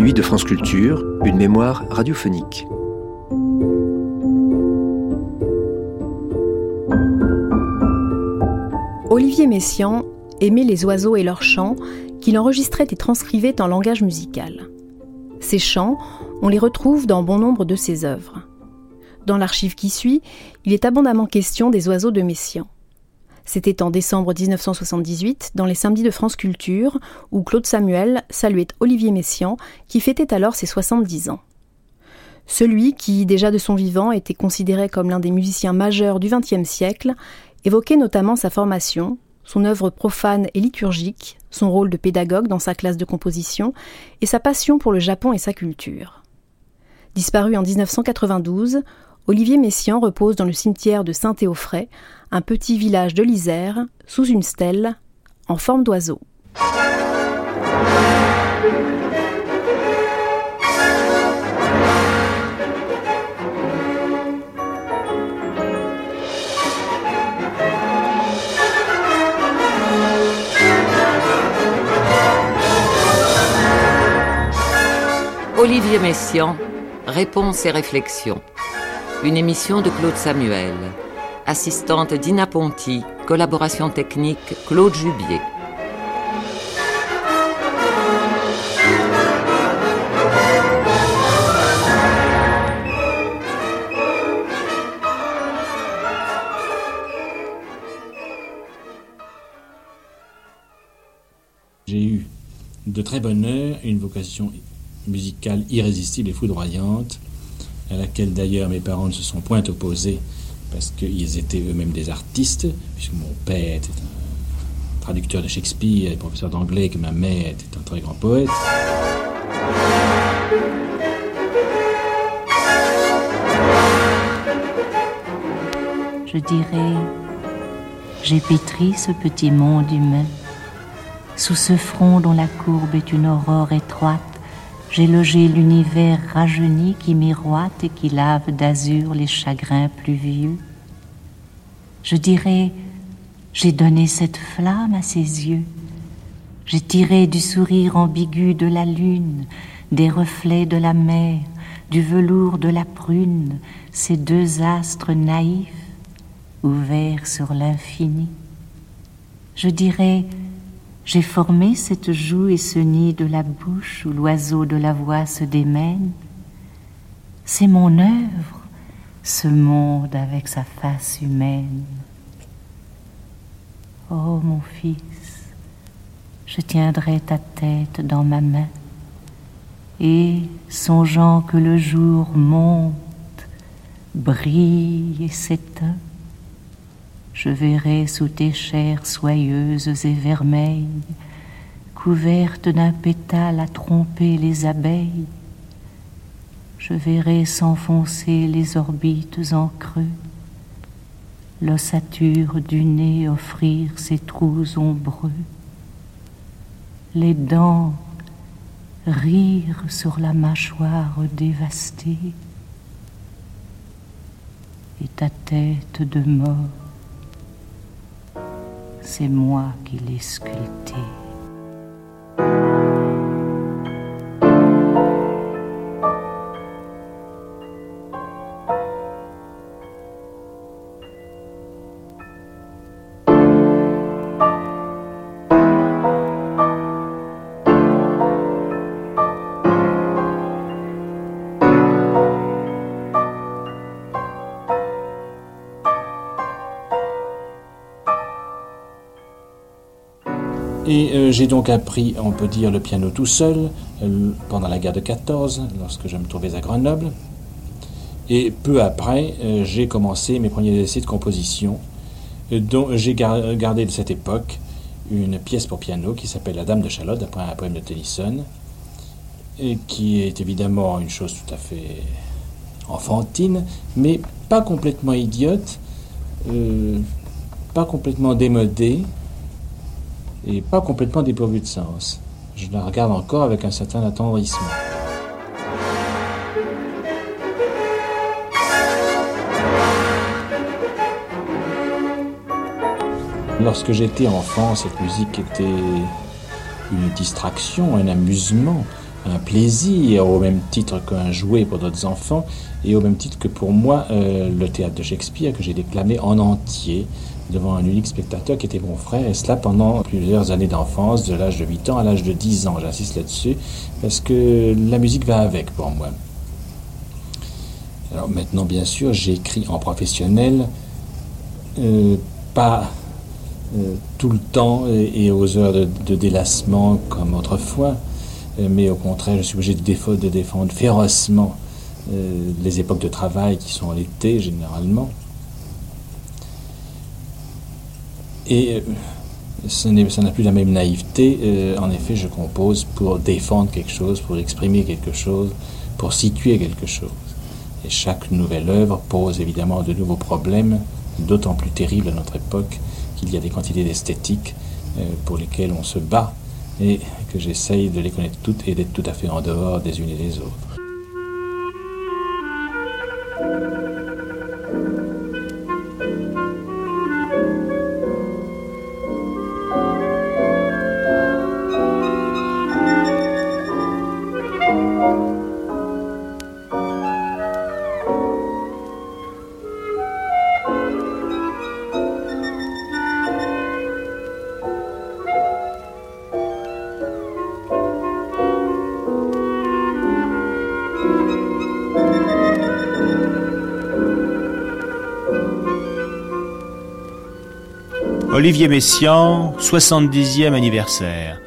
Nuits de France Culture, une mémoire radiophonique. Olivier Messiaen aimait les oiseaux et leurs chants qu'il enregistrait et transcrivait en langage musical. Ces chants, on les retrouve dans bon nombre de ses œuvres. Dans l'archive qui suit, il est abondamment question des oiseaux de Messiaen. C'était en décembre 1978, dans les Samedis de France Culture, où Claude Samuel saluait Olivier Messiaen, qui fêtait alors ses 70 ans. Celui qui, déjà de son vivant, était considéré comme l'un des musiciens majeurs du XXe siècle, évoquait notamment sa formation, son œuvre profane et liturgique, son rôle de pédagogue dans sa classe de composition et sa passion pour le Japon et sa culture. Disparu en 1992, Olivier Messiaen repose dans le cimetière de Saint-Théophray, un petit village de l'Isère, sous une stèle, en forme d'oiseau. Olivier Messiaen, Réponses et réflexions. Une émission de Claude Samuel. Assistante Dina Ponti. Collaboration technique Claude Jubier. J'ai eu de très bonne heure une vocation musicale irrésistible et foudroyante, à laquelle d'ailleurs mes parents ne se sont point opposés parce qu'ils étaient eux-mêmes des artistes, puisque mon père était un traducteur de Shakespeare et professeur d'anglais, que ma mère était un très grand poète. Je dirais, j'ai pétri ce petit monde humain, sous ce front dont la courbe est une aurore étroite, j'ai logé l'univers rajeuni qui miroite et qui lave d'azur les chagrins pluvieux. Je dirais, j'ai donné cette flamme à ses yeux. J'ai tiré du sourire ambigu de la lune, des reflets de la mer, du velours de la prune, ces deux astres naïfs, ouverts sur l'infini. Je dirais, j'ai formé cette joue et ce nid de la bouche où l'oiseau de la voix se démène. C'est mon œuvre, ce monde avec sa face humaine. Oh mon fils, je tiendrai ta tête dans ma main et, songeant que le jour monte, brille et s'éteint, je verrai sous tes chairs soyeuses et vermeilles, couvertes d'un pétale à tromper les abeilles, je verrai s'enfoncer les orbites en creux, l'ossature du nez offrir ses trous ombreux, les dents rire sur la mâchoire dévastée, et ta tête de mort c'est moi qui l'ai sculpté. J'ai donc appris, on peut dire, le piano tout seul euh, pendant la guerre de 14, lorsque je me trouvais à Grenoble. Et peu après, euh, j'ai commencé mes premiers essais de composition, dont j'ai gardé de cette époque une pièce pour piano qui s'appelle La Dame de Charlotte, d'après un poème de Tennyson, qui est évidemment une chose tout à fait enfantine, mais pas complètement idiote, euh, pas complètement démodée pas complètement dépourvue de sens. Je la regarde encore avec un certain attendrissement. Lorsque j'étais enfant, cette musique était une distraction, un amusement, un plaisir, au même titre qu'un jouet pour d'autres enfants, et au même titre que pour moi, euh, le théâtre de Shakespeare, que j'ai déclamé en entier devant un unique spectateur qui était mon frère, et cela pendant plusieurs années d'enfance, de l'âge de 8 ans à l'âge de 10 ans. J'insiste là-dessus, parce que la musique va avec pour moi. Alors maintenant, bien sûr, j'écris en professionnel, euh, pas euh, tout le temps et, aux heures de, délassement comme autrefois, euh, mais au contraire, je suis obligé de, défendre, de défendre férocement les époques de travail qui sont l'été généralement. Et ça n'a plus la même naïveté. en effet, je compose pour défendre quelque chose, pour exprimer quelque chose, pour situer quelque chose. Et chaque nouvelle œuvre pose évidemment de nouveaux problèmes, d'autant plus terribles à notre époque, qu'il y a des quantités d'esthétique euh, pour lesquelles on se bat et que j'essaye de les connaître toutes et d'être tout à fait en dehors des unes et des autres. Olivier Messiaen, 70e anniversaire.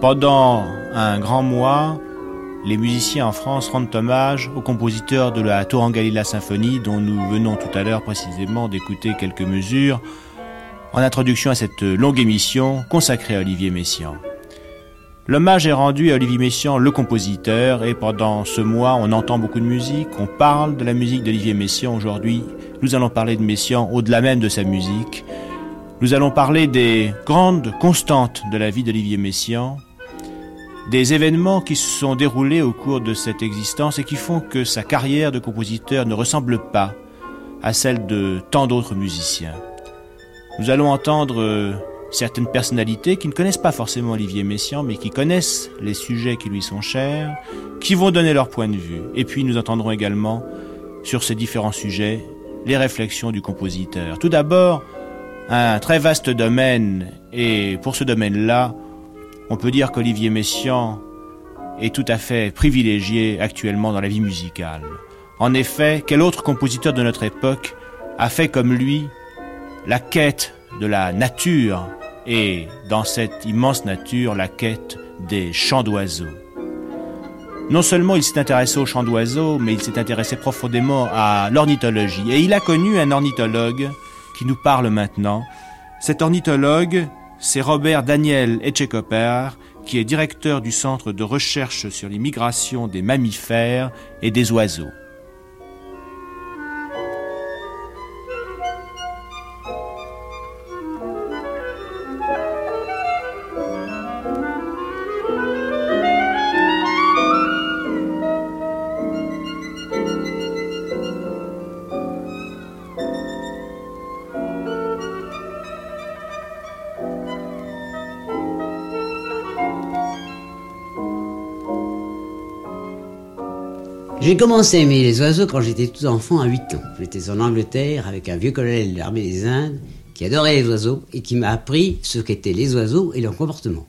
Pendant un grand mois, les musiciens en France rendent hommage aux compositeurs de la Tour Galila Symphonie dont nous venons tout à l'heure précisément d'écouter quelques mesures en introduction à cette longue émission consacrée à Olivier Messiaen. L'hommage est rendu à Olivier Messiaen, le compositeur, et pendant ce mois, on entend beaucoup de musique, on parle de la musique d'Olivier Messiaen. Aujourd'hui, nous allons parler de Messiaen au-delà même de sa musique. Nous allons parler des grandes constantes de la vie d'Olivier Messiaen, des événements qui se sont déroulés au cours de cette existence et qui font que sa carrière de compositeur ne ressemble pas à celle de tant d'autres musiciens. Nous allons entendre euh, certaines personnalités qui ne connaissent pas forcément Olivier Messiaen, mais qui connaissent les sujets qui lui sont chers, qui vont donner leur point de vue. Et puis nous entendrons également sur ces différents sujets les réflexions du compositeur. Tout d'abord, un très vaste domaine, et pour ce domaine-là, on peut dire qu'Olivier Messiaen est tout à fait privilégié actuellement dans la vie musicale. En effet, quel autre compositeur de notre époque a fait comme lui la quête de la nature et dans cette immense nature la quête des chants d'oiseaux? Non seulement il s'est intéressé aux chants d'oiseaux, mais il s'est intéressé profondément à l'ornithologie. Et il a connu un ornithologue qui nous parle maintenant. Cet ornithologue, c'est Robert Daniel Etchekoper, qui est directeur du Centre de recherche sur les migrations des mammifères et des oiseaux. J'ai commencé à aimer les oiseaux quand j'étais tout enfant à 8 ans. J'étais en Angleterre avec un vieux colonel de l'armée des Indes qui adorait les oiseaux et qui m'a appris ce qu'étaient les oiseaux et leur comportement.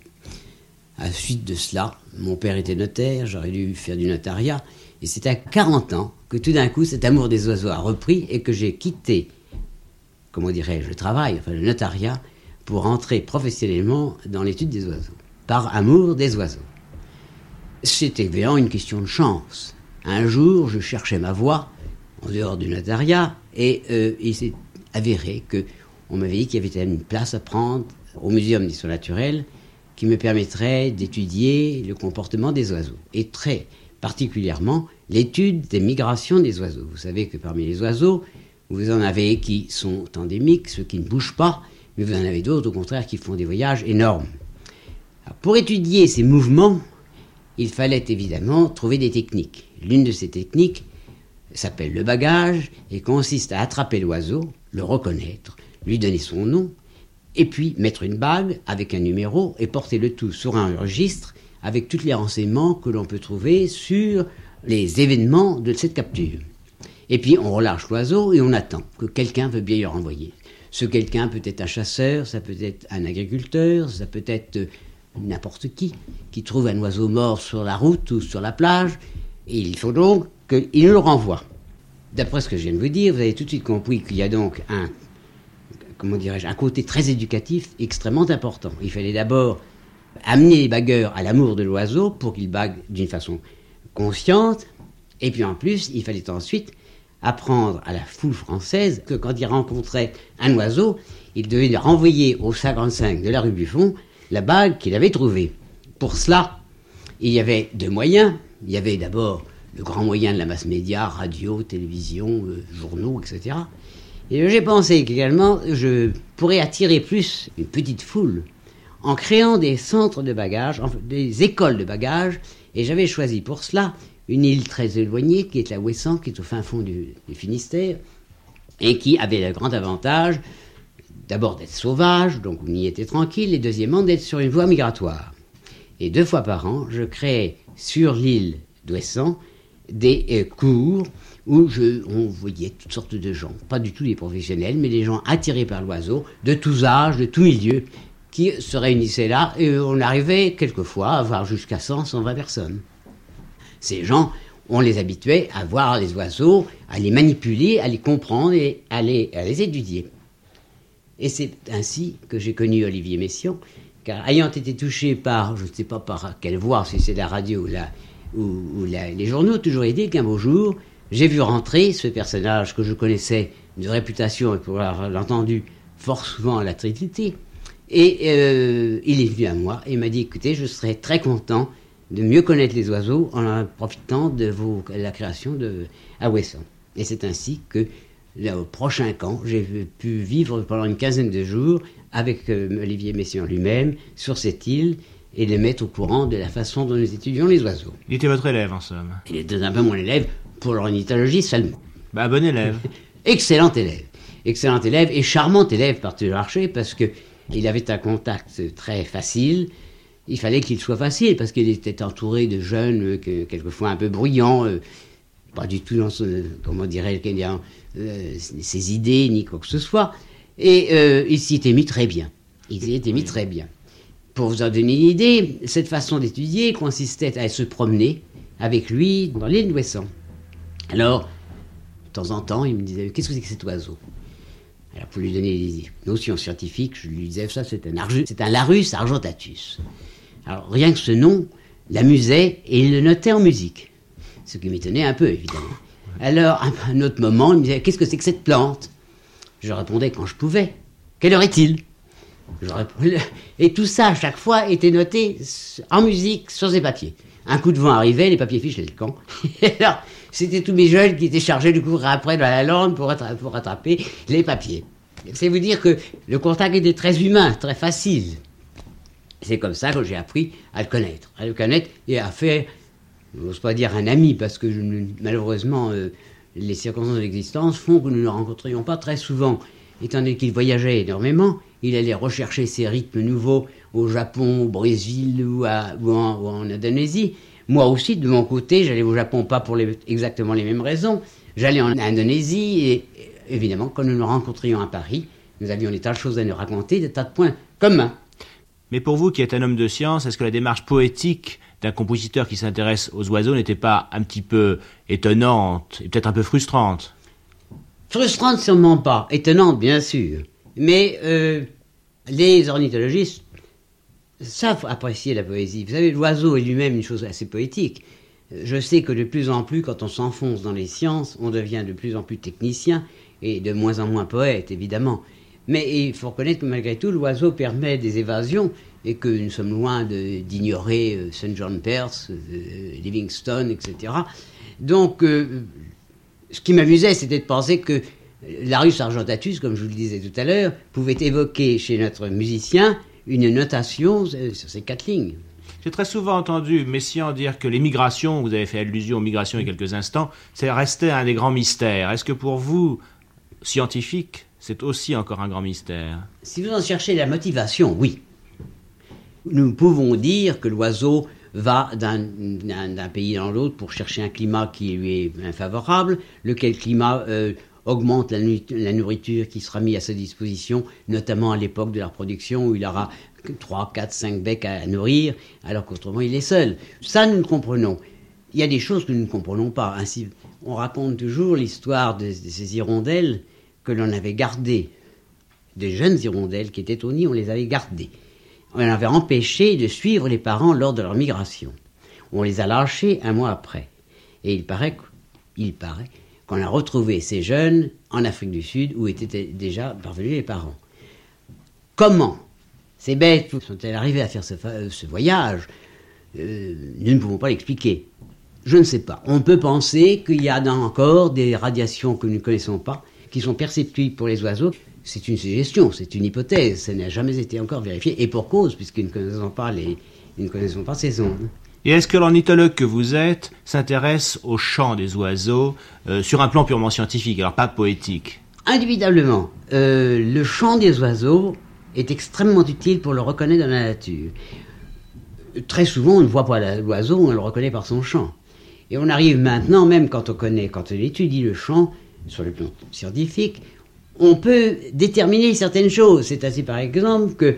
À la suite de cela, mon père était notaire, j'aurais dû faire du notariat, et c'est à 40 ans que tout d'un coup cet amour des oiseaux a repris et que j'ai quitté, comment dirais-je, le travail, enfin le notariat, pour entrer professionnellement dans l'étude des oiseaux, par amour des oiseaux. C'était évidemment une question de chance. Un jour, je cherchais ma voie en dehors du notariat et euh, il s'est avéré que on m'avait dit qu'il y avait une place à prendre au Muséum d'histoire naturelle qui me permettrait d'étudier le comportement des oiseaux, et très particulièrement l'étude des migrations des oiseaux. Vous savez que parmi les oiseaux, vous en avez qui sont endémiques, ceux qui ne bougent pas, mais vous en avez d'autres au contraire qui font des voyages énormes. pour étudier ces mouvements, il fallait évidemment trouver des techniques. L'une de ces techniques s'appelle le bagage et consiste à attraper l'oiseau, le reconnaître, lui donner son nom, et puis mettre une bague avec un numéro et porter le tout sur un registre avec tous les renseignements que l'on peut trouver sur les événements de cette capture. Et puis on relâche l'oiseau et on attend que quelqu'un veut bien y renvoyer. Ce quelqu'un peut être un chasseur, ça peut être un agriculteur, ça peut être n'importe qui qui trouve un oiseau mort sur la route ou sur la plage. Il faut donc qu'il le renvoie. D'après ce que je viens de vous dire, vous avez tout de suite compris qu'il y a donc un, comment dirais-je, un côté très éducatif extrêmement important. Il fallait d'abord amener les bagueurs à l'amour de l'oiseau pour qu'ils baguent d'une façon consciente. Et puis en plus, il fallait ensuite apprendre à la foule française que quand il rencontrait un oiseau, il devait renvoyer au 55 de la rue Buffon la bague qu'il avait trouvée. Pour cela, il y avait deux moyens. Il y avait d'abord le grand moyen de la masse média, radio, télévision, euh, journaux, etc. Et j'ai pensé qu'également, je pourrais attirer plus une petite foule en créant des centres de bagages, des écoles de bagages, et j'avais choisi pour cela une île très éloignée qui est la Ouessant, qui est au fin fond du, Finistère, et qui avait le grand avantage d'abord d'être sauvage, donc on y était tranquille, et deuxièmement d'être sur une voie migratoire. Et deux fois par an, je créais sur l'île d'Ouessant des euh, cours où on voyait toutes sortes de gens, pas du tout des professionnels, mais des gens attirés par l'oiseau, de tous âges, de tous milieux, qui se réunissaient là, et on arrivait quelquefois à voir jusqu'à 100, 120 personnes. Ces gens, on les habituait à voir les oiseaux, à les manipuler, à les comprendre et à les, à les étudier. Et c'est ainsi que j'ai connu Olivier Messiaen, car ayant été touché par, je ne sais pas par quelle voie, si c'est la radio ou la, ou, les journaux, toujours dit qu'un beau jour, j'ai vu rentrer ce personnage que je connaissais de réputation et pour avoir entendu fort souvent à la Trinité. Et euh, il est venu à moi et m'a dit écoutez, je serais très content de mieux connaître les oiseaux en profitant de vos, la création de à Wesson. Et c'est ainsi que, au prochain camp, j'ai pu vivre pendant une quinzaine de jours avec euh, Olivier Messiaen lui-même sur cette île et les mettre au courant de la façon dont nous étudions les oiseaux. Il était votre élève, en somme. Il était un peu mon élève pour l'ornithologie seulement. Bah, bon élève. Excellent élève. Excellent élève et charmant élève par marché parce que il avait un contact très facile. Il fallait qu'il soit facile parce qu'il était entouré de jeunes, euh, quelquefois un peu bruyants, euh, pas du tout dans ce, comment dirait euh, ses idées ni quoi que ce soit. Et il s'y était mis très bien. Il s'y était mis très bien. Pour vous en donner une idée, cette façon d'étudier consistait à se promener avec lui dans l'île d'Ouessant. Alors, de temps en temps, il me disait Qu'est-ce que c'est que cet oiseau? Alors, pour lui donner des notions scientifiques, je lui disais Ça, c'est un, c'est un Larus argentatus. Alors, rien que ce nom l'amusait et il le notait en musique. Ce qui m'étonnait un peu, évidemment. Alors, à un autre moment, il me disait Qu'est-ce que c'est que cette plante? Je répondais quand je pouvais Quelle heure est-il? Et tout ça, à chaque fois, était noté en musique sur ces papiers. Un coup de vent arrivait, les papiers fichaient le camp. c'était tous mes jeunes qui étaient chargés de courir après dans la lande pour, rattraper les papiers. C'est vous dire que le contact était très humain, très facile. C'est comme ça que j'ai appris à le connaître, à le connaître et à faire, je n'ose pas dire un ami, parce que malheureusement, euh, les circonstances de l'existence font que nous ne le rencontrions pas très souvent. Étant donné qu'il voyageait énormément, il allait rechercher ses rythmes nouveaux au Japon, au Brésil ou, en, Indonésie. Moi aussi, de mon côté, j'allais au Japon pas pour exactement les mêmes raisons. J'allais en Indonésie et évidemment, quand nous nous rencontrions à Paris, nous avions des tas de choses à nous raconter, des tas de points communs. Mais pour vous qui êtes un homme de science, est-ce que la démarche poétique d'un compositeur qui s'intéresse aux oiseaux n'était pas un petit peu étonnante et peut-être un peu frustrante Frustrante sûrement pas, étonnante bien sûr. Mais euh, les ornithologistes savent apprécier la poésie. Vous savez, l'oiseau est lui-même une chose assez poétique. Je sais que de plus en plus, quand on s'enfonce dans les sciences, on devient de plus en plus technicien et de moins en moins poète, évidemment. Mais il faut reconnaître que malgré tout, l'oiseau permet des évasions et que nous sommes loin d'ignorer euh, St. John Perse, euh, Livingstone, etc. Donc, euh, ce qui m'amusait, c'était de penser que Larius Argentatus, comme je vous le disais tout à l'heure, pouvait évoquer chez notre musicien une notation sur ces quatre lignes. J'ai très souvent entendu Messiaen dire que les migrations, vous avez fait allusion aux migrations il y a quelques instants, c'est resté un des grands mystères. Est-ce que pour vous, scientifique, c'est aussi encore un grand mystère? Si vous en cherchez la motivation, oui. Nous pouvons dire que l'oiseau va d'un pays dans l'autre pour chercher un climat qui lui est infavorable, lequel climat euh, augmente la, la, nourriture qui sera mise à sa disposition, notamment à l'époque de la reproduction où il aura 3, 4, 5 becs à, nourrir, alors qu'autrement il est seul. Ça, nous le comprenons. Il y a des choses que nous ne comprenons pas. Ainsi, on raconte toujours l'histoire de, de, ces hirondelles que l'on avait gardées. Des jeunes hirondelles qui étaient au nid, on les avait gardées on avait empêché de suivre les parents lors de leur migration. On les a lâchés un mois après. Et il paraît, qu'on a retrouvé ces jeunes en Afrique du Sud où étaient déjà parvenus les parents. Comment ces bêtes sont-elles arrivées à faire ce, voyage? Euh, Nous ne pouvons pas l'expliquer. Je ne sais pas. On peut penser qu'il y a encore des radiations que nous ne connaissons pas, qui sont perceptibles pour les oiseaux, c'est une suggestion, c'est une hypothèse, ça n'a jamais été encore vérifié, et pour cause, puisque nous ne connaissons pas, les, nous ne connaissons pas ces ondes. Et est-ce que l'ornithologue que vous êtes s'intéresse au chant des oiseaux euh, sur un plan purement scientifique, alors pas poétique? Indubitablement. Euh, le chant des oiseaux est extrêmement utile pour le reconnaître dans la nature. Très souvent, on ne voit pas l'oiseau, on le reconnaît par son chant. Et on arrive maintenant, même quand on connaît, quand on étudie le chant, sur le plan scientifique, on peut déterminer certaines choses. C'est ainsi par exemple que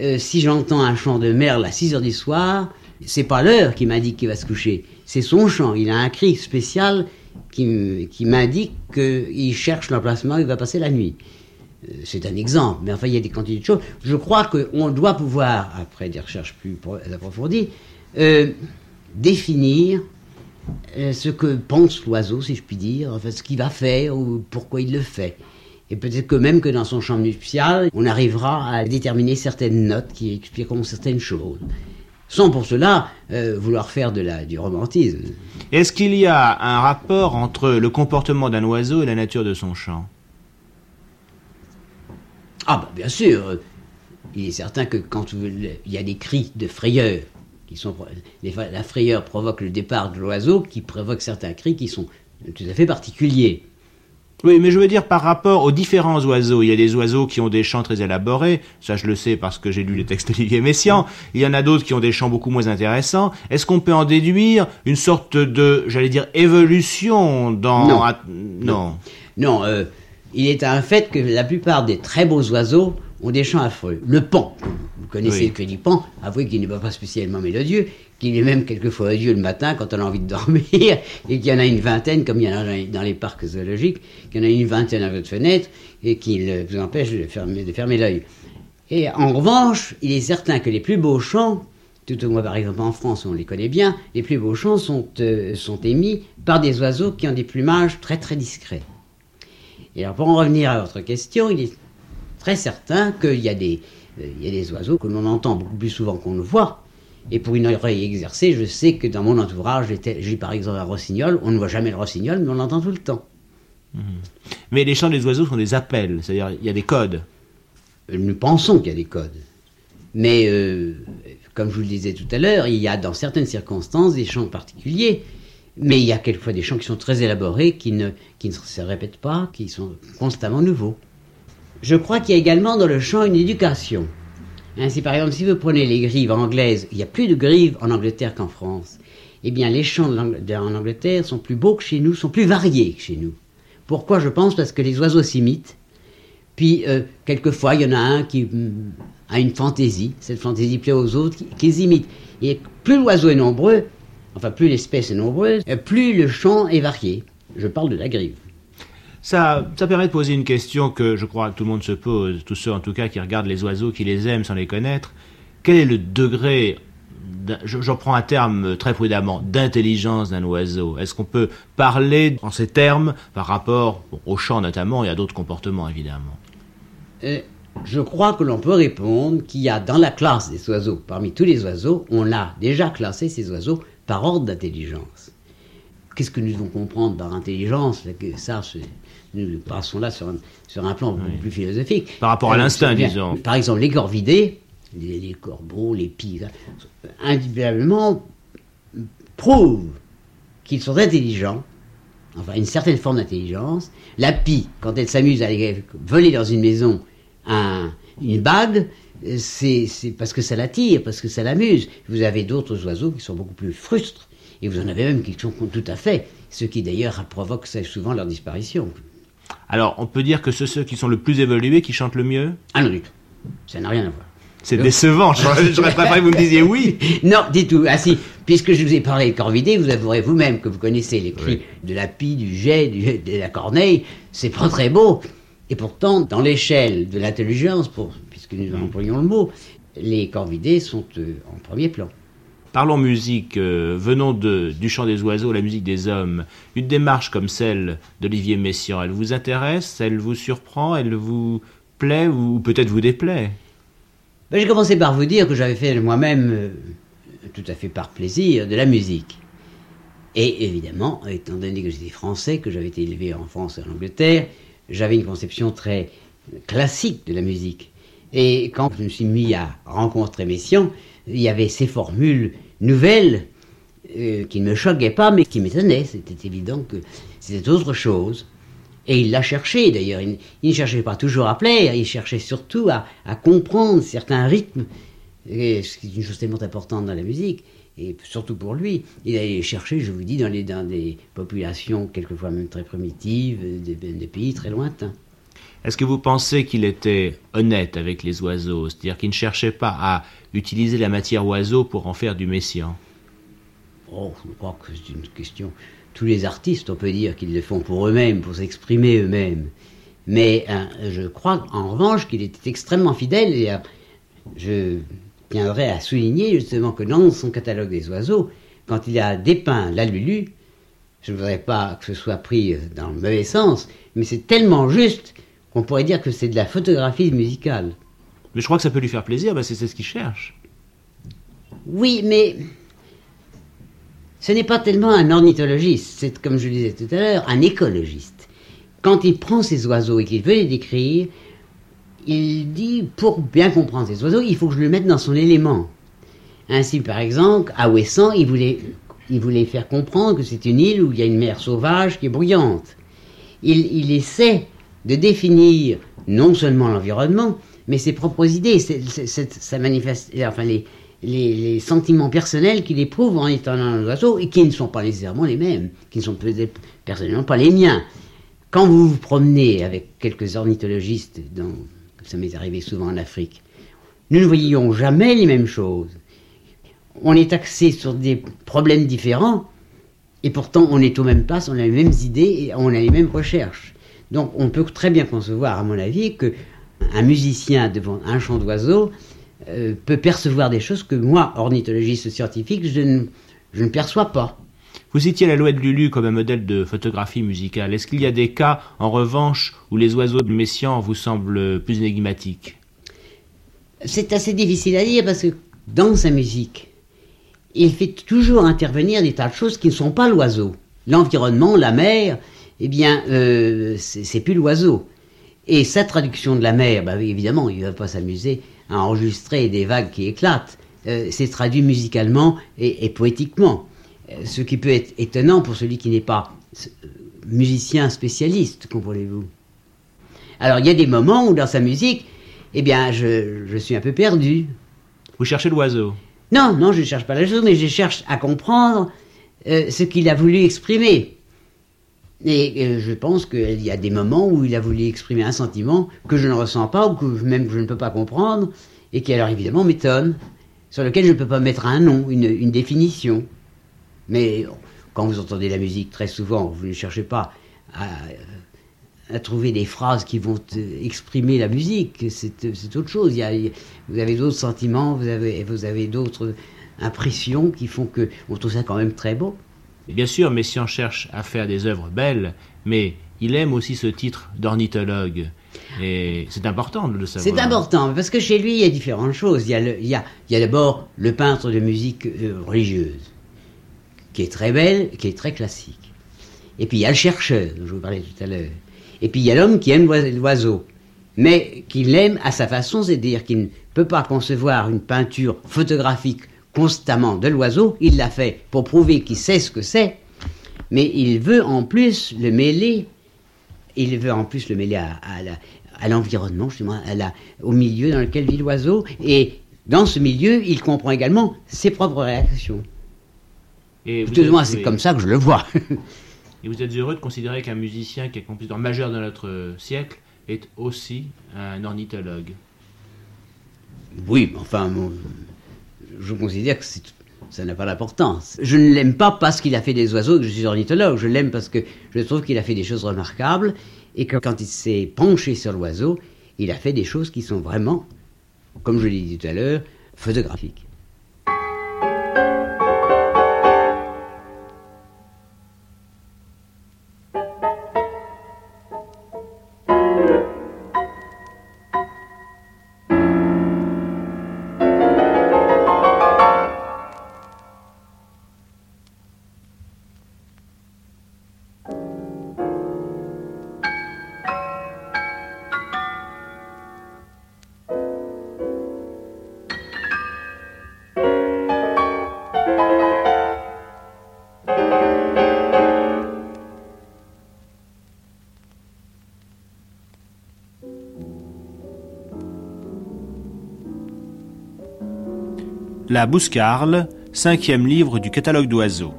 euh, si j'entends un chant de merle à 6 heures du soir, c'est pas l'heure qui m'indique qu'il va se coucher, c'est son chant. Il a un cri spécial qui, m'indique qu'il cherche l'emplacement où il va passer la nuit. Euh, c'est un exemple, mais enfin il y a des quantités de choses. Je crois qu'on doit pouvoir, après des recherches plus approfondies, euh, définir ce que pense l'oiseau, si je puis dire, enfin, ce qu'il va faire ou pourquoi il le fait. Et peut-être que même que dans son champ nuptial, on arrivera à déterminer certaines notes qui expliqueront certaines choses. Sans pour cela euh, vouloir faire de la, du romantisme. Est-ce qu'il y a un rapport entre le comportement d'un oiseau et la nature de son chant Ah bah bien sûr. Il est certain que quand il y a des cris de frayeur, qui sont, la frayeur provoque le départ de l'oiseau, qui provoque certains cris qui sont tout à fait particuliers. Oui, mais je veux dire par rapport aux différents oiseaux. Il y a des oiseaux qui ont des chants très élaborés, ça je le sais parce que j'ai lu les textes d'Olivier Messiaen. Il y en a d'autres qui ont des chants beaucoup moins intéressants. Est-ce qu'on peut en déduire une sorte de, j'allais dire, évolution dans... Non. Non. Non, euh, il est un fait que la plupart des très beaux oiseaux ont des chants affreux. Le pan, vous connaissez le cri du pan, avouez qu'il n'est pas spécialement mélodieux, qu'il est même quelquefois odieux le matin quand on a envie de dormir, et qu'il y en a une vingtaine, comme il y en a dans les parcs zoologiques, qu'il y en a une vingtaine à votre fenêtre, et qu'il vous empêche de fermer, l'œil. Et en revanche, il est certain que les plus beaux chants, tout au moins par exemple en France, on les connaît bien, les plus beaux chants sont, euh, sont émis par des oiseaux qui ont des plumages très très discrets. Et alors pour en revenir à votre question, il est très certain qu'il y, a des, euh, il y a des oiseaux que l'on entend beaucoup plus souvent qu'on le voit, et pour une oreille exercée, je sais que dans mon entourage, j'ai par exemple un rossignol, on ne voit jamais le rossignol, mais on l'entend tout le temps. Mhm. Mais les chants des oiseaux sont des appels, c'est-à-dire il y a des codes. Euh, nous pensons qu'il y a des codes. Mais euh, comme je vous le disais tout à l'heure, il y a dans certaines circonstances des chants particuliers, mais il y a quelquefois des chants qui sont très élaborés, qui ne, qui ne se répètent pas, qui sont constamment nouveaux. Je crois qu'il y a également dans le chant une éducation. Ainsi, par exemple, si vous prenez les grives anglaises, il y a plus de grives en Angleterre qu'en France. Eh bien, les chants en Angleterre sont plus beaux que chez nous, sont plus variés que chez nous. Pourquoi Je pense parce que les oiseaux s'imitent. Puis, euh, quelquefois, il y en a un qui mm, a une fantaisie. Cette fantaisie plaît aux autres qui, qui imitent. Et plus l'oiseau est nombreux, enfin, plus l'espèce est nombreuse, euh, plus le chant est varié. Je parle de la grive. Ça, permet de poser une question que je crois que tout le monde se pose, tous ceux en tout cas qui regardent les oiseaux, qui les aiment sans les connaître. Quel est le degré, j'en prends un terme très prudemment, d'intelligence d'un oiseau? Est-ce qu'on peut parler en ces termes par rapport au chant notamment et à d'autres comportements évidemment? Euh, Je crois que l'on peut répondre qu'il y a dans la classe des oiseaux, parmi tous les oiseaux, on a déjà classé ces oiseaux par ordre d'intelligence. Qu'est-ce que nous devons comprendre par intelligence Ça, passons là sur un, sur un plan beaucoup plus philosophique. Par rapport à euh, l'instinct, disons. Par exemple, les corvidés, les, les corbeaux, les pies, individuellement prouvent qu'ils sont intelligents, enfin une certaine forme d'intelligence. La pie, quand elle s'amuse à aller voler dans une maison un, une bague, c'est parce que ça l'attire, parce que ça l'amuse. Vous avez d'autres oiseaux qui sont beaucoup plus frustres, et vous en avez même qui sont tout à fait, ce qui d'ailleurs provoque souvent leur disparition. Alors, on peut dire que ce ceux qui sont le plus évolués qui chantent le mieux Ah non du tout. Ça n'a rien à voir. C'est décevant. J'aurais préféré que vous me disiez oui. non, du tout. Ah si, puisque je vous ai parlé de Corvidé, vous avouerez vous-même que vous connaissez les cris de la pie, du jet, de la corneille. C'est pas très beau. Et pourtant, dans l'échelle de l'intelligence, puisque nous employons le mot, les corvidés sont euh, en premier plan. Parlons musique, euh, venons de, du chant des oiseaux, la musique des hommes. Une démarche comme celle d'Olivier Messiaen, elle vous intéresse, elle vous surprend, elle vous plaît ou peut-être vous déplaît? Ben, J'ai commencé par vous dire que j'avais fait moi-même, euh, tout à fait par plaisir, de la musique. Et évidemment, étant donné que j'étais français, que j'avais été élevé en France et en Angleterre, j'avais une conception très classique de la musique. Et quand je me suis mis à rencontrer Messiaen, il y avait ces formules nouvelles euh, qui ne me choquaient pas, mais qui m'étonnaient. C'était évident que c'était autre chose. Et il l'a cherché d'ailleurs. Il, ne cherchait pas toujours à plaire, il cherchait surtout à, comprendre certains rythmes, ce qui est une chose tellement importante dans la musique, et surtout pour lui. Il allait chercher, je vous dis, dans, les, dans des populations quelquefois même très primitives, des pays très lointains. Est-ce que vous pensez qu'il était honnête avec les oiseaux, c'est-à-dire qu'il ne cherchait pas à utiliser la matière oiseau pour en faire du messian Oh, je crois que c'est une question. Tous les artistes, on peut dire qu'ils le font pour eux-mêmes, pour s'exprimer eux-mêmes. Mais hein, je crois en revanche qu'il était extrêmement fidèle et euh, je tiendrais à souligner justement que dans son catalogue des oiseaux, quand il a dépeint la Lulu, je ne voudrais pas que ce soit pris dans le mauvais sens, mais c'est tellement juste on pourrait dire que c'est de la photographie musicale. Mais je crois que ça peut lui faire plaisir, c'est ce qu'il cherche. Oui, mais ce n'est pas tellement un ornithologiste, c'est comme je le disais tout à l'heure, un écologiste. Quand il prend ces oiseaux et qu'il veut les décrire, il dit, pour bien comprendre ces oiseaux, il faut que je le mette dans son élément. Ainsi, par exemple, à Ouessant, il voulait, faire comprendre que c'est une île où il y a une mer sauvage qui est bruyante. Il essaie de définir non seulement l'environnement, mais ses propres idées, sa manifeste, enfin les, sentiments personnels qu'il éprouve en étant un oiseau et qui ne sont pas nécessairement les mêmes, qui ne sont peut-être personnellement pas les miens. Quand vous vous promenez avec quelques ornithologistes, comme ça m'est arrivé souvent en Afrique, nous ne voyions jamais les mêmes choses. On est axé sur des problèmes différents, et pourtant on est aux mêmes places, on a les mêmes idées et on a les mêmes recherches. Donc on peut très bien concevoir, à mon avis, que un musicien devant un chant d'oiseau euh, peut percevoir des choses que moi, ornithologiste scientifique, je ne, je ne perçois pas. Vous citiez la loi de Lulu comme un modèle de photographie musicale. Est-ce qu'il y a des cas, en revanche, où les oiseaux de Messiaen vous semblent plus énigmatiques? C'est assez difficile à dire parce que dans sa musique, il fait toujours intervenir des tas de choses qui ne sont pas l'oiseau. L'environnement, la mer, eh bien, euh, c'est plus l'oiseau. Et sa traduction de la mer, bah, évidemment, il ne va pas s'amuser à enregistrer des vagues qui éclatent. Euh, c'est traduit musicalement et, poétiquement. Euh, ce qui peut être étonnant pour celui qui n'est pas musicien spécialiste, comprenez-vous? Alors, il y a des moments où dans sa musique, eh bien, je, je suis un peu perdu. Vous cherchez l'oiseau? Non, non, je ne cherche pas l'oiseau, mais je cherche à comprendre ce qu'il a voulu exprimer. Et je pense qu'il y a des moments où il a voulu exprimer un sentiment que je ne ressens pas ou que même je ne peux pas comprendre et qui alors évidemment m'étonne, sur lequel je ne peux pas mettre un nom, une, définition. Mais quand vous entendez la musique, très souvent, vous ne cherchez pas à, trouver des phrases qui vont exprimer la musique, c'est autre chose. vous avez d'autres sentiments, vous avez, vous avez d'autres impressions qui font que on trouve ça quand même très beau bien sûr, Messiaen cherche à faire des œuvres belles, mais il aime aussi ce titre d'ornithologue. Et c'est important de le savoir. C'est important, parce que chez lui, il y a différentes choses. Il y a, a, a d'abord le peintre de musique euh, religieuse, qui est très belle, qui est très classique. Et puis il y a le chercheur, dont je vous parlais tout à l'heure. Et puis il y a l'homme qui aime l'oise- l'oiseau, mais qui l'aime à sa façon, c'est-à-dire qu'il ne peut pas concevoir une peinture photographique constamment de l'oiseau. Il l'a fait pour prouver qu'il sait ce que c'est, mais il veut en plus le mêler il veut en plus le mêler à, l'environnement, justement, à la- au milieu dans lequel vit l'oiseau. Et dans ce milieu, il comprend également ses propres réactions. Et vous Tout moins, c'est comme ça que je le vois. Et vous êtes heureux de considérer qu'un musicien qui est compositeur majeur de notre siècle est aussi un ornithologue? oui, enfin, je considère que ça n'a pas d'importance. Je ne l'aime pas parce qu'il a fait des oiseaux que je suis ornithologue. Je l'aime parce que je trouve qu'il a fait des choses remarquables et que quand il s'est penché sur l'oiseau, il a fait des choses qui sont vraiment, comme je l'ai dit tout à l'heure, photographiques. La Bouscarle, cinquième livre du catalogue d'oiseaux.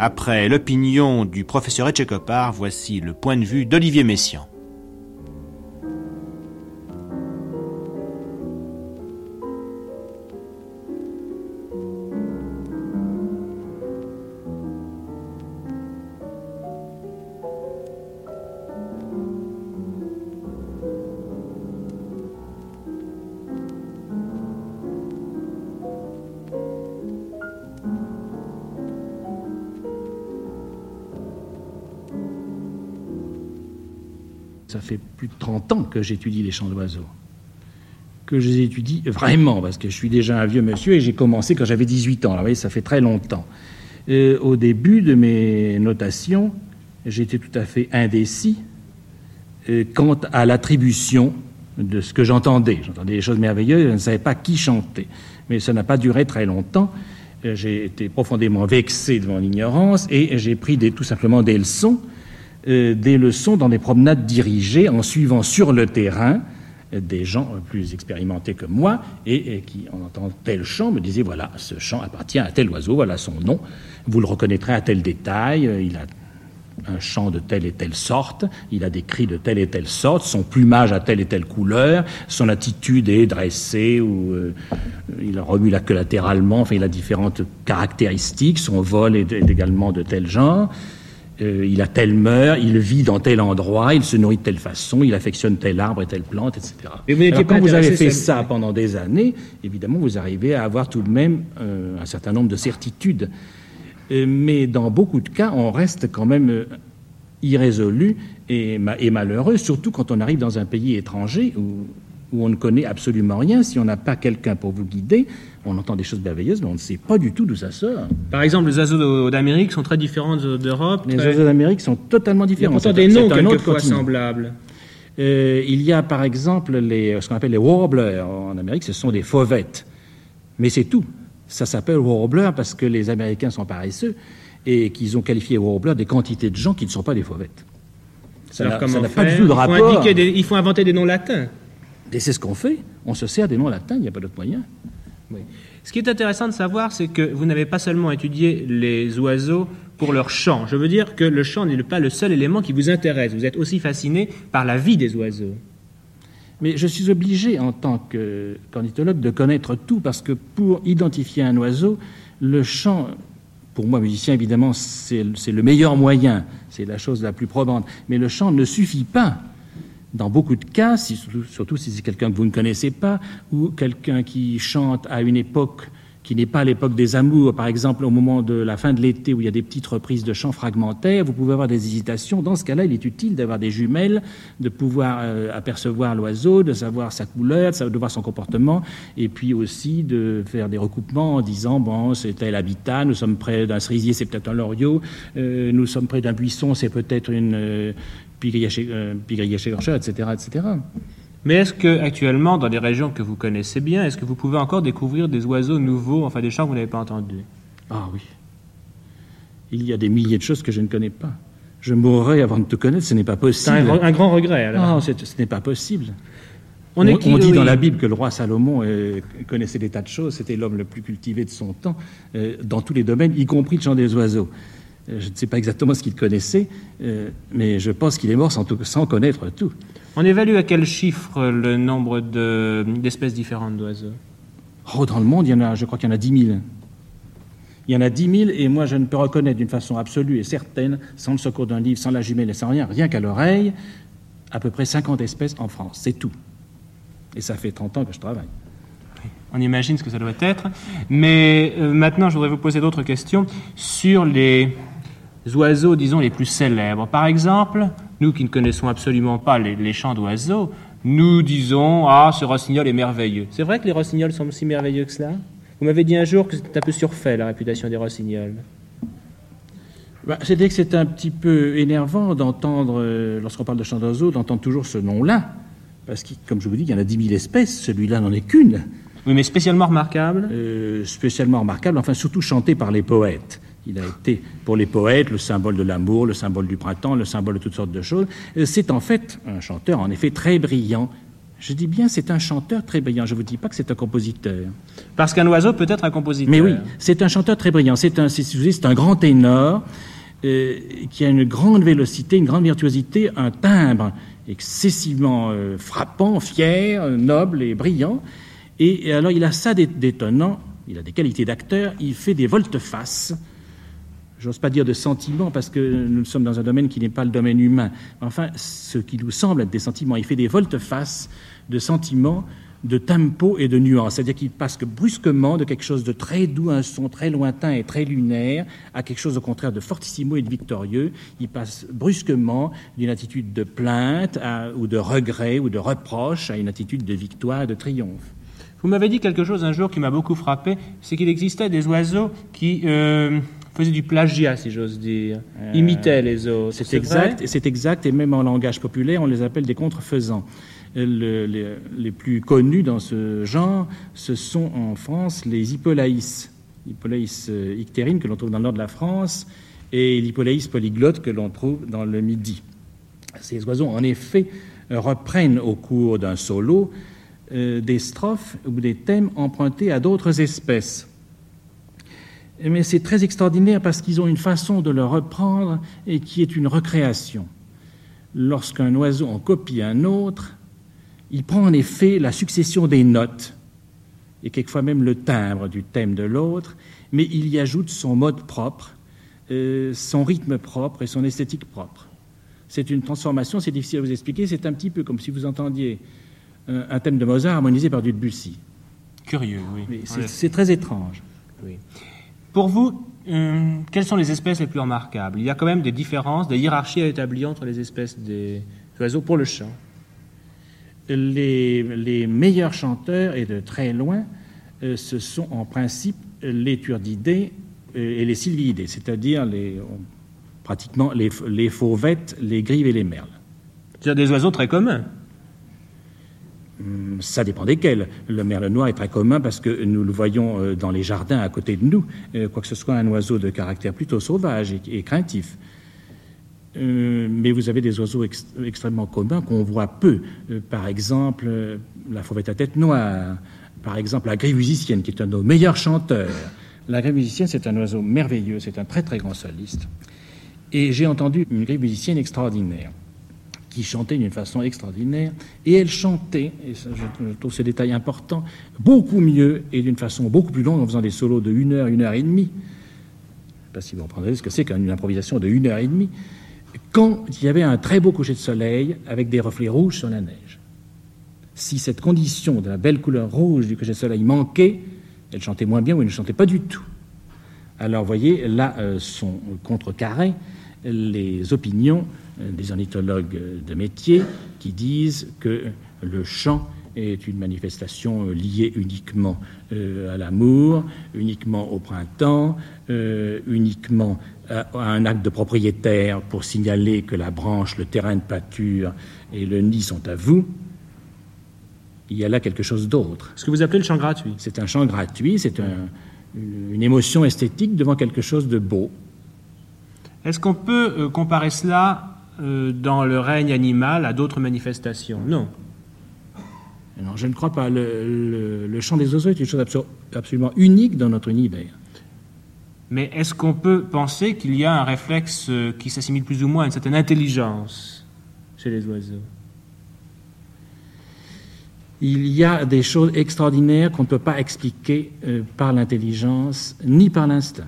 Après l'opinion du professeur Etchekopar, voici le point de vue d'Olivier Messiaen. 30 ans que j'étudie les chants d'oiseaux. Que je les étudie vraiment, parce que je suis déjà un vieux monsieur et j'ai commencé quand j'avais 18 ans. Alors, vous voyez, ça fait très longtemps. Euh, au début de mes notations, j'étais tout à fait indécis euh, quant à l'attribution de ce que j'entendais. J'entendais des choses merveilleuses, je ne savais pas qui chantait. Mais ça n'a pas duré très longtemps. Euh, J'ai été profondément vexé devant l'ignorance et j'ai pris des- tout simplement des leçons euh, des leçons dans des promenades dirigées en suivant sur le terrain euh, des gens euh, plus expérimentés que moi et, et qui, en entendant tel chant, me disaient voilà, ce chant appartient à tel oiseau, voilà son nom, vous le reconnaîtrez à tel détail, euh, il a un chant de telle et telle sorte, il a des cris de telle et telle sorte, son plumage a telle et telle couleur, son attitude est dressée ou euh, il remue la queue latéralement, enfin il a différentes caractéristiques, son vol est également de tel genre. Euh, il a telle mœur, il vit dans tel endroit, il se nourrit de telle façon, il affectionne tel arbre et telle plante, etc. Mais vous n'étiez Alors, quand vous avez fait ça pendant des années, évidemment, vous arrivez à avoir tout de même euh, un certain nombre de certitudes. Euh, mais dans beaucoup de cas, on reste quand même irrésolu et, ma- et malheureux, surtout quand on arrive dans un pays étranger où, où on ne connaît absolument rien. Si on n'a pas quelqu'un pour vous guider, on entend des choses merveilleuses, mais on ne sait pas du tout d'où ça sort. Par exemple, les oiseaux d'Amérique sont très différents d'Europe. Les oiseaux d'Amérique sont totalement Il y a différents. pourtant des noms quelquefois semblables. Euh, il y a par exemple les, ce qu'on appelle les warblers en Amérique, ce sont des fauvettes. Mais c'est tout. Ça s'appelle warbler parce que les Américains sont paresseux et qu'ils ont qualifié warbler des quantités de gens qui ne sont pas des fauvettes. Ça n'a pas du tout de rapport. des- il faut inventer des noms latins. Et c'est ce qu'on fait. On se sert des noms latins, il n'y a pas d'autre moyen. Ce qui est intéressant de savoir, c'est que vous n'avez pas seulement étudié les oiseaux pour leur chant. Je veux dire que le chant n'est pas le seul élément qui vous intéresse. Vous êtes aussi fasciné par la vie des oiseaux. Mais je suis obligé, en tant que- qu'ornithologue, de connaître tout, parce que pour identifier un oiseau, le chant, pour moi, musicien, évidemment, c'est c'est le meilleur moyen, c'est la chose la plus probante. Mais le chant ne suffit pas. Dans beaucoup de cas, surtout, si c'est quelqu'un que vous ne connaissez pas, ou quelqu'un qui chante à une époque qui n'est pas l'époque des amours, par exemple au moment de la fin de l'été où il y a des petites reprises de chants fragmentaires, vous pouvez avoir des hésitations. Dans ce cas-là, il est utile d'avoir des jumelles, de pouvoir euh, apercevoir l'oiseau, de savoir sa couleur, de voir son comportement, et puis aussi de faire des recoupements en disant bon, c'est tel habitat, nous sommes près d'un cerisier, c'est peut-être un loriot, euh, nous sommes près d'un buisson, c'est peut-être une euh etc., etc. Mais est-ce que actuellement, dans des régions que vous connaissez bien, est-ce que vous pouvez encore découvrir des oiseaux nouveaux, enfin des chants que vous n'avez pas entendus? Ah oui. Il y a des milliers de choses que je ne connais pas. Je mourrai avant de te connaître, ce n'est pas possible. C'est un, grand regret alors. Non, ce n'est pas possible. On, dit dans la Bible que le roi Salomon euh, connaissait des tas de choses, c'était l'homme le plus cultivé de son temps, euh, dans tous les domaines, y compris le chant des oiseaux. Euh, je ne sais pas exactement ce qu'il connaissait, mais je pense qu'il est mort sans, sans connaître tout. On évalue à quel chiffre le nombre d'espèces différentes d'oiseaux? Oh, dans le monde, il y en a, je crois qu'il y en a 10 000. Il y en a 10 000 et moi je ne peux reconnaître d'une façon absolue et certaine, sans le secours d'un livre, sans la jumelle et sans rien, rien qu'à l'oreille, à peu près 50 espèces en France. C'est tout. Et ça fait 30 ans que je travaille. On imagine ce que ça doit être. Mais euh, maintenant, je voudrais vous poser d'autres questions sur les oiseaux, disons, les plus célèbres. Par exemple, nous qui ne connaissons absolument pas les, chants d'oiseaux, nous disons Ah, ce rossignol est merveilleux. C'est vrai que les rossignols sont aussi merveilleux que cela? Vous m'avez dit un jour que c'était un peu surfait la réputation des rossignols. Bah, C'est-à-dire que c'est un petit peu énervant d'entendre, euh, lorsqu'on parle de chants d'oiseaux, d'entendre toujours ce nom-là. Parce que, comme je vous dis, il y en a 10 000 espèces, celui-là n'en est qu'une. Oui, mais spécialement remarquable euh, Spécialement remarquable, enfin surtout chanté par les poètes. Il a été, pour les poètes, le symbole de l'amour, le symbole du printemps, le symbole de toutes sortes de choses. Euh, c'est en fait un chanteur, en effet, très brillant. Je dis bien, c'est un chanteur très brillant. Je ne vous dis pas que c'est un compositeur. Parce qu'un oiseau peut être un compositeur. Mais oui, c'est un chanteur très brillant. C'est un, c'est un grand ténor euh, qui a une grande vélocité, une grande virtuosité, un timbre excessivement euh, frappant, fier, noble et brillant. Et, et alors, il a ça d'étonnant. Il a des qualités d'acteur. Il fait des volte-face j'ose pas dire de sentiments parce que nous sommes dans un domaine qui n'est pas le domaine humain. Enfin, ce qui nous semble être des sentiments, il fait des volte-face de sentiments, de tempo et de nuances. C'est-à-dire qu'il passe brusquement de quelque chose de très doux, un son très lointain et très lunaire, à quelque chose au contraire de fortissimo et de victorieux. Il passe brusquement d'une attitude de plainte ou de regret ou de reproche à une attitude de victoire et de triomphe. Vous m'avez dit quelque chose un jour qui m'a beaucoup frappé, c'est qu'il existait des oiseaux qui euh, faisait du plagiat, si j'ose dire, euh, imitait les autres. C'est exact, c'est exact, et même en langage populaire, on les appelle des contrefaisants. les, plus connus dans ce genre, ce sont en France les hippolaïs, hippolaïs euh, ictérine que l'on trouve dans le nord de la France, et l'hippolaïs polyglotte que l'on trouve dans le Midi. Ces oiseaux, en effet, reprennent au cours d'un solo euh, des strophes ou des thèmes empruntés à d'autres espèces mais c'est très extraordinaire parce qu'ils ont une façon de le reprendre et qui est une recréation. Lorsqu'un oiseau en copie un autre, il prend en effet la succession des notes et quelquefois même le timbre du thème de l'autre, mais il y ajoute son mode propre, euh, son rythme propre et son esthétique propre. C'est une transformation, c'est difficile à vous expliquer, c'est un petit peu comme si vous entendiez un, thème de Mozart harmonisé par du Debussy. Curieux, oui. C'est très étrange. Oui. Pour vous, euh, quelles sont les espèces les plus remarquables? Il y a quand même des différences, des hiérarchies à établir entre les espèces des oiseaux pour le chant. Les, meilleurs chanteurs, et de très loin, euh, ce sont en principe les turdidés euh, et les sylviidés, c'est-à-dire pratiquement les, fauvettes, les grives et les merles. C'est-à-dire des oiseaux très communs? Ça dépend desquels. Le merle noir est très commun parce que nous le voyons euh, dans les jardins à côté de nous, euh, quoi que ce soit un oiseau de caractère plutôt sauvage et, craintif. Euh, mais vous avez des oiseaux extrêmement communs qu'on voit peu. par exemple, la fauvette à tête noire, par exemple la grille musicienne, qui est un de nos meilleurs chanteurs. La grille musicienne, c'est un oiseau merveilleux, c'est un très très grand soliste. Et j'ai entendu une grille musicienne extraordinaire qui chantait d'une façon extraordinaire, et elle chantait, et je, trouve ce détail important, beaucoup mieux et d'une façon beaucoup plus longue en faisant des solos de une heure, une heure et demie. Je ne sais pas si vous comprendrez ce que c'est qu'une improvisation de une heure et demie, quand il y avait un très beau coucher de soleil avec des reflets rouges sur la neige. Si cette condition de la belle couleur rouge du coucher de soleil manquait, Elle chantait moins bien ou elle ne chantait pas du tout. Alors, vous voyez, là euh, sont les opinions des ornithologues de métier qui disent que le chant est une manifestation euh, liée uniquement à l'amour, uniquement au printemps, uniquement à, un acte de propriétaire pour signaler que la branche, le terrain de pâture et le nid sont à vous. Il y a là quelque chose d'autre. Ce que vous appelez le chant gratuit. C'est un chant gratuit, c'est un, une émotion esthétique devant quelque chose de beau. Est-ce qu'on peut euh, comparer cela euh, dans le règne animal à d'autres manifestations Non. Non, je ne crois pas. Le, chant des oiseaux est une chose absolument unique dans notre univers. Mais est-ce qu'on peut penser qu'il y a un réflexe euh, qui s'assimile plus ou moins à une certaine intelligence chez les oiseaux? Il y a des choses extraordinaires qu'on ne peut pas expliquer euh, par l'intelligence ni par l'instinct.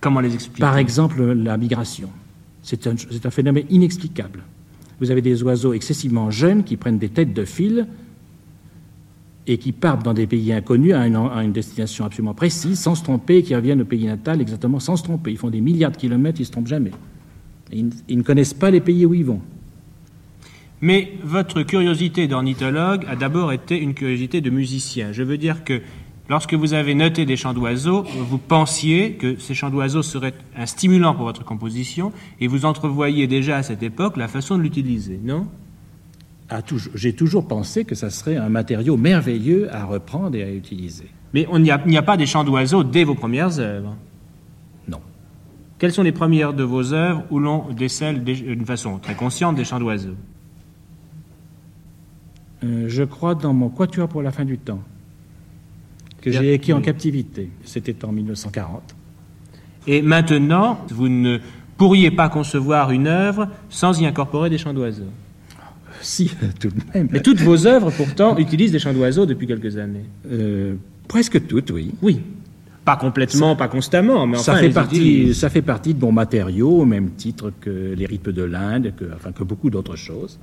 Comment les expliquer? Par exemple, la migration. C'est un, phénomène inexplicable. Vous avez des oiseaux excessivement jeunes qui prennent des têtes de fil et qui partent dans des pays inconnus à une, destination absolument précise, sans se tromper, et qui reviennent au pays natal exactement sans se tromper. Ils font des milliards de kilomètres, ils ne se trompent jamais. ils ne connaissent pas les pays où ils vont. Mais votre curiosité d'ornithologue a d'abord été une curiosité de musicien. Je veux dire que lorsque vous avez noté des chants d'oiseaux, vous pensiez que ces chants d'oiseaux seraient un stimulant pour votre composition et vous entrevoyiez déjà à cette époque la façon de l'utiliser, non? Ah, J'ai toujours pensé que ça serait un matériau merveilleux à reprendre et à utiliser. Mais il n'y a, a, pas des chants d'oiseaux dès vos premières œuvres? Non. Quelles sont les premières de vos œuvres où l'on décèle d'une façon très consciente des chants d'oiseaux? Euh, je crois, dans mon Quatuor pour la fin du temps, que j'ai écrit en captivité. C'était en 1940. Et maintenant, vous ne pourriez pas concevoir une œuvre sans y incorporer des chants d'oiseaux Si, tout de même. Mais toutes vos œuvres, pourtant, utilisent des chants d'oiseaux depuis quelques années euh, Presque toutes, oui. Oui. Pas complètement, pas constamment, mais enfin, ça fait, partie, ça fait partie de bons matériaux, au même titre que les rythmes de l'Inde, que, enfin, que beaucoup d'autres choses.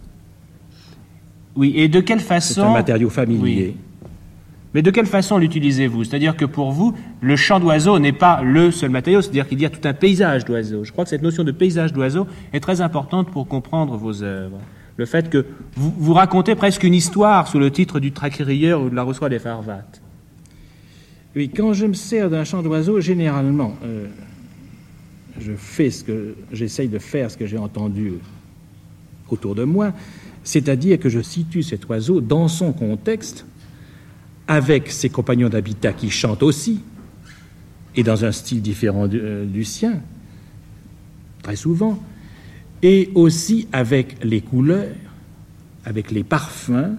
Oui, et de quelle façon... C'est un matériau familier. Mais de quelle façon l'utilisez-vous? C'est-à-dire que pour vous, le chant d'oiseau n'est pas le seul matériau, c'est-à-dire qu'il y a tout un paysage d'oiseaux. Je crois que cette notion de paysage d'oiseaux est très importante pour comprendre vos œuvres. Le fait que vous, vous racontez presque une histoire sous le titre du Traquerieur ou de la Reçoit des Farvates. Oui, quand je me sers d'un chant d'oiseau, généralement, euh, j'essaye de faire, ce que j'ai entendu autour de moi, c'est-à-dire que je situe cet oiseau dans son contexte, avec ses compagnons d'habitat qui chantent aussi, et dans un style différent du, euh, sien, très souvent, et aussi avec les couleurs, avec les parfums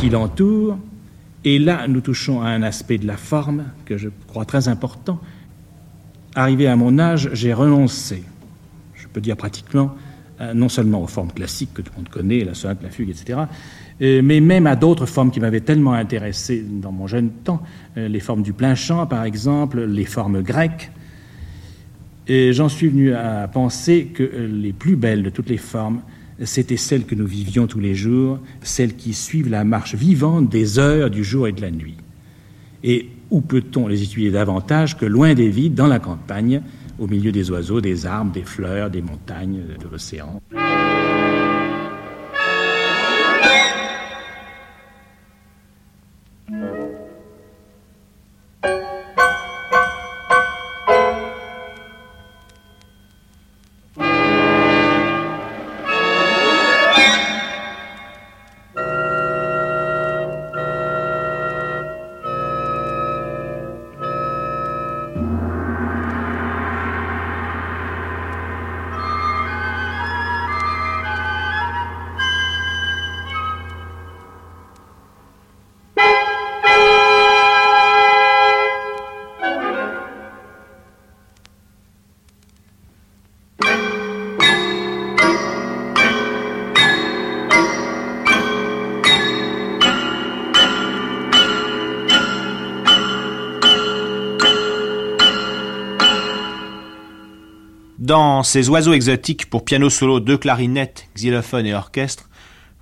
qui l'entourent. Et là, nous touchons à un aspect de la forme que je crois très important. Arrivé à mon âge, j'ai renoncé, je peux dire pratiquement, euh, non seulement aux formes classiques que tout le monde connaît, la sonate, la fugue, etc., euh, mais même à d'autres formes qui m'avaient tellement intéressé dans mon jeune temps, euh, les formes du plein chant par exemple, les formes grecques. Et j'en suis venu à penser que les plus belles de toutes les formes, c'était celles que nous vivions tous les jours, celles qui suivent la marche vivante des heures du jour et de la nuit. Et où peut-on les étudier davantage que loin des vides, dans la campagne, au milieu des oiseaux, des arbres, des fleurs, des montagnes, de l'océan? Dans ces oiseaux exotiques pour piano solo, deux clarinettes, xylophone et orchestre,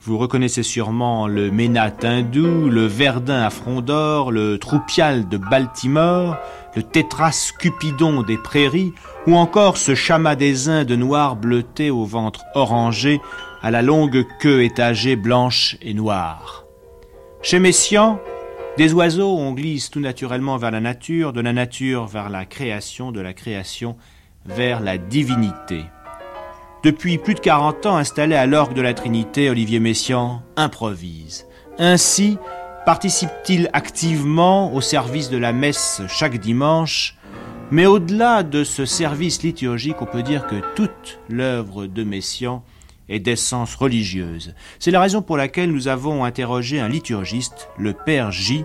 Vous reconnaissez sûrement le Ménat hindou, le Verdun à Frondor, le Troupial de Baltimore, le Tétras Cupidon des prairies, ou encore ce chamas des Indes noir bleuté au ventre orangé, à la longue queue étagée blanche et noire. Chez Messian, des oiseaux, on glisse tout naturellement vers la nature, de la nature vers la création, de la création vers la divinité. Depuis plus de 40 ans installé à l'orgue de la Trinité, Olivier Messiaen improvise. Ainsi participe-t-il activement au service de la messe chaque dimanche, mais au-delà de ce service liturgique, on peut dire que toute l'œuvre de Messiaen est d'essence religieuse. C'est la raison pour laquelle nous avons interrogé un liturgiste, le Père J,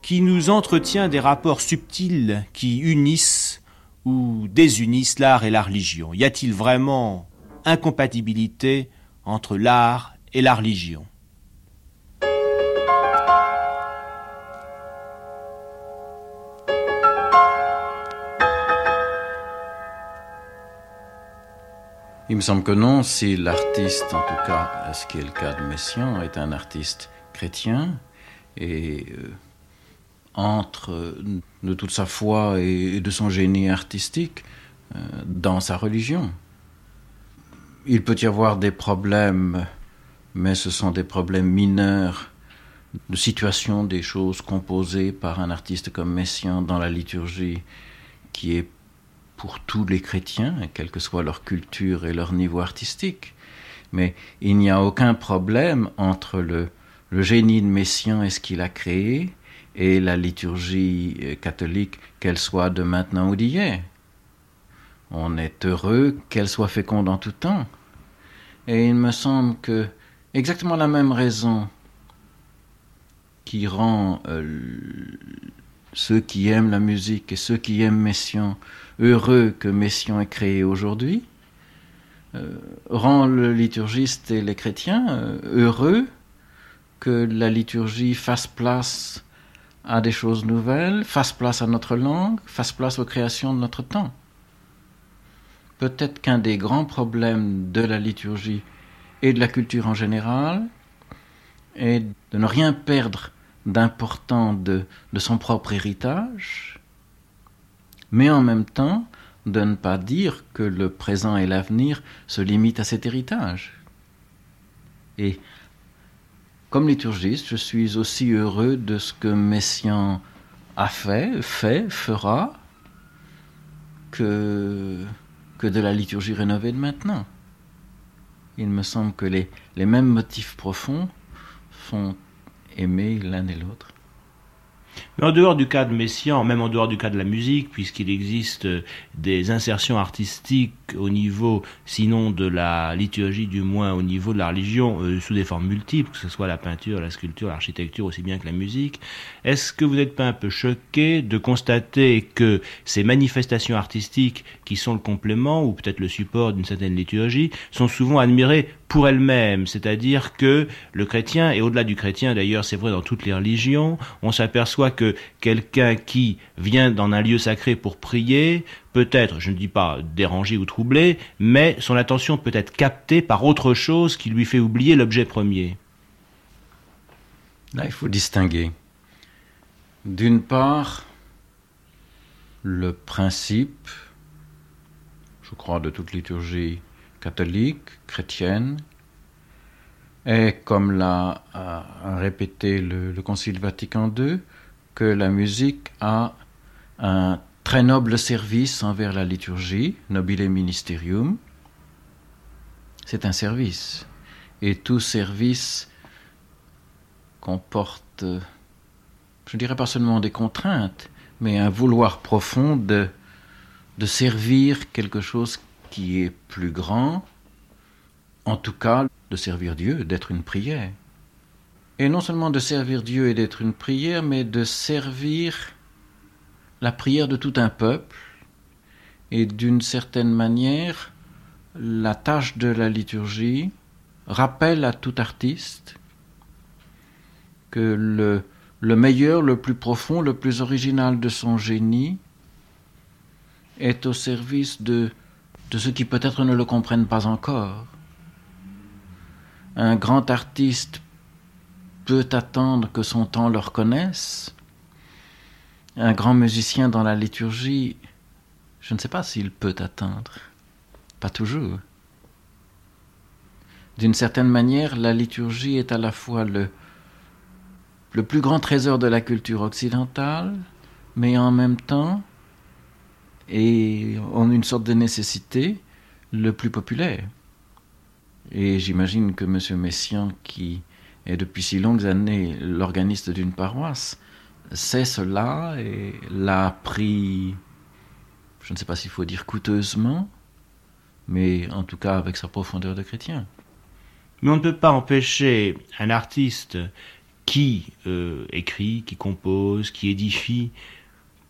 qui nous entretient des rapports subtils qui unissent ou désunissent l'art et la religion? Y a-t-il vraiment incompatibilité entre l'art et la religion? Il me semble que non, si l'artiste, en tout cas, ce qui est le cas de Messiaen, est un artiste chrétien et euh, entre de toute sa foi et de son génie artistique euh, dans sa religion. Il peut y avoir des problèmes, mais ce sont des problèmes mineurs de situation des choses composées par un artiste comme Messiaen dans la liturgie qui est pour tous les chrétiens, quelle que soit leur culture et leur niveau artistique. Mais il n'y a aucun problème entre le, le génie de Messiaen et ce qu'il a créé et la liturgie euh, catholique, qu'elle soit de maintenant ou d'hier. On est heureux qu'elle soit féconde en tout temps. Et il me semble que exactement la même raison qui rend euh, ceux qui aiment la musique et ceux qui aiment Messiaen heureux que Messiaen ait créé aujourd'hui, euh, rend le liturgiste et les chrétiens heureux que la liturgie fasse place à des choses nouvelles, fasse place à notre langue, fasse place aux créations de notre temps peut-être qu'un des grands problèmes de la liturgie et de la culture en général est de ne rien perdre d'important de, son propre héritage, mais en même temps de ne pas dire que le présent et l'avenir se limitent à cet héritage. Et comme liturgiste, je suis aussi heureux de ce que Messiaen a fait, fait, fera, que que de la liturgie rénovée de maintenant. Il me semble que les, les mêmes motifs profonds font aimer l'un et l'autre. Mais en dehors du cas de Messiaen, même en dehors du cas de la musique, puisqu'il existe des insertions artistiques au niveau, sinon de la liturgie, du moins au niveau de la religion, euh, sous des formes multiples, que ce soit la peinture, la sculpture, l'architecture, aussi bien que la musique, est-ce que vous n'êtes pas un peu choqué de constater que ces manifestations artistiques, qui sont le complément, ou peut-être le support d'une certaine liturgie, sont souvent admirées pour elles-mêmes, c'est-à-dire que le chrétien, et au-delà du chrétien d'ailleurs, c'est vrai dans toutes les religions, on s'aperçoit que quelqu'un qui vient dans un lieu sacré pour prier, peut-être, je ne dis pas dérangé ou troublé, mais son attention peut être captée par autre chose qui lui fait oublier l'objet premier. Là, il faut distinguer. D'une part, le principe, je crois, de toute liturgie catholique, chrétienne, et comme l'a répété le, Concile Vatican II, que la musique a un très noble service envers la liturgie, nobile ministerium. C'est un service. Et tout service comporte, je dirais pas seulement des contraintes, mais un vouloir profond de, de servir quelque chose qui est plus grand, en tout cas de servir Dieu, d'être une prière. Et non seulement de servir Dieu et d'être une prière, mais de servir la prière de tout un peuple. Et d'une certaine manière, la tâche de la liturgie rappelle à tout artiste que le, le meilleur, le plus profond, le plus original de son génie est au service de de ceux qui peut-être ne le comprennent pas encore. un grand artiste peut attendre que son temps le reconnaisse. Un grand musicien dans la liturgie, je ne sais pas s'il peut attendre. Pas toujours. D'une certaine manière, la liturgie est à la fois le, le plus grand trésor de la culture occidentale, mais en même temps, et en une sorte de nécessité, le plus populaire. Et j'imagine que M. Messiaen, qui est depuis si longues années l'organiste d'une paroisse, sait cela et l'a appris, je ne sais pas s'il faut dire coûteusement, mais en tout cas avec sa profondeur de chrétien. Mais on ne peut pas empêcher un artiste qui euh, écrit, qui compose, qui édifie,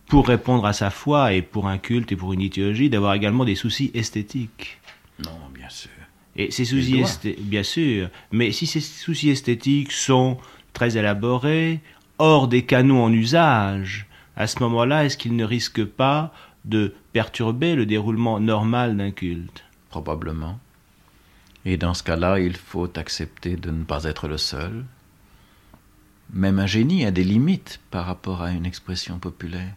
pour répondre à sa foi et pour un culte et pour une liturgie, d'avoir également des soucis esthétiques. Non, bien sûr. Et ces soucis bien sûr, mais si ces soucis esthétiques sont très élaborés, hors des canons en usage, à ce moment-là, est-ce qu'ils ne risquent pas de perturber le déroulement normal d'un culte? Probablement. Et dans ce cas-là, il faut accepter de ne pas être le seul. Même un génie a des limites par rapport à une expression populaire.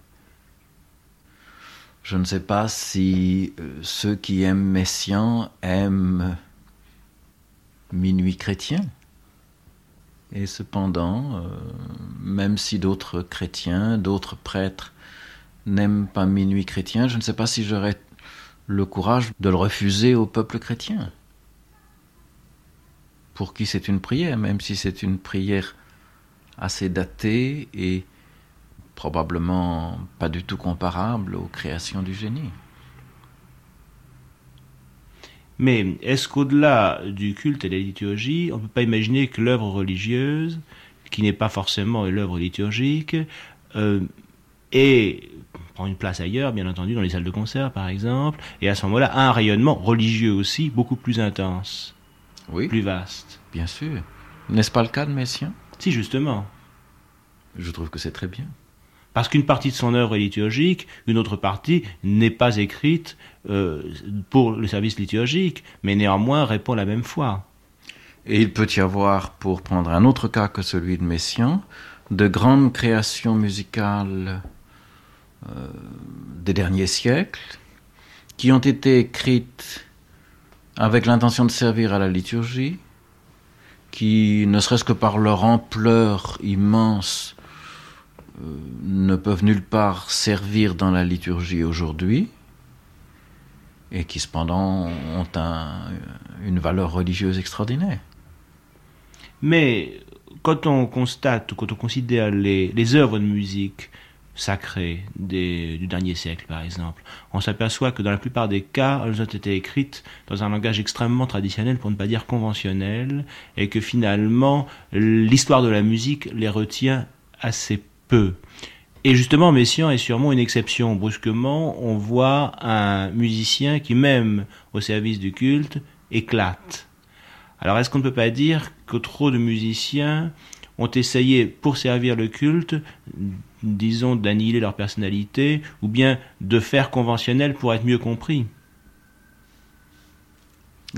Je ne sais pas si euh, ceux qui aiment Messiaen aiment Minuit chrétien. Et cependant, euh, même si d'autres chrétiens, d'autres prêtres n'aiment pas Minuit chrétien, je ne sais pas si j'aurais le courage de le refuser au peuple chrétien. Pour qui c'est une prière, même si c'est une prière assez datée et probablement pas du tout comparable aux créations du génie. Mais est-ce qu'au-delà du culte et de la liturgie, on ne peut pas imaginer que l'œuvre religieuse, qui n'est pas forcément l'œuvre liturgique, euh, prend une place ailleurs, bien entendu, dans les salles de concert par exemple, et à ce moment-là, a un rayonnement religieux aussi beaucoup plus intense, oui, plus vaste. Bien sûr. N'est-ce pas le cas de Messiaen? Si, justement. Je trouve que c'est très bien. Parce qu'une partie de son œuvre est liturgique, une autre partie n'est pas écrite euh, pour le service liturgique, mais néanmoins répond à la même foi. Et il peut y avoir, pour prendre un autre cas que celui de Messiaen, de grandes créations musicales euh, des derniers siècles qui ont été écrites avec l'intention de servir à la liturgie, qui, ne serait-ce que par leur ampleur immense, ne peuvent nulle part servir dans la liturgie aujourd'hui et qui cependant ont une valeur religieuse extraordinaire. Mais quand on constate, quand on considère les, œuvres de musique sacrées du dernier siècle, par exemple, on s'aperçoit que dans la plupart des cas, elles ont été écrites dans un langage extrêmement traditionnel, pour ne pas dire conventionnel, et que finalement, l'histoire de la musique les retient assez peu. Et justement, Messiaen est sûrement une exception. Brusquement, on voit un musicien qui, même au service du culte, éclate. Alors, est-ce qu'on ne peut pas dire que trop de musiciens ont essayé, pour servir le culte, disons, d'annihiler leur personnalité, ou bien de faire conventionnel pour être mieux compris?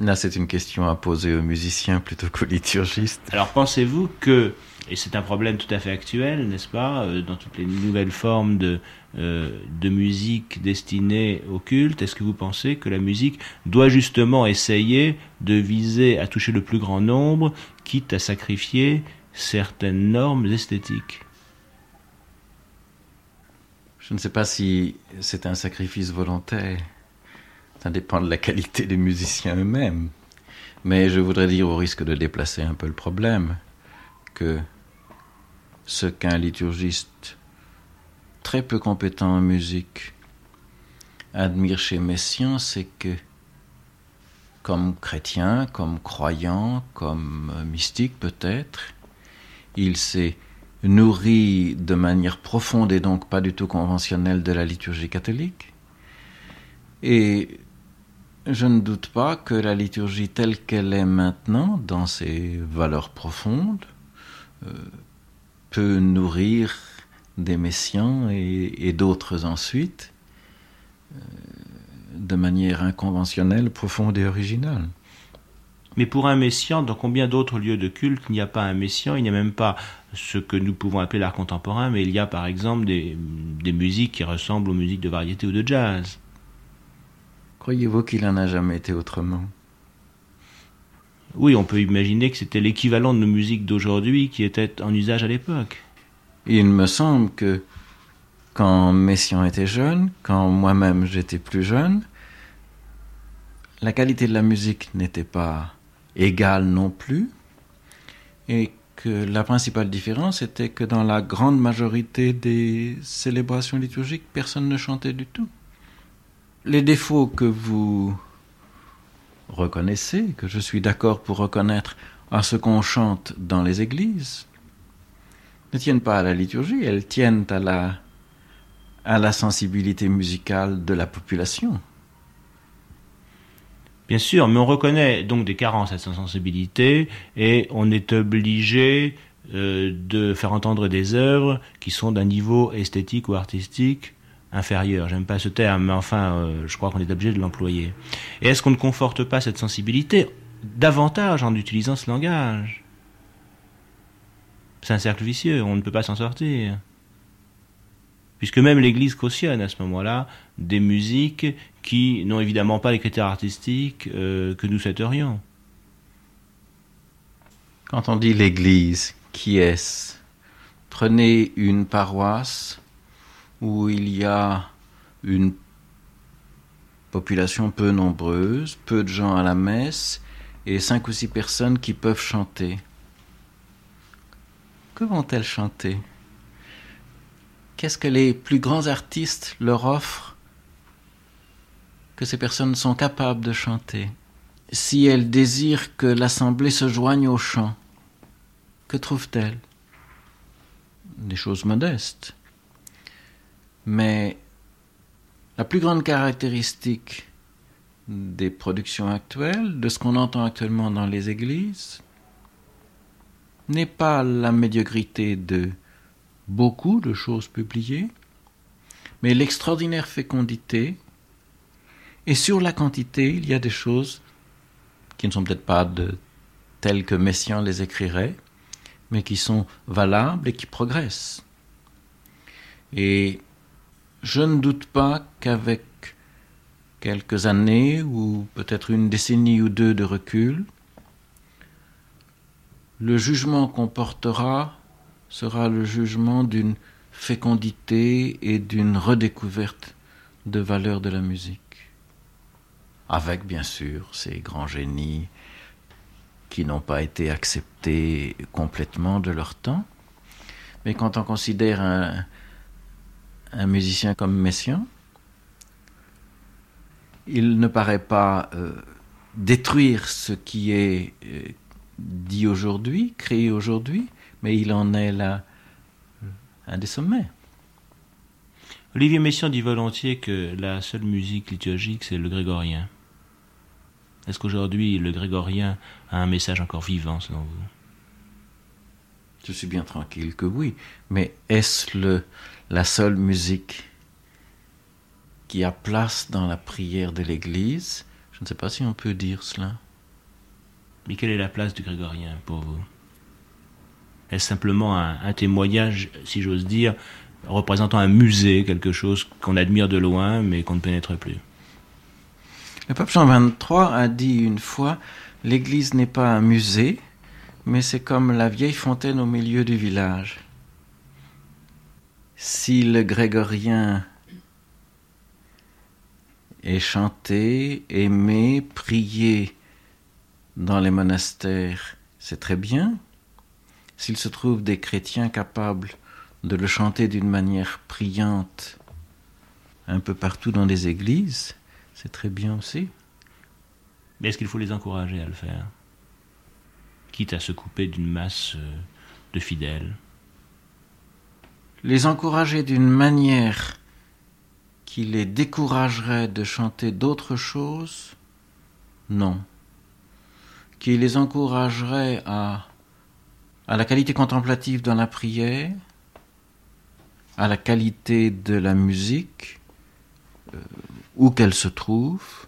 Là, c'est une question à poser aux musiciens plutôt qu'aux liturgistes. Alors, pensez-vous que et c'est un problème tout à fait actuel, n'est-ce pas, euh, dans toutes les nouvelles formes de, euh, de musique destinée au culte. Est-ce que vous pensez que la musique doit justement essayer de viser à toucher le plus grand nombre, quitte à sacrifier certaines normes esthétiques? Je ne sais pas si c'est un sacrifice volontaire. Ça dépend de la qualité des musiciens eux-mêmes. Mais je voudrais dire, au risque de déplacer un peu le problème, que ce qu'un liturgiste très peu compétent en musique admire chez Messiaen, c'est que comme chrétien, comme croyant, comme mystique peut-être, il s'est nourri de manière profonde et donc pas du tout conventionnelle de la liturgie catholique. Et je ne doute pas que la liturgie telle qu'elle est maintenant, dans ses valeurs profondes, euh, peut nourrir des messiens et, d'autres ensuite euh, de manière inconventionnelle, profonde et originale. Mais pour un messian, dans combien d'autres lieux de culte il n'y a pas un messian Il n'y a même pas ce que nous pouvons appeler l'art contemporain, mais il y a par exemple des, des musiques qui ressemblent aux musiques de variété ou de jazz. Croyez-vous qu'il n'en a jamais été autrement? Oui, on peut imaginer que c'était l'équivalent de nos musiques d'aujourd'hui qui étaient en usage à l'époque. Il me semble que quand Messiaen était jeune, quand moi-même j'étais plus jeune, la qualité de la musique n'était pas égale non plus, et que la principale différence était que dans la grande majorité des célébrations liturgiques, personne ne chantait du tout. Les défauts que vous reconnaissez, que je suis d'accord pour reconnaître à ce qu'on chante dans les églises, ne tiennent pas à la liturgie, elles tiennent à la, à la sensibilité musicale de la population. Bien sûr, mais on reconnaît donc des carences à sa sensibilité et on est obligé euh, de faire entendre des œuvres qui sont d'un niveau esthétique ou artistique inférieur. J'aime pas ce terme, mais enfin, euh, je crois qu'on est obligé de l'employer. Et est-ce qu'on ne conforte pas cette sensibilité davantage en utilisant ce langage? C'est un cercle vicieux, on ne peut pas s'en sortir puisque même l'Église cautionne à ce moment-là des musiques qui n'ont évidemment pas les critères artistiques euh, que nous souhaiterions. Quand on dit l'Église, qui est-ce? Prenez une paroisse où il y a une population peu nombreuse, peu de gens à la messe et cinq ou six personnes qui peuvent chanter. Que vont-elles chanter? Qu'est-ce que les plus grands artistes leur offrent que ces personnes sont capables de chanter? Si elles désirent que l'assemblée se joigne au chant, que trouvent-elles? Des choses modestes. Mais la plus grande caractéristique des productions actuelles, de ce qu'on entend actuellement dans les églises, n'est pas la médiocrité de beaucoup de choses publiées, mais l'extraordinaire fécondité, et sur la quantité, il y a des choses qui ne sont peut-être pas de telles que Messiaen les écrirait, mais qui sont valables et qui progressent. Et je ne doute pas qu'avec quelques années ou peut-être une décennie ou deux de recul, le jugement qu'on portera sera le jugement d'une fécondité et d'une redécouverte de valeur de la musique. Avec bien sûr ces grands génies qui n'ont pas été acceptés complètement de leur temps. Mais quand on considère un, un musicien comme Messiaen, il ne paraît pas euh, détruire ce qui est euh, dit aujourd'hui, créé aujourd'hui, mais il en est là un des sommets. Olivier Messiaen dit volontiers que la seule musique liturgique, c'est le grégorien. Est-ce qu'aujourd'hui, le grégorien a un message encore vivant, selon vous? Je suis bien tranquille que oui, mais est-ce le, la seule musique qui a place dans la prière de l'Église Je ne sais pas si on peut dire cela. Mais quelle est la place du grégorien pour vous? Est simplement un, témoignage, si j'ose dire, représentant un musée, quelque chose qu'on admire de loin mais qu'on ne pénètre plus? Le pape Jean XXIII a dit une fois L'Église n'est pas un musée, mais c'est comme la vieille fontaine au milieu du village. Si le grégorien est chanté, aimé, prié dans les monastères, c'est très bien, s'il se trouve des chrétiens capables de le chanter d'une manière priante un peu partout dans les églises, c'est très bien aussi. Mais est-ce qu'il faut les encourager à le faire? Quitte à se couper d'une masse euh, de fidèles? Les encourager d'une manière qui les découragerait de chanter d'autres choses? Non. Qui les encouragerait à à la qualité contemplative dans la prière, à la qualité de la musique, euh, où qu'elle se trouve,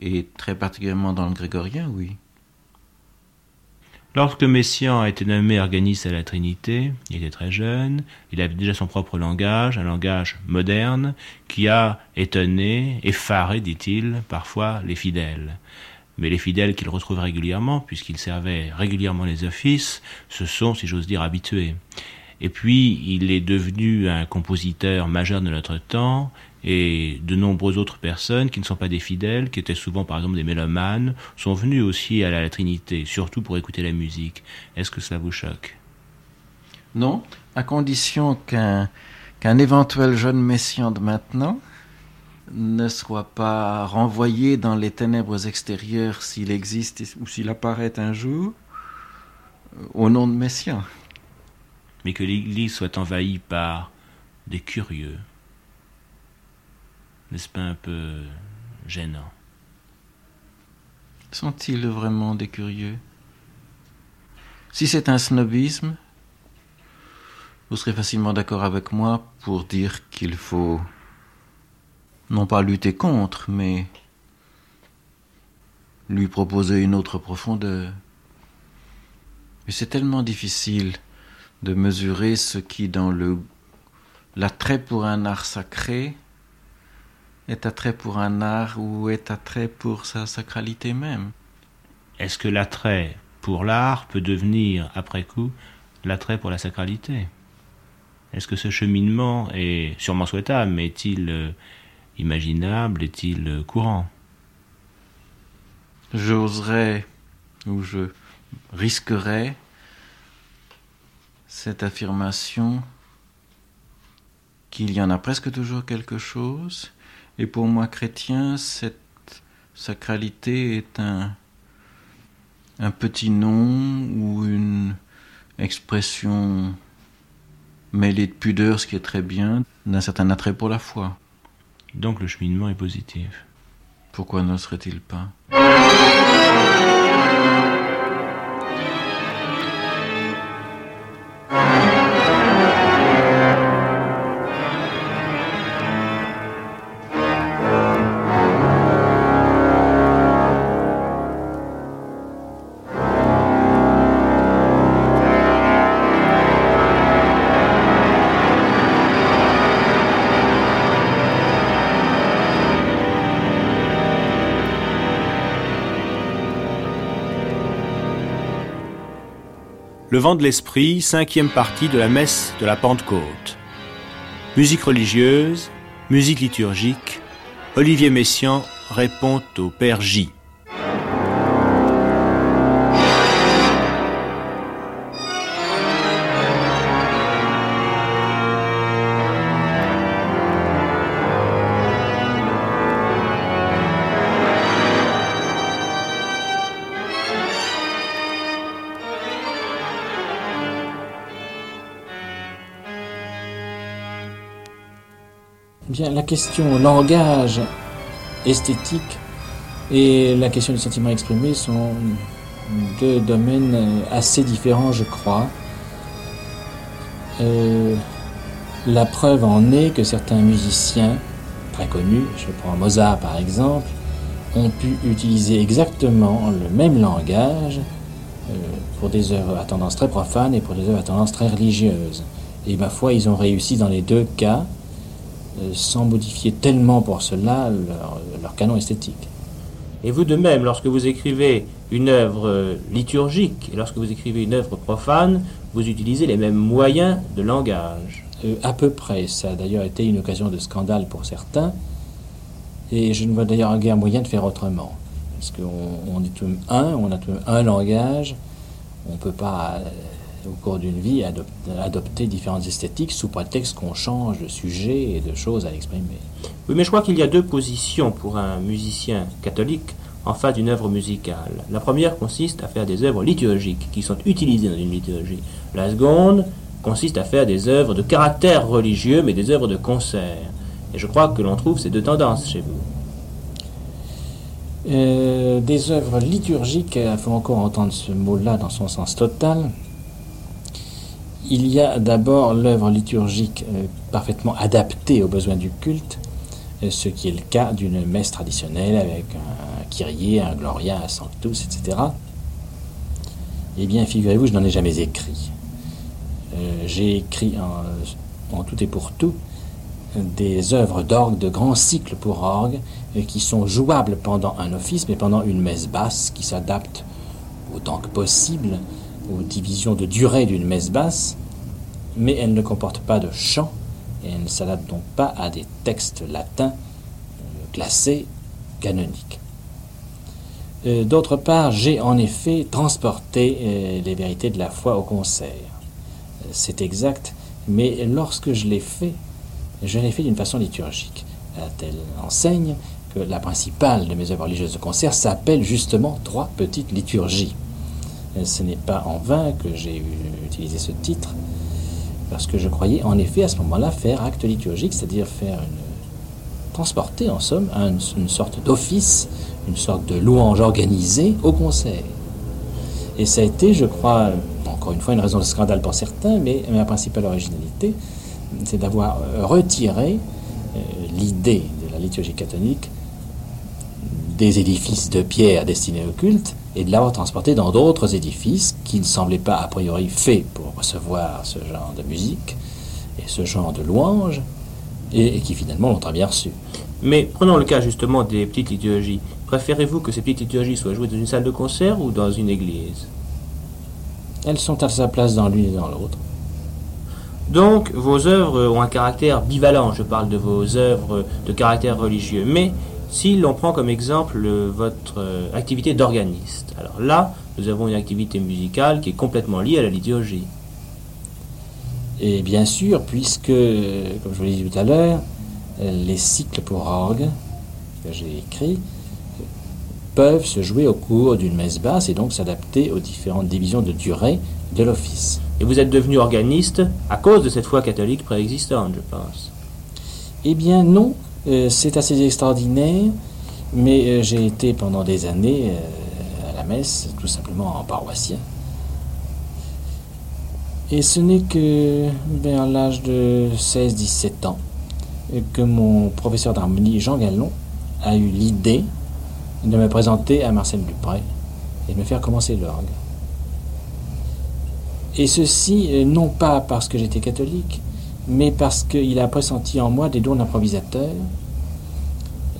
et très particulièrement dans le grégorien, oui. Lorsque Messiaen a été nommé organiste à la Trinité, il était très jeune, il avait déjà son propre langage, un langage moderne, qui a étonné, effaré, dit-il, parfois les fidèles. Mais les fidèles qu'il retrouve régulièrement, puisqu'il servait régulièrement les offices, se sont, si j'ose dire, habitués. Et puis, il est devenu un compositeur majeur de notre temps, et de nombreuses autres personnes qui ne sont pas des fidèles, qui étaient souvent par exemple des mélomanes, sont venus aussi à la Trinité, surtout pour écouter la musique. Est-ce que cela vous choque? Non, à condition qu'un qu'un éventuel jeune messian de maintenant ne soit pas renvoyé dans les ténèbres extérieures s'il existe ou s'il apparaît un jour au nom de Messian. Mais que l'Église soit envahie par des curieux, n'est-ce pas un peu gênant Sont-ils vraiment des curieux? Si c'est un snobisme, vous serez facilement d'accord avec moi pour dire qu'il faut non pas lutter contre, mais lui proposer une autre profondeur. Mais c'est tellement difficile de mesurer ce qui, dans le l'attrait pour un art sacré, est attrait pour un art ou est attrait pour sa sacralité même. Est-ce que l'attrait pour l'art peut devenir, après coup, l'attrait pour la sacralité? Est-ce que ce cheminement est sûrement souhaitable, mais est-il euh, imaginable, est-il euh, courant? J'oserais, ou je risquerais, cette affirmation qu'il y en a presque toujours quelque chose, et pour moi, chrétien, cette sacralité est un, un petit nom ou une expression mêlée de pudeur, ce qui est très bien, d'un certain attrait pour la foi. Donc le cheminement est positif. Pourquoi ne serait-il pas? Le vent de l'esprit, cinquième partie de la messe de la Pentecôte. Musique religieuse, musique liturgique, Olivier Messiaen répond au Père J. question langage, esthétique et la question du sentiment exprimé sont deux domaines assez différents, je crois. Euh, la preuve en est que certains musiciens très connus, je prends Mozart par exemple, ont pu utiliser exactement le même langage euh, pour des œuvres à tendance très profane et pour des œuvres à tendance très religieuse. Et ma foi, ils ont réussi dans les deux cas euh, sans modifier tellement pour cela leur, leur, canon esthétique. Et vous de même, lorsque vous écrivez une œuvre liturgique et lorsque vous écrivez une œuvre profane, vous utilisez les mêmes moyens de langage euh, À peu près. Ça a d'ailleurs été une occasion de scandale pour certains. Et je ne vois d'ailleurs guère moyen de faire autrement. Parce qu'on on est tout un, on a tout un langage. On ne peut pas au cours d'une vie, adopter différentes esthétiques sous prétexte qu'on change de sujet et de choses à exprimer. Oui, mais je crois qu'il y a deux positions pour un musicien catholique en face d'une œuvre musicale. La première consiste à faire des œuvres liturgiques qui sont utilisées dans une liturgie. La seconde consiste à faire des œuvres de caractère religieux, mais des œuvres de concert. Et je crois que l'on trouve ces deux tendances chez vous. Euh, des œuvres liturgiques, il faut encore entendre ce mot-là dans son sens total, il y a d'abord l'œuvre liturgique euh, parfaitement adaptée aux besoins du culte, euh, ce qui est le cas d'une messe traditionnelle avec un Kyrie, un Gloria, un Sanctus, etc. Eh bien, figurez-vous, je n'en ai jamais écrit. Euh, j'ai écrit en, tout et pour tout des œuvres d'orgue, de grands cycles pour orgue, qui sont jouables pendant un office, mais pendant une messe basse, qui s'adapte autant que possible aux divisions de durée d'une messe basse, mais elle ne comporte pas de chant, et elle ne s'adapte donc pas à des textes latins euh, classés canoniques. Euh, d'autre part, j'ai en effet transporté euh, les vérités de la foi au concert. C'est exact, mais lorsque je l'ai fait, je l'ai fait d'une façon liturgique, à telle enseigne que la principale de mes œuvres religieuses de concert s'appelle justement Trois petites liturgies. Ce n'est pas en vain que j'ai utilisé ce titre, parce que je croyais en effet à ce moment-là faire acte liturgique, c'est-à-dire faire transporter en somme une, sorte d'office, une sorte de louange organisée au concert. Et ça a été, je crois, encore une fois une raison de scandale pour certains, mais ma principale originalité, c'est d'avoir retiré euh, l'idée de la liturgie catholique des édifices de pierre destinés au culte et de l'avoir transporté dans d'autres édifices qui ne semblaient pas a priori faits pour recevoir ce genre de musique et ce genre de louange et, qui finalement l'ont très bien reçu. Mais prenons le cas justement des petites liturgies. Préférez-vous que ces petites liturgies soient jouées dans une salle de concert ou dans une église? Elles sont à sa place dans l'une et dans l'autre. Donc, vos œuvres ont un caractère bivalent, je parle de vos œuvres de caractère religieux. Mais si l'on prend comme exemple votre euh, activité d'organiste, alors là, nous avons une activité musicale qui est complètement liée à la liturgie. Et bien sûr, puisque, comme je vous l'ai dit tout à l'heure, les cycles pour orgue que j'ai écrits peuvent se jouer au cours d'une messe basse et donc s'adapter aux différentes divisions de durée de l'office. Et vous êtes devenu organiste à cause de cette foi catholique préexistante, je pense. Eh bien non, euh, c'est assez extraordinaire, mais euh, j'ai été pendant des années euh, à la messe, tout simplement en paroissien. Et ce n'est que vers l'âge de 16-17 ans que mon professeur d'harmonie, Jean Gallon, a eu l'idée de me présenter à Marcel Dupré et de me faire commencer l'orgue. Et ceci, non pas parce que j'étais catholique, mais parce qu'il a pressenti en moi des dons d'improvisateur.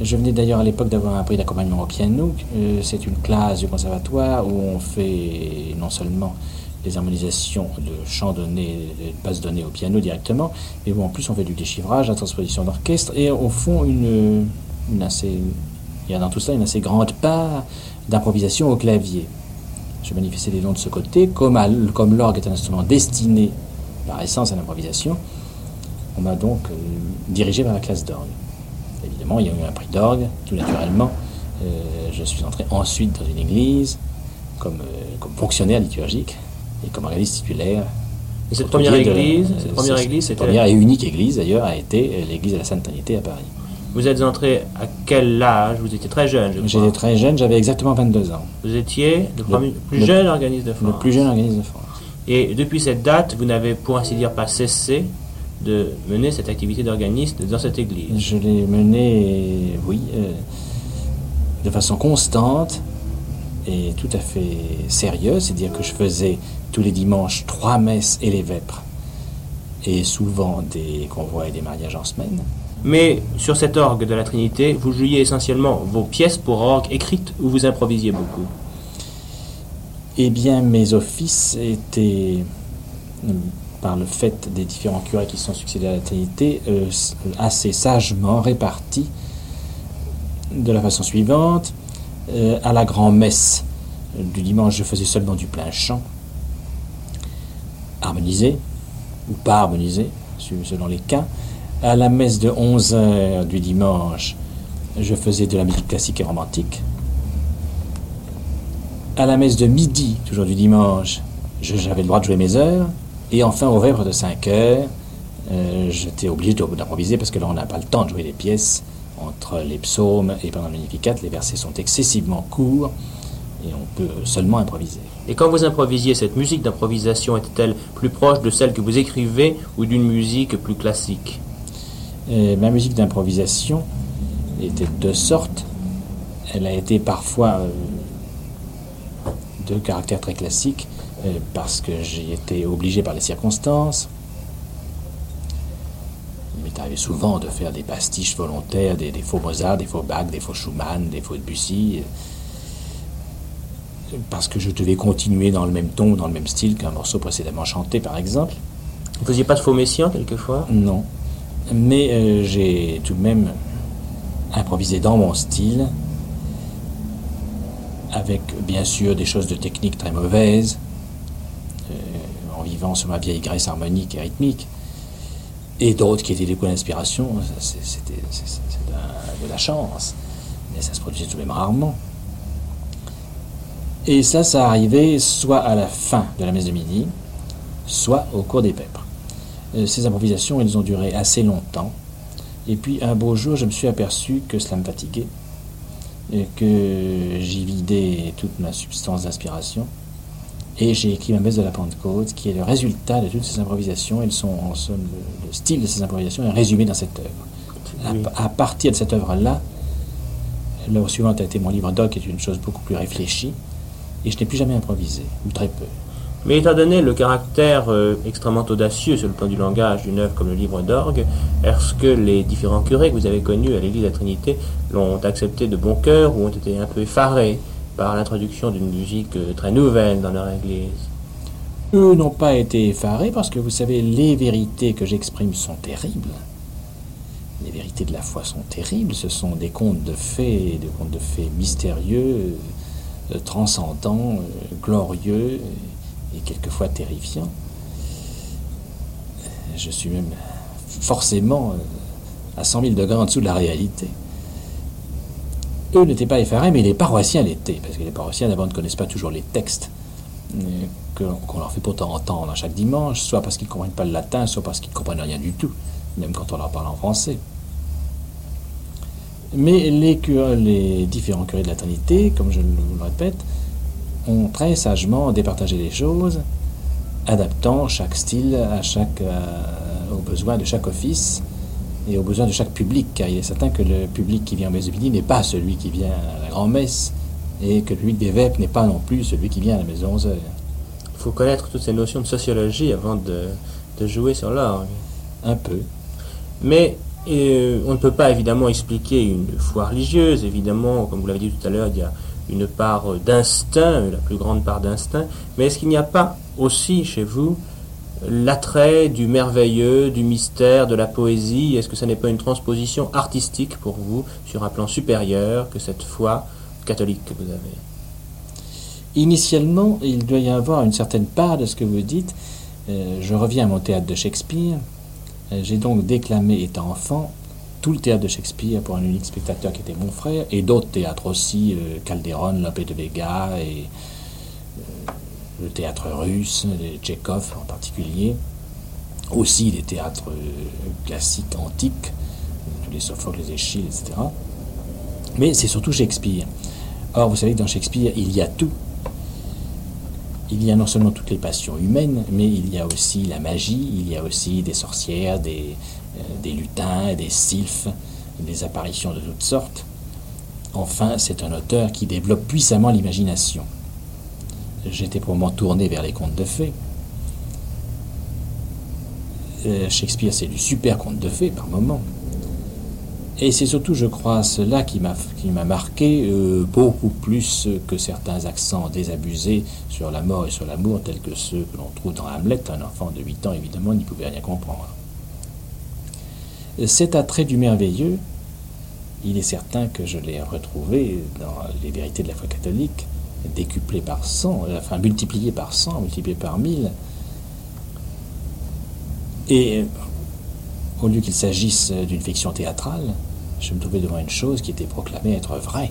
Je venais d'ailleurs à l'époque d'avoir un prix d'accompagnement au piano. Euh, c'est une classe du conservatoire où on fait non seulement des harmonisations de chants donnés, de passes données au piano directement, mais où en plus on fait du déchiffrage, la transposition d'orchestre, et au fond une, assez, il y a dans tout ça une assez grande part d'improvisation au clavier. Je manifestais des dons de ce côté, comme l'orgue est un instrument destiné par essence à l'improvisation, on m'a donc euh, dirigé vers la classe d'orgue. Évidemment, il y a eu un prix d'orgue, tout naturellement. Euh, je suis entré ensuite dans une église comme, euh, comme fonctionnaire liturgique et comme organiste titulaire. Et cette première église, cette première église, cette première et unique église d'ailleurs a été l'église de la Sainte Trinité à Paris. Vous êtes entré à quel âge? Vous étiez très jeune, je crois. J'étais très jeune, j'avais exactement 22 ans. Vous étiez le, plus jeune organiste de France. Le plus jeune organiste de France. Et depuis cette date, vous n'avez pour ainsi dire pas cessé de mener cette activité d'organiste dans cette église Je l'ai menée, oui, euh, de façon constante et tout à fait sérieuse, c'est-à-dire que je faisais tous les dimanches trois messes et les vêpres, et souvent des convois et des mariages en semaine. Mais sur cet orgue de la Trinité, vous jouiez essentiellement vos pièces pour orgue écrites ou vous improvisiez beaucoup? Eh bien, mes offices étaient par le fait des différents curés qui sont succédés à la Trinité, euh, assez sagement répartis de la façon suivante. Euh, à la grand-messe du dimanche, je faisais seulement du plein chant, harmonisé ou pas harmonisé, selon les cas. À la messe de 11 heures du dimanche, je faisais de la musique classique et romantique. À la messe de midi, toujours du dimanche, j'avais le droit de jouer mes heures. Et enfin, au vêpres de 5 heures, euh, j'étais obligé d'improviser parce que là, on n'a pas le temps de jouer les pièces. Entre les psaumes et pendant le Magnificat, les versets sont excessivement courts et on peut seulement improviser. Et quand vous improvisiez, cette musique d'improvisation était-elle plus proche de celle que vous écrivez ou d'une musique plus classique? Euh, Ma musique d'improvisation était de deux sortes. Elle a été parfois euh, de caractère très classique parce que j'ai été obligé par les circonstances. Il m'est arrivé souvent de faire des pastiches volontaires, des, des faux Mozart, des faux Bach, des faux Schumann, des faux Debussy, euh, parce que je devais continuer dans le même ton, dans le même style qu'un morceau précédemment chanté, par exemple. Vous faisiez pas de faux messiens quelquefois? Non. Mais euh, j'ai tout de même improvisé dans mon style, avec bien sûr des choses de technique très mauvaises, euh, sur ma vieille graisse harmonique et rythmique, et d'autres qui étaient des coups d'inspiration. C'était de la chance, mais ça se produisait tout de même rarement. Et ça, ça arrivait soit à la fin de la messe de midi, soit au cours des pèpres. Euh, ces improvisations, elles ont duré assez longtemps. Et puis un beau jour, je me suis aperçu que cela me fatiguait, et que j'y vidais toute ma substance d'inspiration. Et j'ai écrit ma messe de la Pentecôte, qui est le résultat de toutes ces improvisations. Elles sont en somme le, style de ces improvisations est résumé dans cette œuvre. À, partir de cette œuvre-là, l'œuvre suivante a été mon livre d'Oc, qui est une chose beaucoup plus réfléchie, et je n'ai plus jamais improvisé, ou très peu. Mais étant donné le caractère euh, extrêmement audacieux sur le plan du langage d'une œuvre comme le livre d'orgue, est-ce que les différents curés que vous avez connus à l'église de la Trinité l'ont accepté de bon cœur ou ont été un peu effarés? Par l'introduction d'une musique euh, très nouvelle dans leur église Eux n'ont pas été effarés parce que vous savez, les vérités que j'exprime sont terribles. Les vérités de la foi sont terribles. Ce sont des contes de fées, des contes de fées mystérieux, euh, transcendants, glorieux et quelquefois terrifiant. Je suis même forcément euh, à 100 000 degrés en dessous de la réalité. Eux n'étaient pas effarés, mais les paroissiens l'étaient, parce que les paroissiens d'abord ne connaissent pas toujours les textes euh, qu'on leur fait pourtant entendre chaque dimanche, soit parce qu'ils ne comprennent pas le latin, soit parce qu'ils ne comprennent rien du tout, même quand on leur parle en français. Mais les, les différents curés de la Trinité, comme je le répète, ont très sagement départagé les choses, adaptant chaque style à chaque, euh, aux besoins de chaque office et aux besoins de chaque public, car il est certain que le public qui vient au messe n'est pas celui qui vient à la grand-messe, et que le public d'évêque n'est pas non plus celui qui vient à la maison 11 heures. Il faut connaître toutes ces notions de sociologie avant de, de jouer sur l'orgue. Un peu. Mais euh, on ne peut pas évidemment expliquer une foi religieuse, évidemment, comme vous l'avez dit tout à l'heure, il y a une part d'instinct, la plus grande part d'instinct, mais est-ce qu'il n'y a pas aussi chez vous l'attrait du merveilleux, du mystère, de la poésie Est-ce que ce n'est pas une transposition artistique pour vous sur un plan supérieur que cette foi catholique que vous avez Initialement, il doit y avoir une certaine part de ce que vous dites. Euh, je reviens à mon théâtre de Shakespeare. Euh, j'ai donc déclamé étant enfant tout le théâtre de Shakespeare pour un unique spectateur qui était mon frère, et d'autres théâtres aussi, euh, Calderon, Lope de Vega, et le théâtre russe, les Tchekhov en particulier, aussi des théâtres euh, classiques antiques, tous les Sophocles, les Échilles, etc. Mais c'est surtout Shakespeare. Or, vous savez que dans Shakespeare, il y a tout. Il y a non seulement toutes les passions humaines, mais il y a aussi la magie, il y a aussi des sorcières, des, euh, des lutins, des sylphes, des apparitions de toutes sortes. Enfin, c'est un auteur qui développe puissamment l'imagination. J'étais pour m'en tourner vers les contes de fées. Euh, Shakespeare, c'est du super conte de fées par moments. Et c'est surtout, je crois, cela qui m'a, qui m'a marqué euh, beaucoup plus que certains accents désabusés sur la mort et sur l'amour, tels que ceux que l'on trouve dans Hamlet. Un enfant de 8 ans, évidemment, n'y pouvait rien comprendre. Cet attrait du merveilleux, il est certain que je l'ai retrouvé dans les vérités de la foi catholique, décuplé par 100, enfin multiplié par 100, multiplié par 1000. Et au lieu qu'il s'agisse d'une fiction théâtrale, je me trouvais devant une chose qui était proclamée être vraie.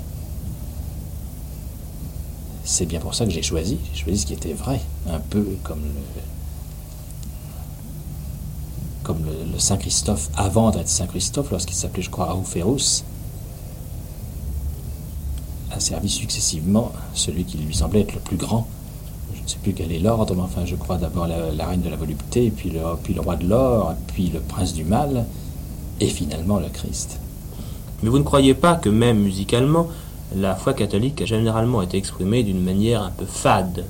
C'est bien pour ça que j'ai choisi, j'ai choisi ce qui était vrai, un peu comme le, comme le, Saint-Christophe avant d'être Saint-Christophe, lorsqu'il s'appelait, je crois, Aouferus, a servi successivement celui qui lui semblait être le plus grand. Je ne sais plus quel est l'ordre, mais enfin, je crois d'abord la, reine de la volupté, puis le, puis le roi de l'or, puis le prince du mal, et finalement le Christ. Mais vous ne croyez pas que même musicalement, la foi catholique a généralement été exprimée d'une manière un peu fade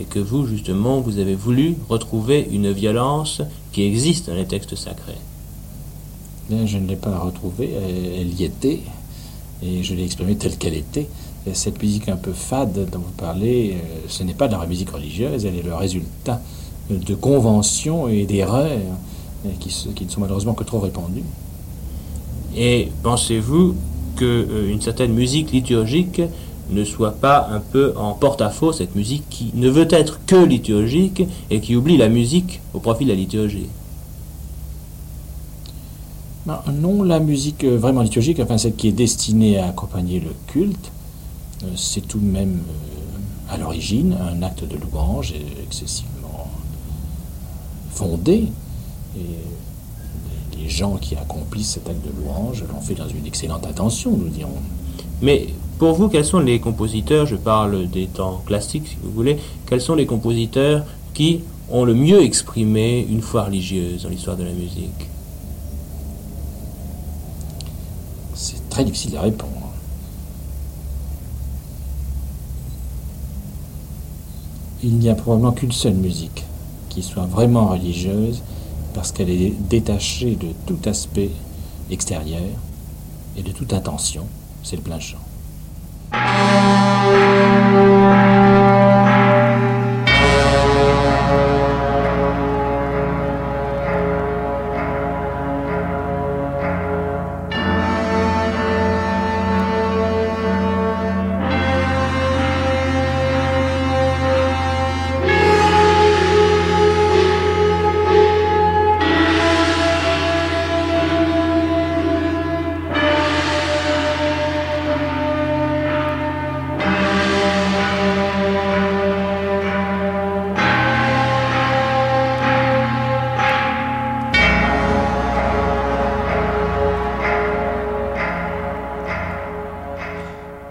et que vous, justement, vous avez voulu retrouver une violence qui existe dans les textes sacrés? Bien, je ne l'ai pas retrouvée, elle y était, et je l'ai exprimée telle qu'elle était. Et cette musique un peu fade dont vous parlez, euh, ce n'est pas de la musique religieuse, elle est le résultat de conventions et d'erreurs qui, qui, ne sont malheureusement que trop répandues. Et pensez-vous qu'une euh, certaine musique liturgique ne soit pas un peu en porte-à-faux, cette musique qui ne veut être que liturgique et qui oublie la musique au profit de la liturgie? Non, la musique vraiment liturgique, enfin celle qui est destinée à accompagner le culte, euh, c'est tout de même euh, à l'origine un acte de louange excessivement fondé. Et les gens qui accomplissent cet acte de louange l'ont fait dans une excellente intention, nous dirons. Mais pour vous, quels sont les compositeurs, je parle des temps classiques si vous voulez, quels sont les compositeurs qui ont le mieux exprimé une foi religieuse dans l'histoire de la musique C'est il n'y a probablement qu'une seule musique qui soit vraiment religieuse parce qu'elle est détachée de tout aspect extérieur et de toute intention, c'est le plein chant.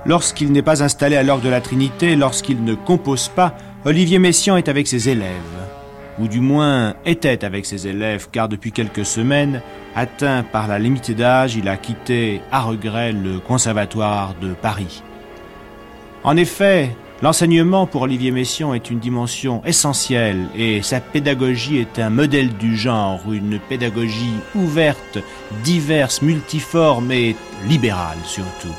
Lorsqu'il n'est pas installé à l'orgue de la Trinité, lorsqu'il ne compose pas, Olivier Messiaen est avec ses élèves. Ou du moins était avec ses élèves, car depuis quelques semaines, atteint par la limite d'âge, il a quitté à regret le Conservatoire de Paris. En effet, l'enseignement pour Olivier Messiaen est une dimension essentielle et sa pédagogie est un modèle du genre, une pédagogie ouverte, diverse, multiforme et libérale surtout.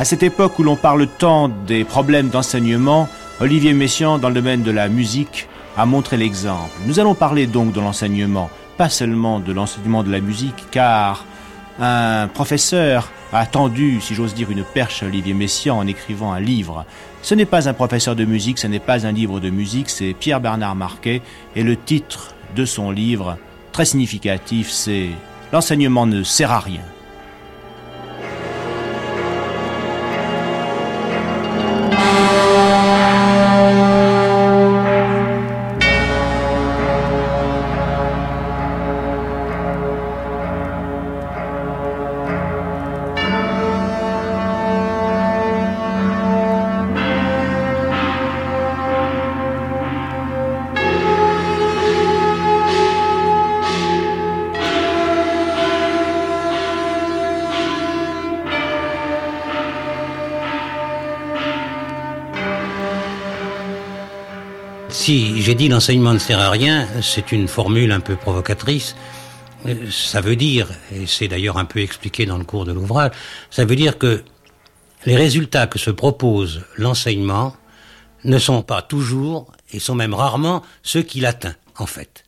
À cette époque où l'on parle tant des problèmes d'enseignement, Olivier Messiaen, dans le domaine de la musique, a montré l'exemple. Nous allons parler donc de l'enseignement, pas seulement de l'enseignement de la musique, car un professeur a tendu, si j'ose dire, une perche à Olivier Messiaen en écrivant un livre. Ce n'est pas un professeur de musique, ce n'est pas un livre de musique, c'est Pierre-Bernard Marquet, et le titre de son livre, très significatif, c'est L'enseignement ne sert à rien. J'ai dit l'enseignement ne sert à rien, c'est une formule un peu provocatrice. Ça veut dire, et c'est d'ailleurs un peu expliqué dans le cours de l'ouvrage, ça veut dire que les résultats que se propose l'enseignement ne sont pas toujours, et sont même rarement, ceux qu'il atteint, en fait.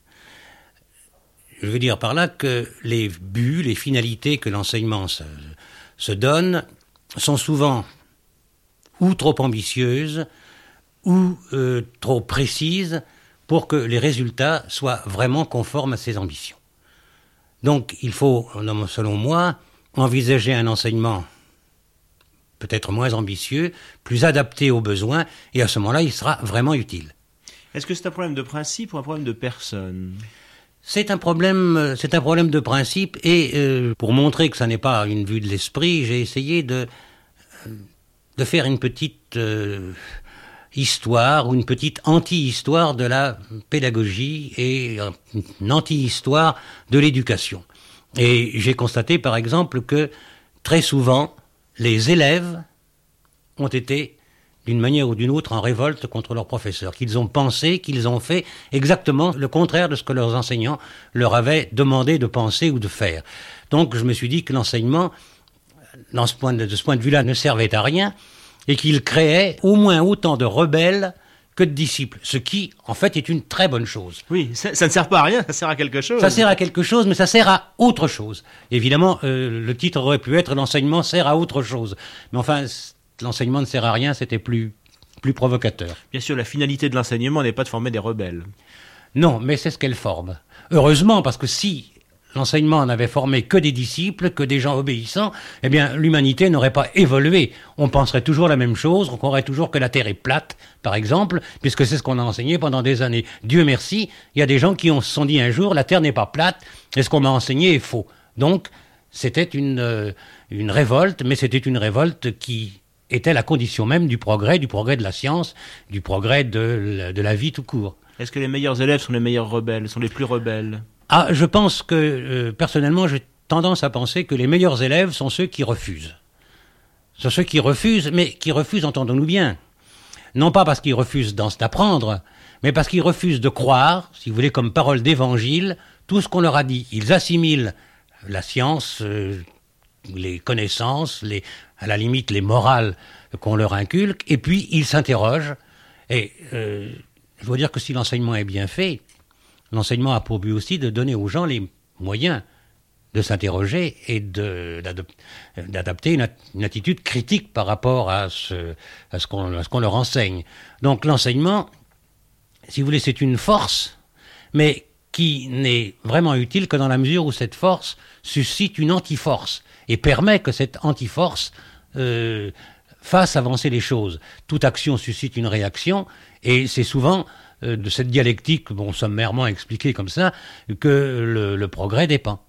Je veux dire par là que les buts, les finalités que l'enseignement se, donne sont souvent ou trop ambitieuses, ou euh, trop précise pour que les résultats soient vraiment conformes à ses ambitions. Donc il faut, selon moi, envisager un enseignement peut-être moins ambitieux, plus adapté aux besoins, et à ce moment-là, il sera vraiment utile. Est-ce que c'est un problème de principe ou un problème de personne? C'est un problème, c'est un problème de principe, et euh, pour montrer que ça n'est pas une vue de l'esprit, j'ai essayé de de faire une petite euh, histoire ou une petite anti-histoire de la pédagogie et une anti-histoire de l'éducation. Et j'ai constaté par exemple que très souvent les élèves ont été d'une manière ou d'une autre, en révolte contre leurs professeurs, qu'ils ont pensé, qu'ils ont fait exactement le contraire de ce que leurs enseignants leur avaient demandé de penser ou de faire. Donc je me suis dit que l'enseignement, dans de ce point de vue-là, ne servait à rien et qu'il créait au moins autant de rebelles que de disciples, ce qui, en fait, est une très bonne chose. Oui, ça, ça, ne sert pas à rien, ça sert à quelque chose. Ça sert à quelque chose, mais ça sert à autre chose. Évidemment, euh, le titre aurait pu être L'enseignement sert à autre chose. Mais enfin, l'enseignement ne sert à rien, c'était plus, plus provocateur. Bien sûr, la finalité de l'enseignement n'est pas de former des rebelles. Non, mais c'est ce qu'elle forme. Heureusement, parce que si l'enseignement n'avait formé que des disciples, que des gens obéissants, eh bien, l'humanité n'aurait pas évolué. On penserait toujours la même chose, on croirait toujours que la Terre est plate, par exemple, puisque c'est ce qu'on a enseigné pendant des années. Dieu merci, il y a des gens qui ont, se sont dit un jour, la Terre n'est pas plate, et ce qu'on m'a enseigné est faux. Donc, c'était une, euh, une révolte, mais c'était une révolte qui était la condition même du progrès, du progrès de la science, du progrès de de la vie tout court. Est-ce que les meilleurs élèves sont les meilleurs rebelles, sont les plus rebelles? Ah, je pense que, euh, personnellement, j'ai tendance à penser que les meilleurs élèves sont ceux qui refusent. Ce sont ceux qui refusent, mais qui refusent, entendons-nous bien. Non pas parce qu'ils refusent d'apprendre, mais parce qu'ils refusent de croire, si vous voulez, comme parole d'évangile, tout ce qu'on leur a dit. Ils assimilent la science, euh, les connaissances, à la limite les morales qu'on leur inculque, et puis ils s'interrogent. Et euh, je dois dire que si l'enseignement est bien fait, l'enseignement a pour but aussi de donner aux gens les moyens de s'interroger et d'adapter une, attitude critique par rapport à ce, qu'on qu leur enseigne. Donc l'enseignement, si vous voulez, c'est une force, mais qui n'est vraiment utile que dans la mesure où cette force suscite une anti-force et permet que cette anti-force euh, fasse avancer les choses. Toute action suscite une réaction, et c'est souvent de cette dialectique, bon, sommairement expliquée comme ça, que le, le progrès dépend.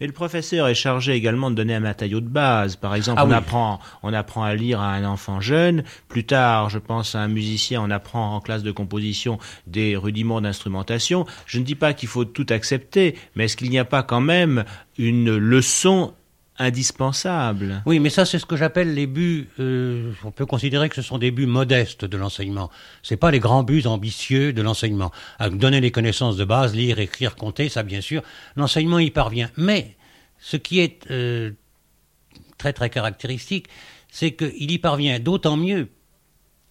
Mais le professeur est chargé également de donner un matériau de base. Par exemple, Ah on, oui. apprend, on apprend à lire à un enfant jeune. Plus tard, je pense à un musicien, on apprend en classe de composition des rudiments d'instrumentation. Je ne dis pas qu'il faut tout accepter, mais est-ce qu'il n'y a pas quand même une leçon indispensable Oui, mais ça, c'est ce que j'appelle les buts. euh, on peut considérer que ce sont des buts modestes de l'enseignement. C'est pas les grands buts ambitieux de l'enseignement. Donner les connaissances de base, lire, écrire, compter, ça, bien sûr, l'enseignement y parvient. Mais ce qui est euh, très très caractéristique, c'est qu'il y parvient d'autant mieux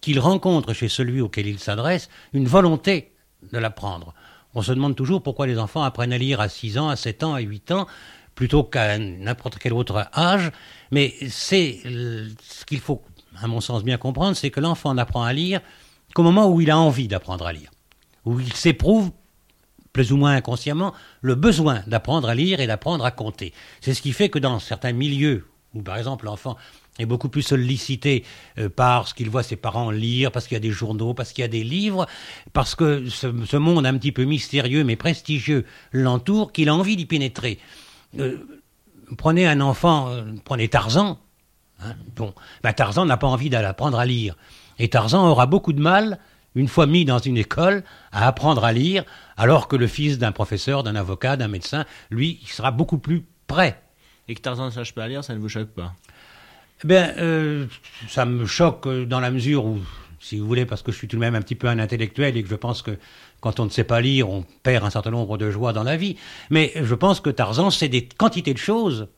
qu'il rencontre chez celui auquel il s'adresse une volonté de l'apprendre. On se demande toujours pourquoi les enfants apprennent à lire à 6 ans, à 7 ans, à 8 ans, plutôt qu'à n'importe quel autre âge. Mais c'est ce qu'il faut, à mon sens, bien comprendre, c'est que l'enfant n'apprend à lire qu'au moment où il a envie d'apprendre à lire, où il s'éprouve plus ou moins inconsciemment, le besoin d'apprendre à lire et d'apprendre à compter. C'est ce qui fait que dans certains milieux, où par exemple l'enfant est beaucoup plus sollicité euh, par ce qu'il voit ses parents lire, parce qu'il y a des journaux, parce qu'il y a des livres, parce que ce, ce monde un petit peu mystérieux mais prestigieux l'entoure, qu'il a envie d'y pénétrer. Euh, prenez un enfant, euh, prenez Tarzan. Hein, bon, ben Tarzan n'a pas envie d'apprendre à lire. Et Tarzan aura beaucoup de mal, une fois mis dans une école, à apprendre à lire, alors que le fils d'un professeur, d'un avocat, d'un médecin, lui, il sera beaucoup plus prêt. Et que Tarzan ne sache pas lire, ça ne vous choque pas? Eh bien, euh, ça me choque euh, dans la mesure où, si vous voulez, parce que je suis tout de même un petit peu un intellectuel et que je pense que quand on ne sait pas lire, on perd un certain nombre de joies dans la vie. Mais je pense que Tarzan, c'est des quantités de choses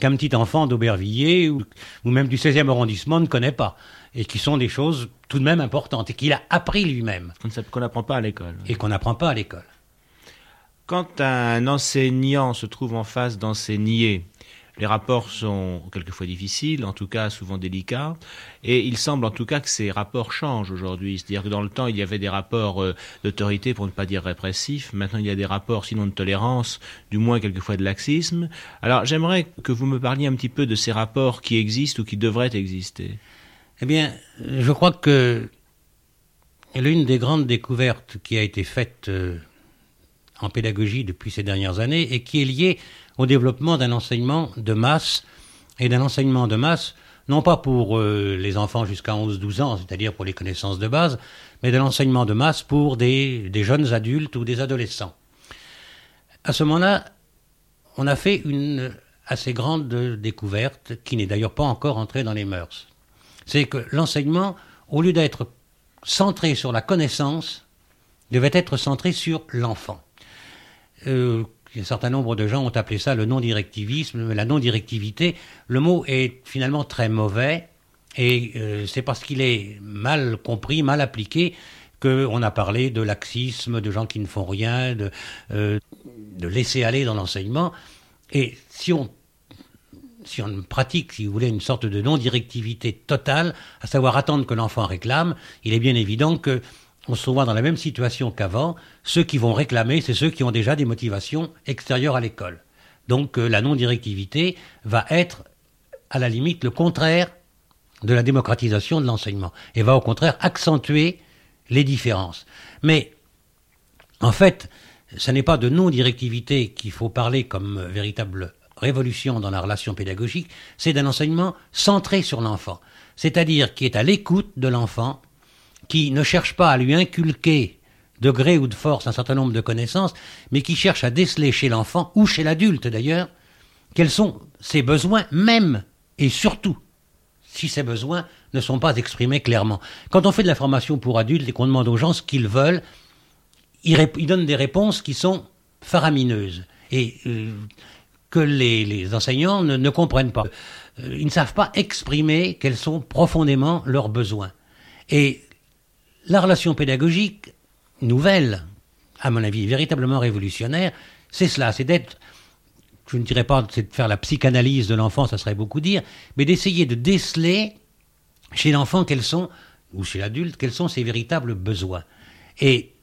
qu'un petit enfant d'Aubervilliers ou, ou même du 16e arrondissement ne connaît pas. Et qui sont des choses tout de même importantes et qu'il a appris lui-même. Qu'on n'apprend pas à l'école. Et qu'on n'apprend pas à l'école. Quand un enseignant se trouve en face d'enseigner, les rapports sont quelquefois difficiles, en tout cas souvent délicats, et il semble en tout cas que ces rapports changent aujourd'hui. C'est-à-dire que dans le temps, il y avait des rapports euh, d'autorité, pour ne pas dire répressifs. Maintenant, il y a des rapports, sinon de tolérance, du moins quelquefois de laxisme. Alors, j'aimerais que vous me parliez un petit peu de ces rapports qui existent ou qui devraient exister. Eh bien, je crois que l'une des grandes découvertes qui a été faite euh, en pédagogie depuis ces dernières années et qui est liée au développement d'un enseignement de masse et d'un enseignement de masse, non pas pour euh, les enfants jusqu'à 11-12 ans, c'est-à-dire pour les connaissances de base, mais de l'enseignement de masse pour des, jeunes adultes ou des adolescents. À ce moment-là, on a fait une assez grande découverte, qui n'est d'ailleurs pas encore entrée dans les mœurs. C'est que l'enseignement, au lieu d'être centré sur la connaissance, devait être centré sur l'enfant. Euh, un certain nombre de gens ont appelé ça le non-directivisme, la non-directivité. Le mot est finalement très mauvais et euh, c'est parce qu'il est mal compris, mal appliqué qu'on a parlé de laxisme, de gens qui ne font rien, de, euh, de laisser aller dans l'enseignement. Et si on, si on pratique, si vous voulez, une sorte de non-directivité totale, à savoir attendre que l'enfant réclame, il est bien évident que on se trouvera dans la même situation qu'avant. Ceux qui vont réclamer, c'est ceux qui ont déjà des motivations extérieures à l'école. Donc euh, la non-directivité va être, à la limite, le contraire de la démocratisation de l'enseignement, et va au contraire accentuer les différences. Mais, en fait, ce n'est pas de non-directivité qu'il faut parler comme véritable révolution dans la relation pédagogique, c'est d'un enseignement centré sur l'enfant, c'est-à-dire qui est à l'écoute de l'enfant, qui ne cherche pas à lui inculquer de gré ou de force un certain nombre de connaissances, mais qui cherche à déceler chez l'enfant, ou chez l'adulte d'ailleurs, quels sont ses besoins même et surtout si ces besoins ne sont pas exprimés clairement. Quand on fait de la formation pour adultes et qu'on demande aux gens ce qu'ils veulent, ils, donnent des réponses qui sont faramineuses et euh, que les, enseignants ne, comprennent pas. Euh, ils ne savent pas exprimer quels sont profondément leurs besoins. Et la relation pédagogique nouvelle, à mon avis véritablement révolutionnaire, c'est cela, c'est d'être je ne dirais pas de faire la psychanalyse de l'enfant, ça serait beaucoup dire, mais d'essayer de déceler chez l'enfant quels sont, ou chez l'adulte, quels sont ses véritables besoins. Et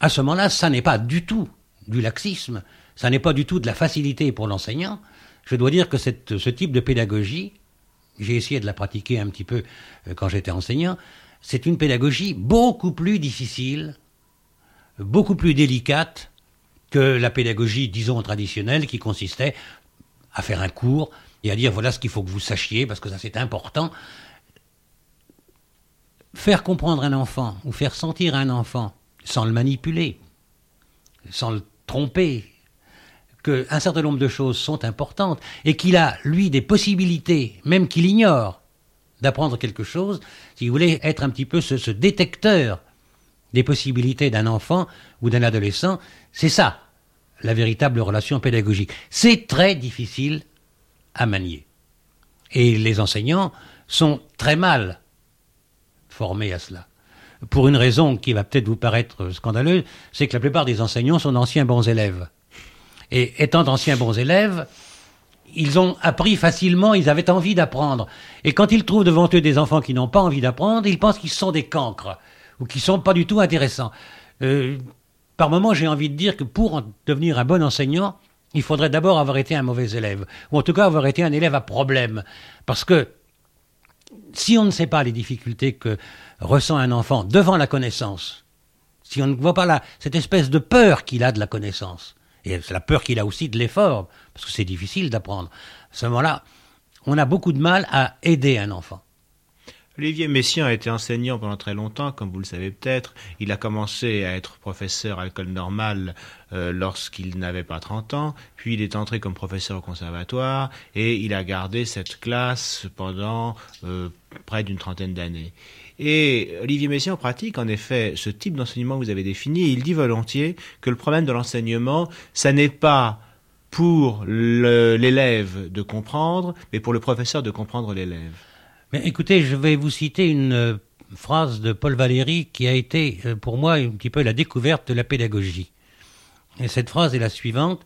à ce moment-là, ça n'est pas du tout du laxisme, ça n'est pas du tout de la facilité pour l'enseignant. Je dois dire que ce type de pédagogie, j'ai essayé de la pratiquer un petit peu euh, quand j'étais enseignant, c'est une pédagogie beaucoup plus difficile, beaucoup plus délicate que la pédagogie, disons, traditionnelle, qui consistait à faire un cours et à dire voilà ce qu'il faut que vous sachiez, parce que ça c'est important. Faire comprendre un enfant, ou faire sentir un enfant, sans le manipuler, sans le tromper, qu'un certain nombre de choses sont importantes, et qu'il a, lui, des possibilités, même qu'il ignore, d'apprendre quelque chose, si vous voulez être un petit peu ce détecteur des possibilités d'un enfant ou d'un adolescent, c'est ça, la véritable relation pédagogique. C'est très difficile à manier. Et les enseignants sont très mal formés à cela. Pour une raison qui va peut-être vous paraître scandaleuse, c'est que la plupart des enseignants sont d'anciens bons élèves. Et étant d'anciens bons élèves, ils ont appris facilement, ils avaient envie d'apprendre. Et quand ils trouvent devant eux des enfants qui n'ont pas envie d'apprendre, ils pensent qu'ils sont des cancres ou qui sont pas du tout intéressants. Euh, par moments, j'ai envie de dire que pour devenir un bon enseignant, il faudrait d'abord avoir été un mauvais élève, ou en tout cas avoir été un élève à problème. Parce que si on ne sait pas les difficultés que ressent un enfant devant la connaissance, si on ne voit pas là cette espèce de peur qu'il a de la connaissance, et c'est la peur qu'il a aussi de l'effort, parce que c'est difficile d'apprendre, à ce moment-là, on a beaucoup de mal à aider un enfant. Olivier Messiaen a été enseignant pendant très longtemps, comme vous le savez peut-être. Il a commencé à être professeur à l'école normale euh, lorsqu'il n'avait pas 30 ans, puis il est entré comme professeur au conservatoire et il a gardé cette classe pendant euh, près d'une trentaine d'années. Et Olivier Messiaen pratique en effet ce type d'enseignement que vous avez défini il dit volontiers que le problème de l'enseignement, ça n'est pas pour l'élève de comprendre, mais pour le professeur de comprendre l'élève écoutez, je vais vous citer une euh, phrase de Paul Valéry qui a été euh, pour moi un petit peu la découverte de la pédagogie. Et cette phrase est la suivante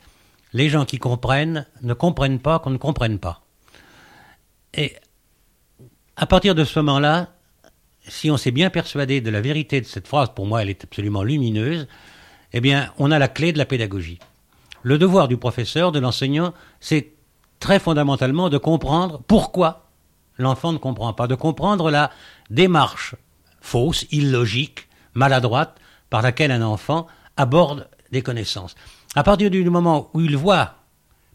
Les gens qui comprennent ne comprennent pas qu'on ne comprenne pas. Et à partir de ce moment-là, si on s'est bien persuadé de la vérité de cette phrase, pour moi elle est absolument lumineuse, eh bien on a la clé de la pédagogie. Le devoir du professeur, de l'enseignant, c'est très fondamentalement de comprendre pourquoi l'enfant ne comprend pas, de comprendre la démarche fausse, illogique, maladroite par laquelle un enfant aborde des connaissances. À partir du moment où il voit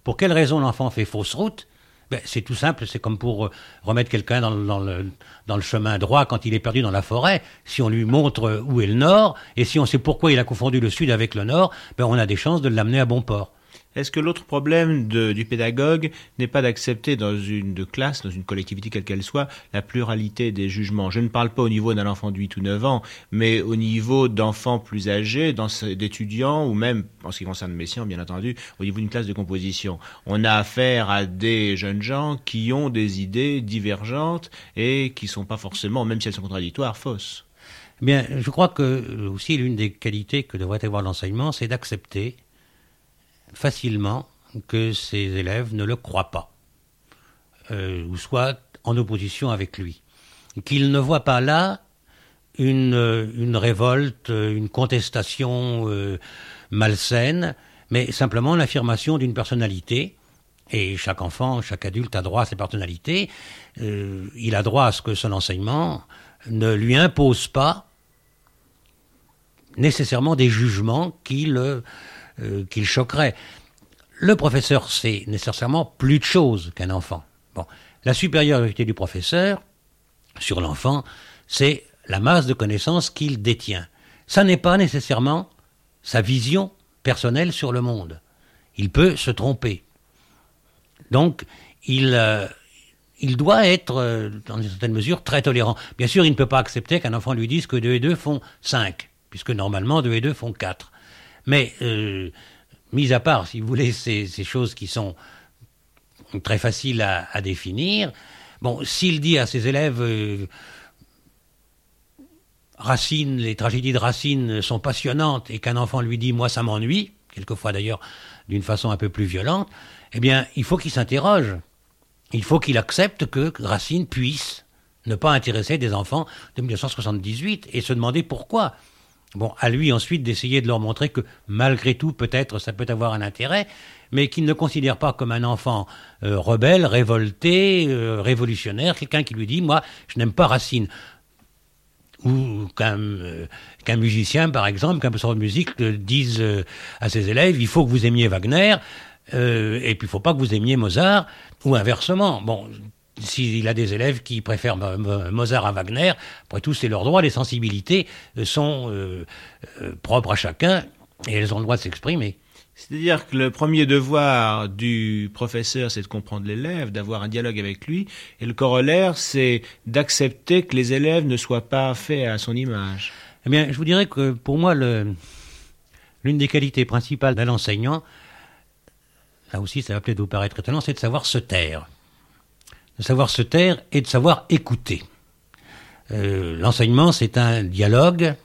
pour quelle raison l'enfant fait fausse route, ben, c'est tout simple, c'est comme pour euh, remettre quelqu'un dans, le, chemin droit quand il est perdu dans la forêt. Si on lui montre où est le nord, et si on sait pourquoi il a confondu le sud avec le nord, ben, on a des chances de l'amener à bon port. Est-ce que l'autre problème du pédagogue n'est pas d'accepter dans une classe, dans une collectivité quelle qu'elle soit, la pluralité des jugements? Je ne parle pas au niveau d'un enfant de 8 ou 9 ans, mais au niveau d'enfants plus âgés, d'étudiants, ou même, en ce qui concerne Messiaen, bien entendu, au niveau d'une classe de composition. On a affaire à des jeunes gens qui ont des idées divergentes et qui sont pas forcément, même si elles sont contradictoires, fausses. Eh bien, je crois que aussi l'une des qualités que devrait avoir l'enseignement, c'est d'accepter facilement que ses élèves ne le croient pas, euh, ou soient en opposition avec lui. Qu'ils ne voient pas là une, une révolte, une contestation euh, malsaine, mais simplement l'affirmation d'une personnalité. Et chaque enfant, chaque adulte a droit à ses personnalités. Euh, il a droit à ce que son enseignement ne lui impose pas nécessairement des jugements qui le, euh, qu'il choquerait. Le professeur, c'est nécessairement plus de choses qu'un enfant. Bon, la supériorité du professeur sur l'enfant, c'est la masse de connaissances qu'il détient. Ça n'est pas nécessairement sa vision personnelle sur le monde. Il peut se tromper. Donc, il, euh, il doit être, euh, dans une certaine mesure, très tolérant. Bien sûr, il ne peut pas accepter qu'un enfant lui dise que 2 et 2 font 5, puisque normalement 2 et 2 font 4. Mais, euh, mis à part, si vous voulez, ces, choses qui sont très faciles à, définir, bon, s'il dit à ses élèves euh, Racine, les tragédies de Racine sont passionnantes, et qu'un enfant lui dit Moi, ça m'ennuie, quelquefois d'ailleurs d'une façon un peu plus violente, eh bien, il faut qu'il s'interroge. Il faut qu'il accepte que Racine puisse ne pas intéresser des enfants de 1978 et se demander pourquoi. Bon, à lui ensuite d'essayer de leur montrer que malgré tout, peut-être, ça peut avoir un intérêt, mais qu'il ne considère pas comme un enfant euh, rebelle, révolté, euh, révolutionnaire, quelqu'un qui lui dit, moi, je n'aime pas Racine. Ou qu'un euh, musicien, par exemple, qu'un professeur de musique dise à ses élèves, il faut que vous aimiez Wagner, et puis il ne faut pas que vous aimiez Mozart, ou inversement. Bon, s'il a des élèves qui préfèrent Mozart à Wagner, après tout, c'est leur droit, les sensibilités euh, sont euh, euh, propres à chacun et elles ont le droit de s'exprimer. C'est-à-dire que le premier devoir du professeur, c'est de comprendre l'élève, d'avoir un dialogue avec lui, et le corollaire, c'est d'accepter que les élèves ne soient pas faits à son image. Eh bien, je vous dirais que pour moi, l'une des qualités principales d'un enseignant, là aussi ça va peut-être vous paraître étonnant, c'est de savoir se taire de savoir se taire et de savoir écouter. Euh, l'enseignement, c'est un dialogue,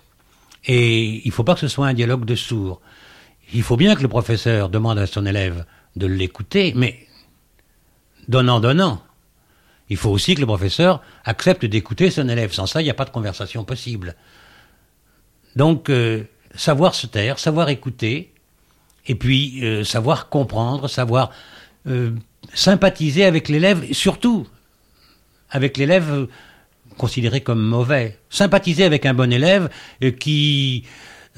et il ne faut pas que ce soit un dialogue de sourds. Il faut bien que le professeur demande à son élève de l'écouter, mais donnant, donnant. Il faut aussi que le professeur accepte d'écouter son élève. Sans ça, il n'y a pas de conversation possible. Donc, euh, savoir se taire, savoir écouter, et puis euh, savoir comprendre, savoir sympathiser avec l'élève, surtout avec l'élève considéré comme mauvais. Sympathiser avec un bon élève euh, qui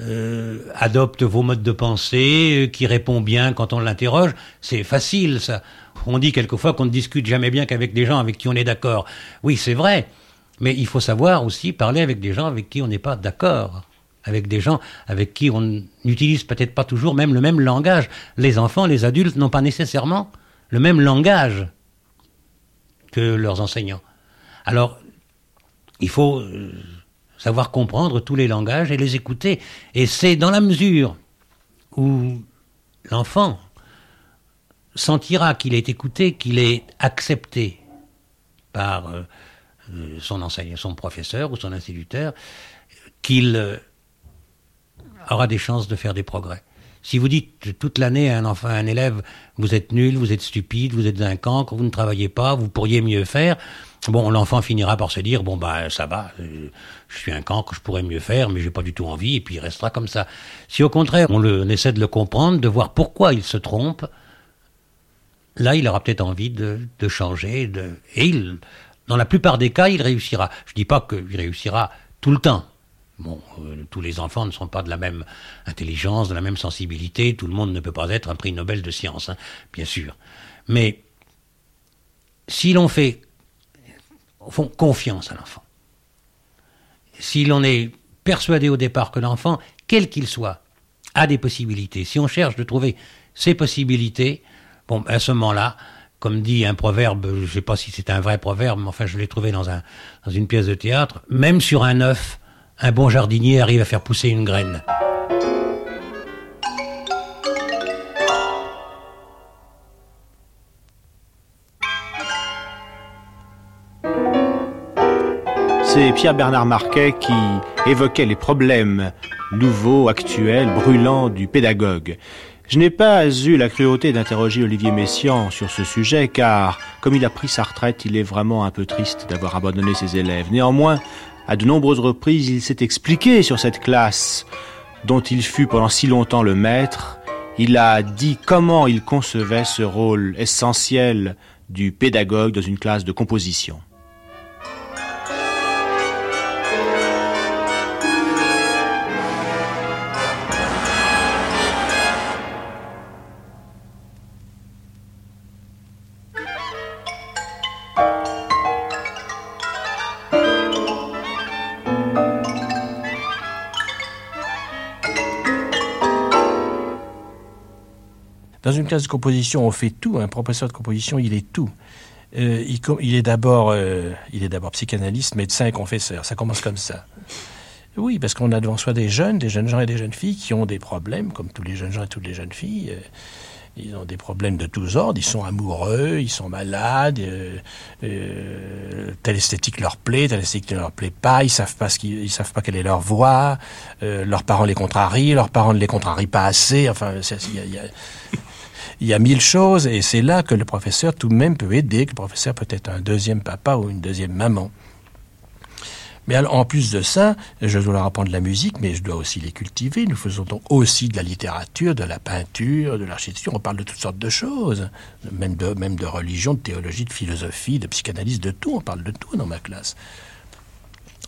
euh, adopte vos modes de pensée, euh, qui répond bien quand on l'interroge, c'est facile ça. On dit quelquefois qu'on ne discute jamais bien qu'avec des gens avec qui on est d'accord. Oui, c'est vrai. Mais il faut savoir aussi parler avec des gens avec qui on n'est pas d'accord. Avec des gens avec qui on n'utilise peut-être pas toujours même le même langage. Les enfants, les adultes n'ont pas nécessairement le même langage que leurs enseignants. Alors, il faut euh, savoir comprendre tous les langages et les écouter. Et c'est dans la mesure où l'enfant sentira qu'il est écouté, qu'il est accepté par euh, euh, son enseignant, son professeur ou son instituteur, qu'il aura des chances de faire des progrès. Si vous dites toute l'année à un enfant, à un élève, vous êtes nul, vous êtes stupide, vous êtes un cancre, vous ne travaillez pas, vous pourriez mieux faire, bon, l'enfant finira par se dire, bon, bah, ça va, euh, je suis un cancre, je pourrais mieux faire, mais j'ai pas du tout envie, et puis il restera comme ça. Si au contraire, on, essaie de le comprendre, de voir pourquoi il se trompe, là, il aura peut-être envie de, changer, et il, dans la plupart des cas, il réussira. Je dis pas qu'il réussira tout le temps. Bon, euh, tous les enfants ne sont pas de la même intelligence, de la même sensibilité. Tout le monde ne peut pas être un prix Nobel de science, hein, bien sûr. Mais si l'on fait confiance à l'enfant, si l'on est persuadé au départ que l'enfant, quel qu'il soit, a des possibilités, si on cherche de trouver ses possibilités, bon, à ce moment-là, comme dit un proverbe, je ne sais pas si c'est un vrai proverbe, mais enfin je l'ai trouvé dans, dans une pièce de théâtre, même sur un œuf, un bon jardinier arrive à faire pousser une graine. C'est Pierre-Bernard Marquet qui évoquait les problèmes nouveaux, actuels, brûlants du pédagogue. Je n'ai pas eu la cruauté d'interroger Olivier Messiaen sur ce sujet car, comme il a pris sa retraite, il est vraiment un peu triste d'avoir abandonné ses élèves. Néanmoins, à de nombreuses reprises, il s'est expliqué sur cette classe dont il fut pendant si longtemps le maître. Il a dit comment il concevait ce rôle essentiel du pédagogue dans une classe de composition. Dans une classe de composition, on fait tout. Un professeur de composition, il est tout. Euh, il, il, est d'abord, euh, il est d'abord psychanalyste, médecin et confesseur. Ça commence comme ça. Oui, parce qu'on a devant soi des jeunes, des jeunes gens et des jeunes filles qui ont des problèmes, comme tous les jeunes gens et toutes les jeunes filles. Euh, ils ont des problèmes de tous ordres, ils sont amoureux, ils sont malades, telle esthétique leur plaît, telle esthétique ne leur plaît pas, ils savent pas ce qu'ils, ils savent pas quelle est leur voix, leurs parents les contrarient, leurs parents ne les contrarient pas assez, enfin, il y a il y a mille choses et c'est là que le professeur tout de même peut aider, que le professeur peut être un deuxième papa ou une deuxième maman. Mais en plus de ça, je dois leur apprendre la musique, mais je dois aussi les cultiver. Nous faisons donc aussi de la littérature, de la peinture, de l'architecture. On parle de toutes sortes de choses, même de, même de religion, de théologie, de philosophie, de psychanalyse, de tout. On parle de tout dans ma classe.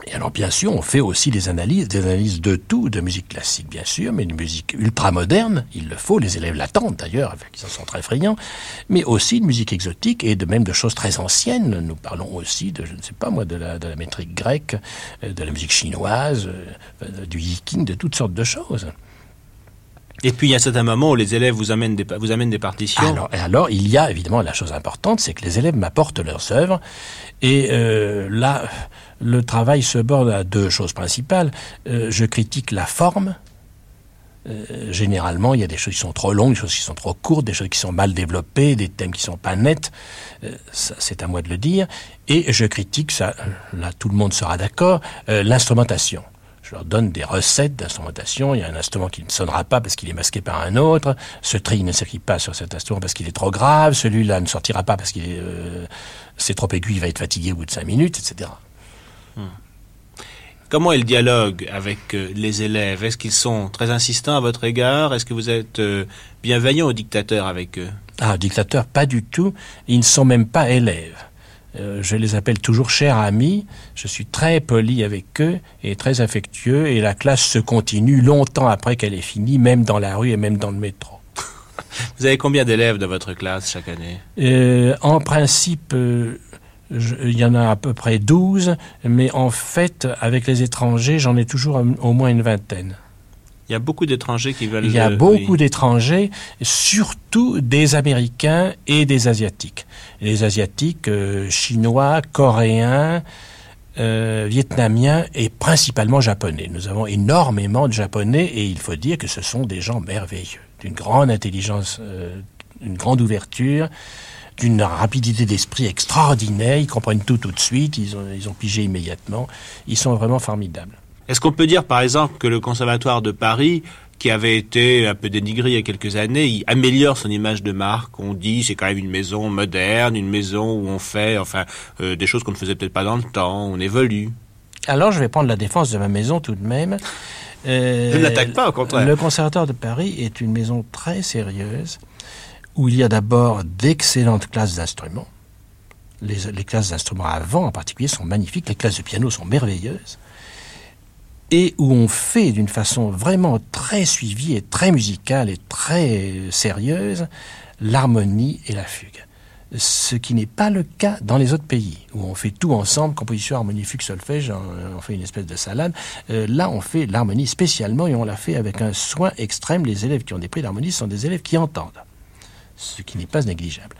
Et alors, bien sûr, on fait aussi des analyses, des analyses de tout, de musique classique, bien sûr, mais de musique ultra-moderne, il le faut, les élèves l'attendent d'ailleurs, ils en sont très friands, mais aussi de musique exotique et de même de choses très anciennes. Nous parlons aussi de, je ne sais pas moi, de la, de la métrique grecque, de la musique chinoise, du yiking, de toutes sortes de choses. Et puis il y a certain moment où les élèves vous amènent des, vous amènent des partitions. Alors, il y a évidemment la chose importante, c'est que les élèves m'apportent leurs œuvres. Et euh, là, le travail se borde à deux choses principales. Euh, je critique la forme. Euh, généralement, il y a des choses qui sont trop longues, des choses qui sont trop courtes, des choses qui sont mal développées, des thèmes qui sont pas nets. C'est à moi de le dire. Et je critique, ça, là tout le monde sera d'accord, l'instrumentation. Leur donne des recettes d'instrumentation. Il y a un instrument qui ne sonnera pas parce qu'il est masqué par un autre. Ce tri ne s'écrit pas sur cet instrument parce qu'il est trop grave. Celui-là ne sortira pas parce qu'il est, euh, c'est trop aigu, il va être fatigué au bout de cinq minutes, etc. Hmm. Comment est le dialogue avec euh, les élèves? Est-ce qu'ils sont très insistants à votre égard? Est-ce que vous êtes euh, bienveillant aux dictateurs avec eux? Ah, dictateurs, pas du tout. Ils ne sont même pas élèves. Euh, je les appelle toujours chers amis. Je suis très poli avec eux et très affectueux. Et la classe se continue longtemps après qu'elle est finie, même dans la rue et même dans le métro. Vous avez combien d'élèves dans votre classe chaque année? Euh, En principe, euh, je, il y en a à peu près 12, mais en fait, avec les étrangers, j'en ai toujours au moins une vingtaine. Il y a beaucoup d'étrangers qui veulent. Il y a beaucoup oui. d'étrangers, surtout des Américains et des Asiatiques. Les Asiatiques, euh, chinois, coréens, euh, vietnamiens et principalement japonais. Nous avons énormément de japonais et il faut dire que ce sont des gens merveilleux, d'une grande intelligence, euh, une grande ouverture d'une rapidité d'esprit extraordinaire, ils comprennent tout tout de suite, ils ont, ils ont pigé immédiatement, ils sont vraiment formidables. Est-ce qu'on peut dire, par exemple, que le Conservatoire de Paris, qui avait été un peu dénigré il y a quelques années, il améliore son image de marque? On dit c'est quand même une maison moderne, une maison où on fait enfin euh, des choses qu'on ne faisait peut-être pas dans le temps, on évolue. Alors je vais prendre la défense de ma maison tout de même. Euh, je ne l'attaque pas, au contraire. Le Conservatoire de Paris est une maison très sérieuse, où il y a d'abord d'excellentes classes d'instruments. Les, les classes d'instruments avant en particulier sont magnifiques, les classes de piano sont merveilleuses et où on fait d'une façon vraiment très suivie et très musicale et très sérieuse l'harmonie et la fugue. ce qui n'est pas le cas dans les autres pays, où on fait tout ensemble, composition, harmonie, fugue, solfège, on, fait une espèce de salade. Euh, là, on fait l'harmonie spécialement et on l'a fait avec un soin extrême. Les élèves qui ont des prix d'harmonie sont des élèves qui entendent, ce qui n'est pas négligeable.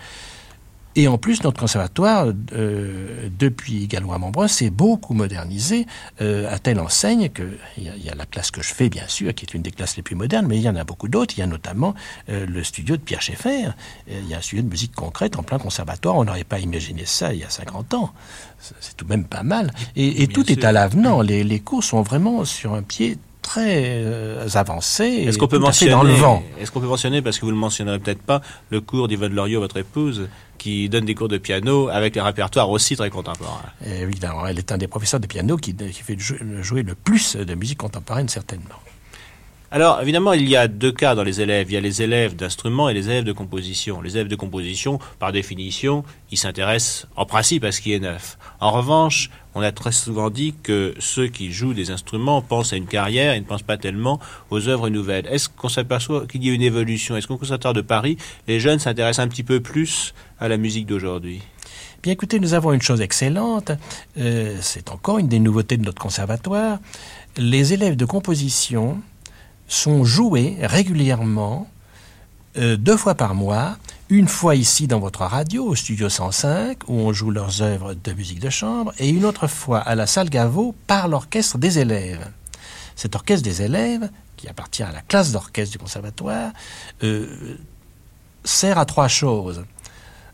Et en plus, notre conservatoire, euh, depuis Gallois-Montbrun, s'est beaucoup modernisé euh, à telle enseigne qu'il y, y, a la classe que je fais, bien sûr, qui est une des classes les plus modernes, mais il y en a beaucoup d'autres. Il y a notamment euh, le studio de Pierre Schaeffer. il y a un studio de musique concrète en plein conservatoire. On n'aurait pas imaginé ça il y a 50 ans. C'est tout de même pas mal. Et, et tout est à l'avenant. Les, les cours sont vraiment sur un pied très euh, avancé. Est-ce qu'on peut mentionner dans le vent Est-ce qu'on peut mentionner, parce que vous le mentionnerez peut-être pas, le cours d'Yvonne Loriot, votre épouse, qui donne des cours de piano avec des répertoires aussi très contemporains. Évidemment, elle est un des professeurs de piano qui, qui fait jouer le plus de musique contemporaine certainement. Alors, évidemment, il y a deux cas dans les élèves. Il y a les élèves d'instruments et les élèves de composition. Les élèves de composition, par définition, ils s'intéressent en principe à ce qui est neuf. En revanche, on a très souvent dit que ceux qui jouent des instruments pensent à une carrière et ne pensent pas tellement aux œuvres nouvelles. Est-ce qu'on s'aperçoit qu'il y a une évolution? Est-ce qu'au Conservatoire de Paris, les jeunes s'intéressent un petit peu plus à la musique d'aujourd'hui? Bien écoutez, nous avons une chose excellente, euh, c'est encore une des nouveautés de notre conservatoire. Les élèves de composition sont joués régulièrement, euh, deux fois par mois, une fois ici dans votre radio, au studio 105, où on joue leurs œuvres de musique de chambre, et une autre fois à la salle Gaveau par l'orchestre des élèves. Cet orchestre des élèves, qui appartient à la classe d'orchestre du conservatoire, euh, sert à trois choses.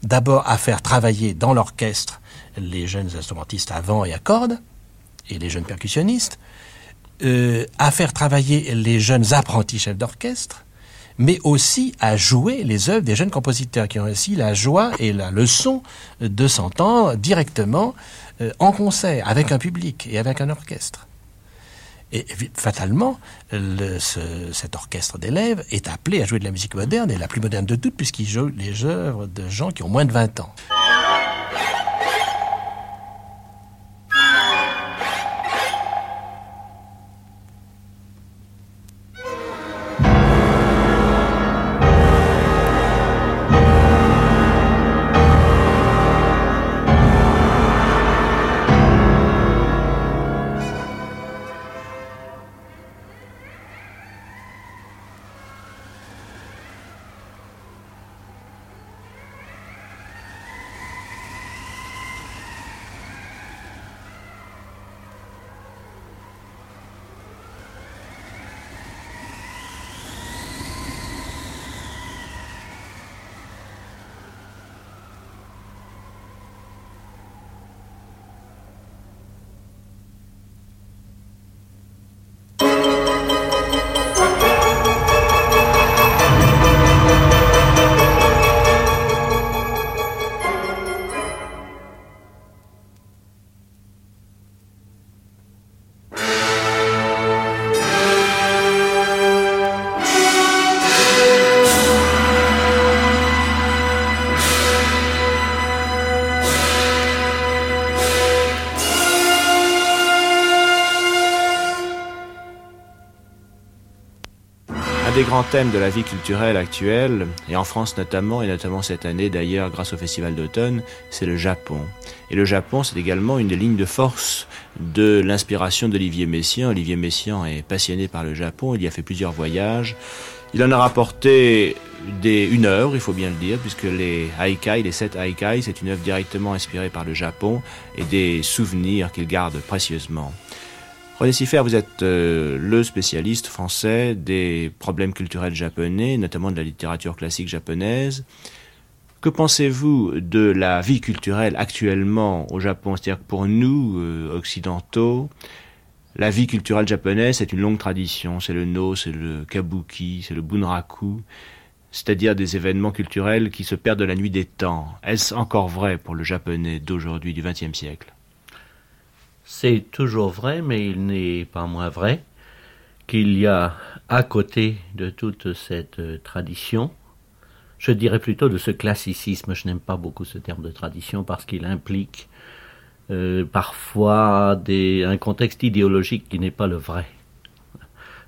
D'abord à faire travailler dans l'orchestre les jeunes instrumentistes à vent et à cordes, et les jeunes percussionnistes, euh, à faire travailler les jeunes apprentis chefs d'orchestre, mais aussi à jouer les œuvres des jeunes compositeurs qui ont ainsi la joie et la leçon de s'entendre directement euh, en concert avec un public et avec un orchestre. Et fatalement, le, ce, cet orchestre d'élèves est appelé à jouer de la musique moderne, et la plus moderne de toutes, puisqu'il joue les œuvres de gens qui ont moins de 20 ans. Des grands thèmes de la vie culturelle actuelle, et en France notamment, et notamment cette année d'ailleurs grâce au Festival d'automne, c'est le Japon. Et le Japon, c'est également une des lignes de force de l'inspiration d'Olivier Messiaen. Olivier Messiaen est passionné par le Japon, il y a fait plusieurs voyages. Il en a rapporté des, une œuvre, il faut bien le dire, puisque les haikai, les sept haikai, c'est une œuvre directement inspirée par le Japon et des souvenirs qu'il garde précieusement. René vous êtes euh, le spécialiste français des problèmes culturels japonais, notamment de la littérature classique japonaise. Que pensez-vous de la vie culturelle actuellement au Japon? C'est-à-dire que pour nous, euh, occidentaux, la vie culturelle japonaise, c'est une longue tradition. C'est le no, c'est le kabuki, c'est le bunraku, c'est-à-dire des événements culturels qui se perdent de la nuit des temps. Est-ce encore vrai pour le japonais d'aujourd'hui, du XXe siècle? C'est toujours vrai, mais il n'est pas moins vrai qu'il y a à côté de toute cette euh, tradition, je dirais plutôt de ce classicisme, je n'aime pas beaucoup ce terme de tradition parce qu'il implique euh, parfois un contexte idéologique qui n'est pas le vrai.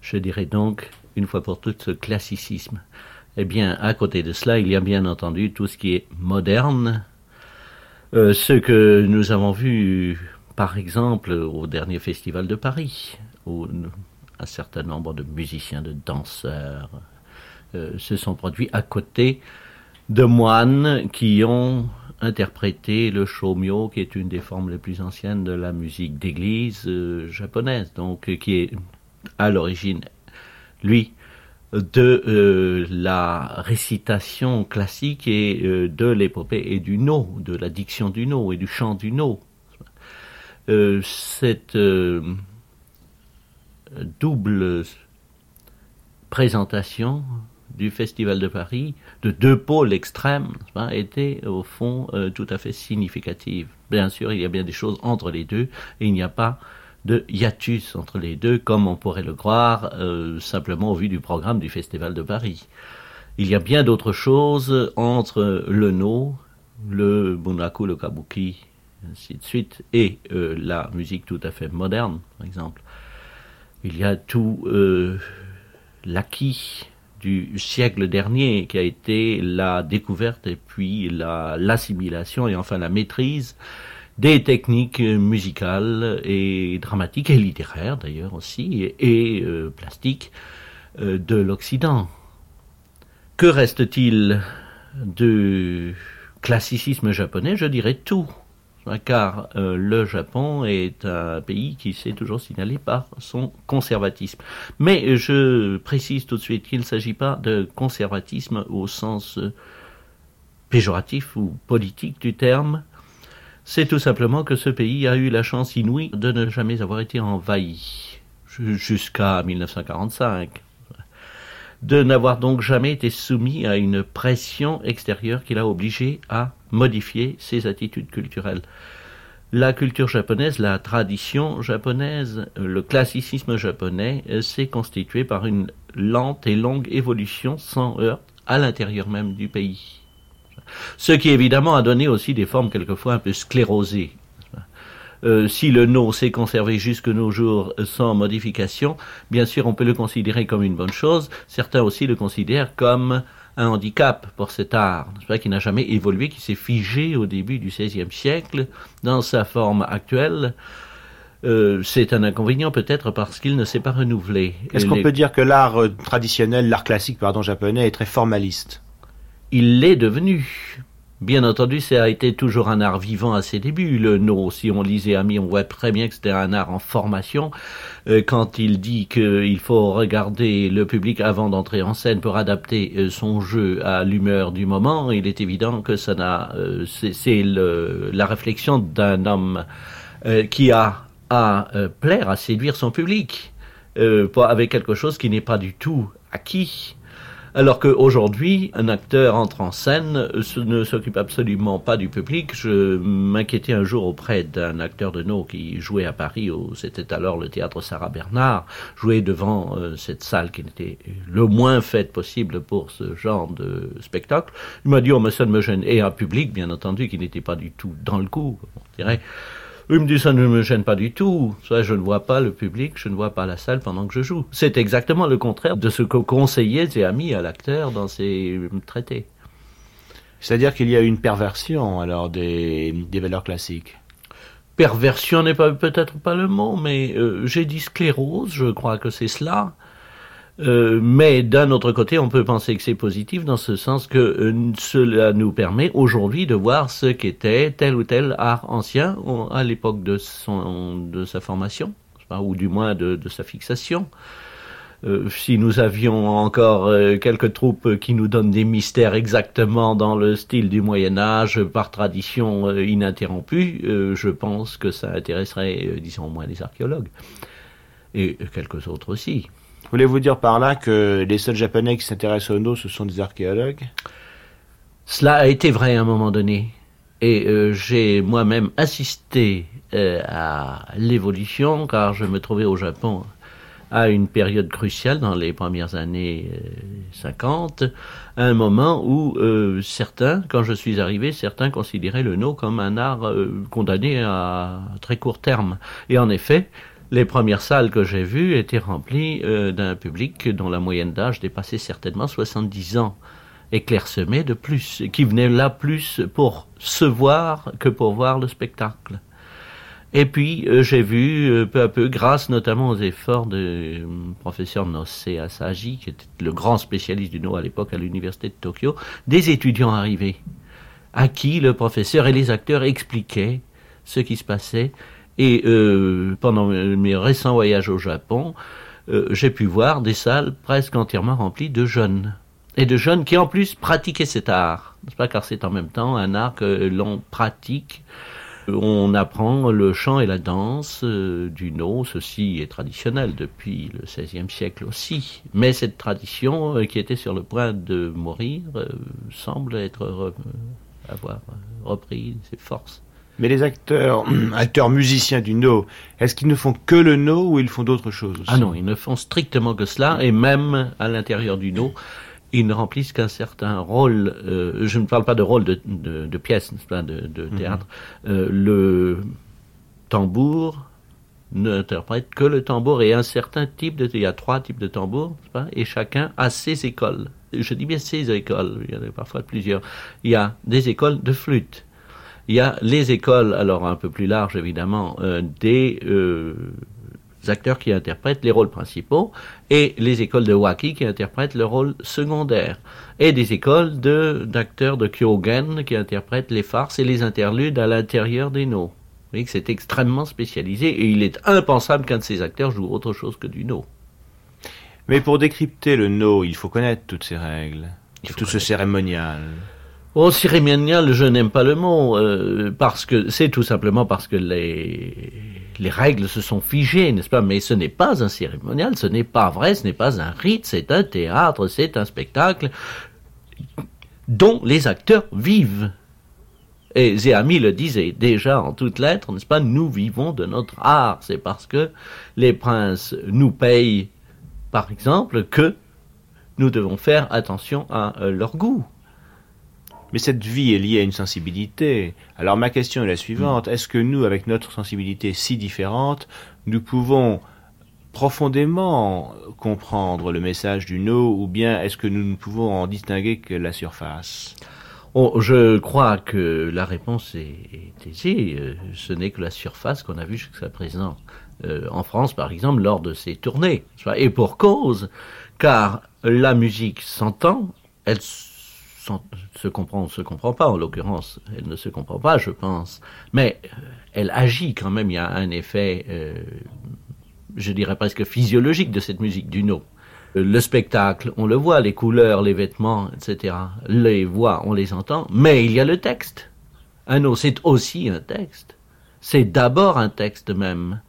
Je dirais donc, une fois pour toutes, ce classicisme. Eh bien, à côté de cela, il y a bien entendu tout ce qui est moderne. Euh, ce que nous avons vu, par exemple, au dernier festival de Paris, où un certain nombre de musiciens, de danseurs euh, se sont produits à côté de moines qui ont interprété le shomyo, qui est une des formes les plus anciennes de la musique d'église euh, japonaise, donc euh, qui est à l'origine, lui, de la récitation classique et de l'épopée et du no, de la diction du no et du chant du no. Cette double présentation du Festival de Paris, de deux pôles extrêmes, était au fond euh, tout à fait significative. Bien sûr, il y a bien des choses entre les deux, et il n'y a pas de hiatus entre les deux, comme on pourrait le croire euh, simplement au vu du programme du Festival de Paris. Il y a bien d'autres choses entre le no, le bunraku, le kabuki, ainsi de suite, et euh, la musique tout à fait moderne, par exemple. Il y a tout l'acquis du siècle dernier, qui a été la découverte et puis la l'assimilation et enfin la maîtrise des techniques musicales et dramatiques et littéraires d'ailleurs aussi et, euh, plastiques euh, de l'Occident. Que reste-t-il du classicisme japonais? Je dirais tout car euh, le Japon est un pays qui s'est toujours signalé par son conservatisme. Mais je précise tout de suite qu'il ne s'agit pas de conservatisme au sens euh, péjoratif ou politique du terme. C'est tout simplement que ce pays a eu la chance inouïe de ne jamais avoir été envahi jusqu'à 1945 de n'avoir donc jamais été soumis à une pression extérieure qui l'a obligé à modifier ses attitudes culturelles. La culture japonaise, la tradition japonaise, le classicisme japonais euh, s'est constitué par une lente et longue évolution sans heurts à l'intérieur même du pays. Ce qui évidemment a donné aussi des formes quelquefois un peu sclérosées euh, si le no s'est conservé jusque nos jours sans modification, bien sûr on peut le considérer comme une bonne chose, certains aussi le considèrent comme un handicap pour cet art, qui n'a jamais évolué, qui s'est figé au début du XVIe siècle dans sa forme actuelle. Euh, c'est un inconvénient peut-être parce qu'il ne s'est pas renouvelé. Est-ce qu'on peut dire que l'art euh, traditionnel, l'art classique pardon japonais est très formaliste? Il l'est devenu. Bien entendu, ça a été toujours un art vivant à ses débuts. Le no, si on lisait Ami, on voit très bien que c'était un art en formation. Euh, quand il dit qu'il faut regarder le public avant d'entrer en scène pour adapter euh, son jeu à l'humeur du moment, il est évident que ça n'a, euh, c'est la réflexion d'un homme qui a à plaire, à séduire son public, avec quelque chose qui n'est pas du tout acquis. Alors qu'aujourd'hui, un acteur entre en scène, ne s'occupe absolument pas du public. Je m'inquiétais un jour auprès d'un acteur de nos qui jouait à Paris, c'était alors le théâtre Sarah Bernard, jouait devant euh, cette salle qui était le moins faite possible pour ce genre de spectacle. Il m'a dit, oh, mais ça ne me gêne. Et un public, bien entendu, qui n'était pas du tout dans le coup, on dirait. Il me dit ça ne me gêne pas du tout. Soit je ne vois pas le public, je ne vois pas la salle pendant que je joue. C'est exactement le contraire de ce que conseillait et mis à l'acteur dans ses traités. C'est-à-dire qu'il y a une perversion alors des, des valeurs classiques. Perversion n'est pas peut-être pas le mot, mais euh, j'ai dit sclérose, je crois que c'est cela. Euh, mais d'un autre côté, on peut penser que c'est positif dans ce sens que euh, cela nous permet aujourd'hui de voir ce qu'était tel ou tel art ancien à l'époque de, son, de sa formation, ou du moins de, sa fixation. Euh, si nous avions encore quelques troupes qui nous donnent des mystères exactement dans le style du Moyen Âge, par tradition ininterrompue, je pense que ça intéresserait, disons, au moins les archéologues, et quelques autres aussi. Voulez-vous dire par là que les seuls Japonais qui s'intéressent au no, ce sont des archéologues? Cela a été vrai à un moment donné. Et euh, j'ai moi-même assisté euh, à l'évolution, car je me trouvais au Japon à une période cruciale dans les premières années 50, euh, à un moment où certains, quand je suis arrivé, certains considéraient le no comme un art condamné à très court terme. Et en effet, les premières salles que j'ai vues étaient remplies euh, d'un public dont la moyenne d'âge dépassait certainement 70 ans, et clairsemé de plus, qui venait là plus pour se voir que pour voir le spectacle. Et puis euh, j'ai vu euh, peu à peu, grâce notamment aux efforts du professeur Nossé Asagi, qui était le grand spécialiste du no à l'époque à l'université de Tokyo, des étudiants arrivés, à qui le professeur et les acteurs expliquaient ce qui se passait et euh, pendant mes récents voyages au Japon, euh, j'ai pu voir des salles presque entièrement remplies de jeunes. Et de jeunes qui en plus pratiquaient cet art. n'est-ce pas car c'est en même temps un art que l'on pratique. On apprend le chant et la danse euh, du no, ceci est traditionnel depuis le XVIe siècle aussi. Mais cette tradition qui était sur le point de mourir semble être avoir repris ses forces. Mais les acteurs, acteurs musiciens du no, est-ce qu'ils ne font que le no ou ils font d'autres choses? Ah non, ils ne font strictement que cela, et même à l'intérieur du no, ils ne remplissent qu'un certain rôle. Euh, je ne parle pas de rôle de, de, pièce, pas, de, de mhm. théâtre. euh, le tambour n'interprète que le tambour et un certain type de. Il y a trois types de tambours, pas, et chacun a ses écoles. Je dis bien ses écoles. Il y en a parfois plusieurs. Il y a des écoles de flûte il y a les écoles, alors un peu plus larges évidemment, euh, des euh, acteurs qui interprètent les rôles principaux et les écoles de waki qui interprètent le rôle secondaire et des écoles de d'acteurs de kyogen qui interprètent les farces et les interludes à l'intérieur des no. Vous voyez que c'est extrêmement spécialisé et il est impensable qu'un de ces acteurs joue autre chose que du no. Mais pour décrypter le no, il faut connaître toutes ces règles, tout ce cérémonial. Au cérémonial, je n'aime pas le mot, euh, parce que c'est tout simplement parce que les, les règles se sont figées, n'est-ce pas? Mais ce n'est pas un cérémonial, ce n'est pas vrai, ce n'est pas un rite, c'est un théâtre, c'est un spectacle dont les acteurs vivent. Et Zéami le disait déjà en toutes lettres, n'est-ce pas? Nous vivons de notre art. C'est parce que les princes nous payent, par exemple, que nous devons faire attention à euh, leur goût. Mais cette vie est liée à une sensibilité. Alors ma question est la suivante. Est-ce que nous, avec notre sensibilité si différente, nous pouvons profondément comprendre le message du no ou bien est-ce que nous ne pouvons en distinguer que la surface? Oh, Je crois que la réponse est, aisée. Euh, ce n'est que la surface qu'on a vue jusqu'à présent. Euh, en France, par exemple, lors de ces tournées. Et pour cause, car la musique s'entend, elle se comprend, se comprend pas en l'occurrence, elle ne se comprend pas, je pense, mais euh, elle agit quand même. Il y a un effet, euh, je dirais presque physiologique de cette musique du no. Euh, le spectacle, on le voit, les couleurs, les vêtements, etc. Les voix, on les entend, mais il y a le texte. Un no, c'est aussi un texte. C'est d'abord un texte même.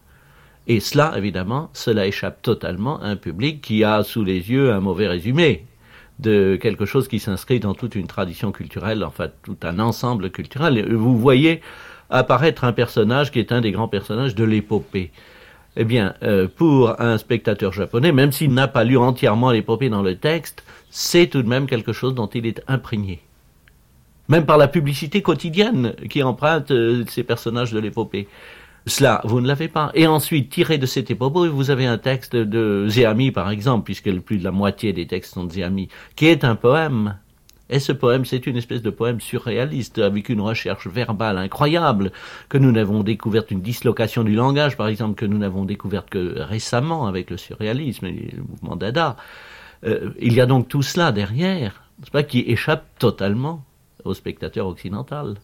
Et cela, évidemment, cela échappe totalement à un public qui a sous les yeux un mauvais résumé de quelque chose qui s'inscrit dans toute une tradition culturelle, enfin tout un ensemble culturel. Vous voyez apparaître un personnage qui est un des grands personnages de l'épopée. Eh bien, euh, pour un spectateur japonais, même s'il n'a pas lu entièrement l'épopée dans le texte, c'est tout de même quelque chose dont il est imprégné. Même par la publicité quotidienne qui emprunte euh, ces personnages de l'épopée. Cela, vous ne l'avez pas. Et ensuite, tiré de cet épopée, vous avez un texte de Zéami, par exemple, puisque plus de la moitié des textes sont de Zéami, qui est un poème. Et ce poème, c'est une espèce de poème surréaliste, avec une recherche verbale incroyable, que nous n'avons découverte, une dislocation du langage, par exemple, que nous n'avons découverte que récemment avec le surréalisme et le mouvement Dada. Euh, il y a donc tout cela derrière, pas, qui échappe totalement au spectateur occidental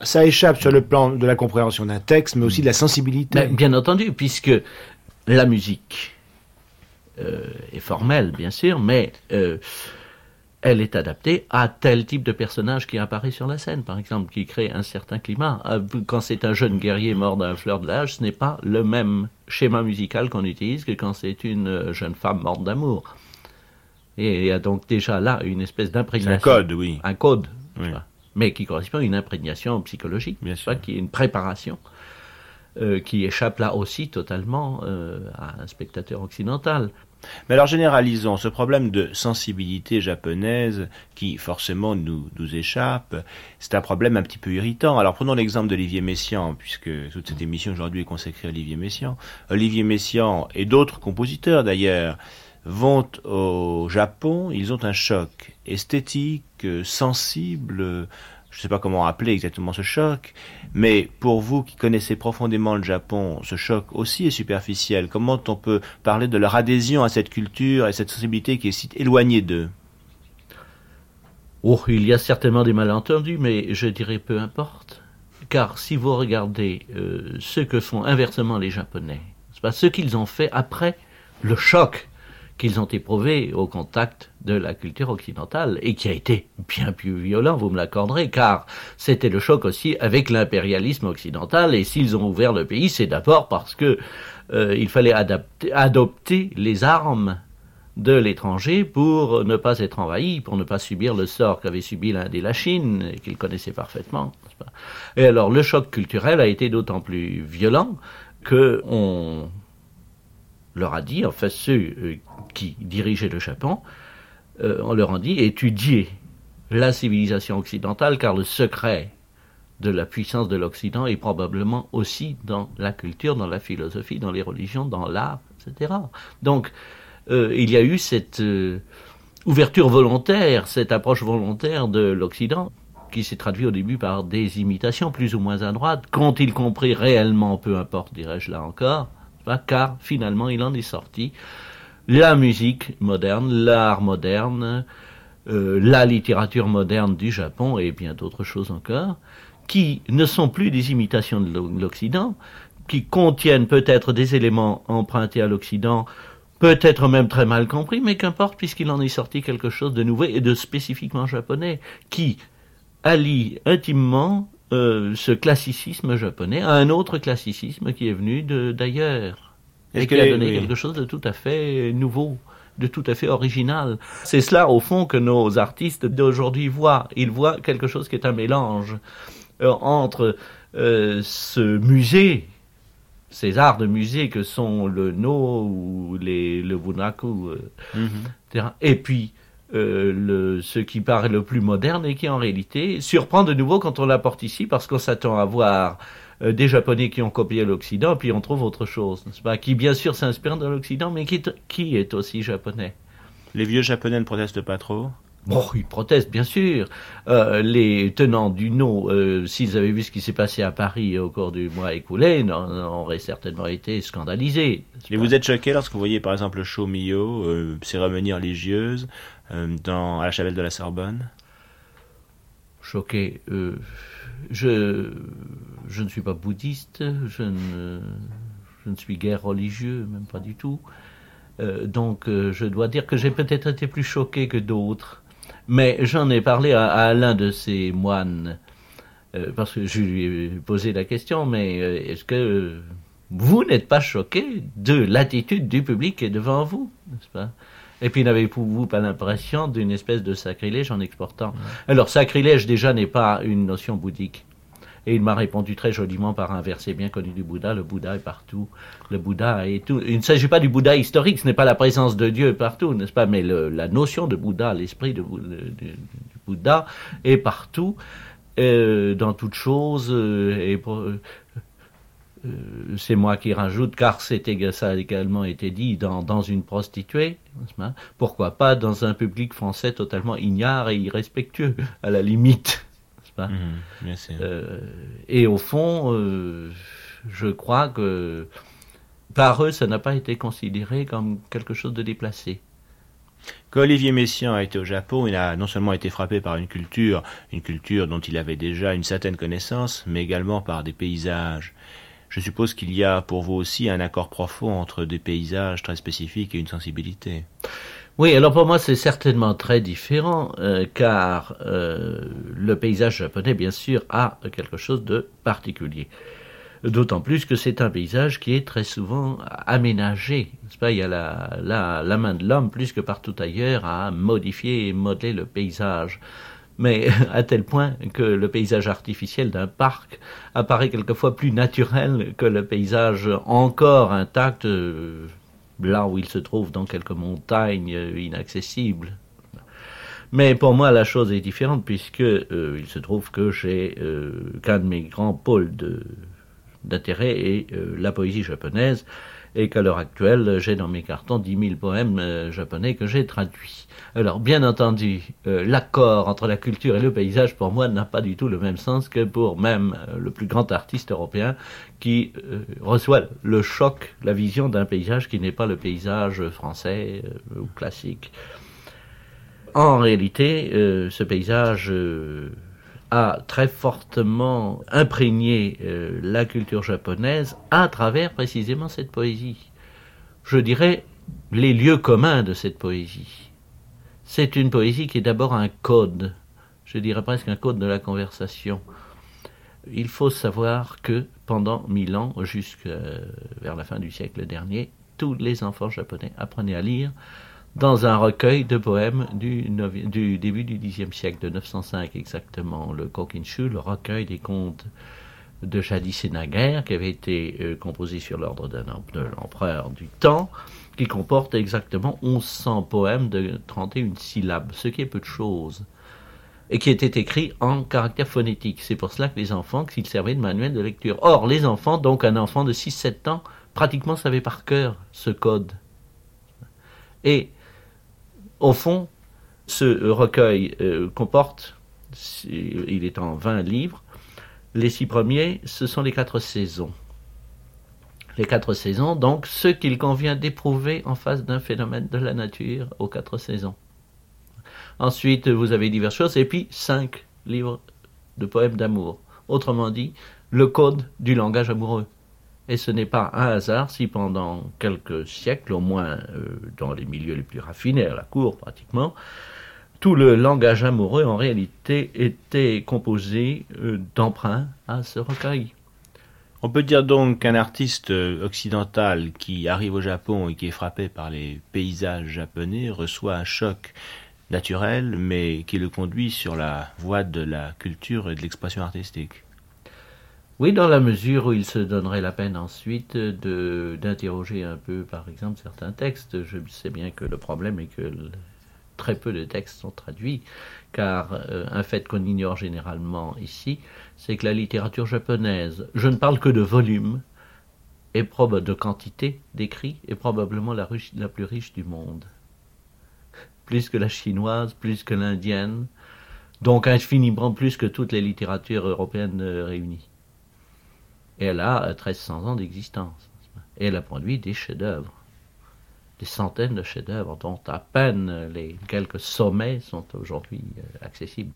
ça échappe sur le plan de la compréhension d'un texte, mais aussi de la sensibilité. bien entendu, puisque la musique euh, est formelle, bien sûr, mais euh, elle est adaptée à tel type de personnage qui apparaît sur la scène, par exemple, qui crée un certain climat. Euh, quand c'est un jeune guerrier mort d'un fleur de l'âge, ce n'est pas le même schéma musical qu'on utilise que quand c'est une jeune femme morte d'amour. Et il y a donc déjà là une espèce d'imprégnation. Un code, oui. Un code. Oui mais qui correspond à une imprégnation psychologique, bien sûr. qui est une préparation. euh, qui échappe là aussi totalement euh, à un spectateur occidental. Mais alors généralisons ce problème de sensibilité japonaise qui forcément nous, nous échappe. C'est un problème un petit peu irritant. Alors prenons l'exemple d'Olivier Messiaen, puisque toute cette émission aujourd'hui est consacrée à Olivier Messiaen. Olivier Messiaen et d'autres compositeurs d'ailleurs vont au Japon, ils ont un choc esthétique, sensible, je ne sais pas comment appeler exactement ce choc, mais pour vous qui connaissez profondément le Japon, ce choc aussi est superficiel. Comment on peut parler de leur adhésion à cette culture et cette sensibilité qui est si éloignée d'eux? Oh, il y a certainement des malentendus, mais je dirais peu importe. Car si vous regardez euh, ce que font inversement les Japonais, ce qu'ils ont fait après le choc qu'ils ont éprouvé au contact de la culture occidentale et qui a été bien plus violent, vous me l'accorderez, car c'était le choc aussi avec l'impérialisme occidental et s'ils ont ouvert le pays, c'est d'abord parce que euh, il fallait adopter les armes de l'étranger pour ne pas être envahi, pour ne pas subir le sort qu'avait subi l'Inde et la Chine, qu'ils connaissaient parfaitement. Et alors le choc culturel a été d'autant plus violent que on leur a dit, enfin ceux euh, qui dirigeaient le Japon, euh, on leur a dit étudiez la civilisation occidentale car le secret de la puissance de l'Occident est probablement aussi dans la culture, dans la philosophie, dans les religions, dans l'art, etc. Donc euh, il y a eu cette ouverture volontaire, cette approche volontaire de l'Occident qui s'est traduite au début par des imitations plus ou moins à droite, qu'ont-ils compris réellement, peu importe, dirais-je là encore, car finalement il en est sorti. La musique moderne, l'art moderne, euh, la littérature moderne du Japon et bien d'autres choses encore, qui ne sont plus des imitations de l'Occident, qui contiennent peut-être des éléments empruntés à l'Occident, peut-être même très mal compris, mais qu'importe puisqu'il en est sorti quelque chose de nouveau et de spécifiquement japonais, qui allie intimement euh, ce classicisme japonais à un autre classicisme qui est venu d'ailleurs et qui a donné quelque chose de tout à fait nouveau de tout à fait original. C'est cela, au fond, que nos artistes d'aujourd'hui voient. Ils voient quelque chose qui est un mélange euh, entre euh, ce musée, ces arts de musée que sont le no ou les, le bunaku, mm-hmm. et puis euh, le, ce qui paraît le plus moderne et qui en réalité surprend de nouveau quand on l'apporte ici parce qu'on s'attend à voir euh, des Japonais qui ont copié l'Occident, puis on trouve autre chose, n'est-ce pas Qui bien sûr s'inspire de l'Occident, mais qui, qui est aussi japonais. Les vieux Japonais ne protestent pas trop? Bon, ils protestent, bien sûr. Euh, les tenants du no, euh, s'ils avaient vu ce qui s'est passé à Paris au cours du mois écoulé, auraient certainement été scandalisés. Et vous êtes choqué lorsque vous voyez par exemple le show Mio, euh, cérémonie religieuse, dans, à la chapelle de la Sorbonne Choqué. je, je ne suis pas bouddhiste, je ne, je ne suis guère religieux, même pas du tout. donc je dois dire que j'ai peut-être été plus choqué que d'autres. Mais j'en ai parlé à, l'un de ces moines, euh, parce que je lui ai posé la question, mais euh, est-ce que vous n'êtes pas choqué de l'attitude du public qui est devant vous, n'est-ce pas? Et puis n'avez-vous pas l'impression d'une espèce de sacrilège en exportant Alors sacrilège déjà n'est pas une notion bouddhique. Et il m'a répondu très joliment par un verset bien connu du Bouddha, le Bouddha est partout, le Bouddha est tout. Il ne s'agit pas du Bouddha historique, ce n'est pas la présence de Dieu partout, n'est-ce pas, mais la notion de Bouddha, l'esprit de, du Bouddha est partout, euh, dans toute chose, euh, et c'est moi qui rajoute, car ça a également été dit dans, dans une prostituée, pourquoi pas dans un public français totalement ignare et irrespectueux, à la limite. Mhm, euh, et au fond, euh, je crois que par eux, ça n'a pas été considéré comme quelque chose de déplacé. Quand Olivier Messiaen a été au Japon, il a non seulement été frappé par une culture, une culture dont il avait déjà une certaine connaissance, mais également par des paysages. Je suppose qu'il y a pour vous aussi un accord profond entre des paysages très spécifiques et une sensibilité. Oui, alors pour moi c'est certainement très différent euh, car euh, le paysage japonais bien sûr a quelque chose de particulier. D'autant plus que c'est un paysage qui est très souvent aménagé. Il y a la, la, main de l'homme plus que partout ailleurs à modifier et modeler le paysage. Mais à tel point que le paysage artificiel d'un parc apparaît quelquefois plus naturel que le paysage encore intact euh, là où il se trouve dans quelques montagnes inaccessibles. Mais pour moi, la chose est différente puisque euh, il se trouve que j'ai euh, qu'un de mes grands pôles d'intérêt est la poésie japonaise et qu'à l'heure actuelle, j'ai dans mes cartons 10 000 poèmes japonais que j'ai traduits. Alors, bien entendu, euh, l'accord entre la culture et le paysage, pour moi, n'a pas du tout le même sens que pour même euh, le plus grand artiste européen qui euh, reçoit le choc, la vision d'un paysage qui n'est pas le paysage français ou classique. En réalité, ce paysage a très fortement imprégné la culture japonaise à travers précisément cette poésie. Je dirais les lieux communs de cette poésie. C'est une poésie qui est d'abord un code, je dirais presque un code de la conversation. Il faut savoir que pendant mille ans, jusqu'à vers la fin du siècle dernier, tous les enfants japonais apprenaient à lire dans un recueil de poèmes du, début du Xe siècle, de 905 exactement, le Kokinshu, le recueil des contes de jadis et naguère, qui avait été euh, composé sur l'ordre de l'empereur du temps, qui comporte exactement 1100 poèmes de 31 syllabes, ce qui est peu de choses, et qui était écrit en caractère phonétique. C'est pour cela que les enfants, s'ils servaient de manuel de lecture. Or, les enfants, donc un enfant de 6-7 ans, pratiquement savait par cœur ce code. Et, au fond, ce recueil euh, comporte, il est en 20 livres, les six premiers, ce sont les quatre saisons les quatre saisons, donc ce qu'il convient d'éprouver en face d'un phénomène de la nature aux quatre saisons. Ensuite, vous avez diverses choses, et puis cinq livres de poèmes d'amour. Autrement dit, le code du langage amoureux. Et ce n'est pas un hasard si pendant quelques siècles, au moins euh, dans les milieux les plus raffinés, à la cour pratiquement, tout le langage amoureux en réalité était composé euh, d'emprunts à ce recueil. On peut dire donc qu'un artiste euh, occidental qui arrive au Japon et qui est frappé par les paysages japonais reçoit un choc naturel, mais qui le conduit sur la voie de la culture et de l'expression artistique. Oui, dans la mesure où il se donnerait la peine ensuite d'interroger un peu, par exemple, certains textes. Je sais bien que le problème est que très peu de textes sont traduits, car euh, un fait qu'on ignore généralement ici, c'est que la littérature japonaise, je ne parle que de volume, et de quantité d'écrits, est probablement la, la plus riche du monde. Plus que la chinoise, plus que l'indienne, donc infiniment plus que toutes les littératures européennes euh, réunies. Et elle a 1300 ans d'existence. Et elle a produit des chefs-d'œuvre des centaines de chefs-d'œuvre dont à peine les quelques sommets sont aujourd'hui euh, accessibles.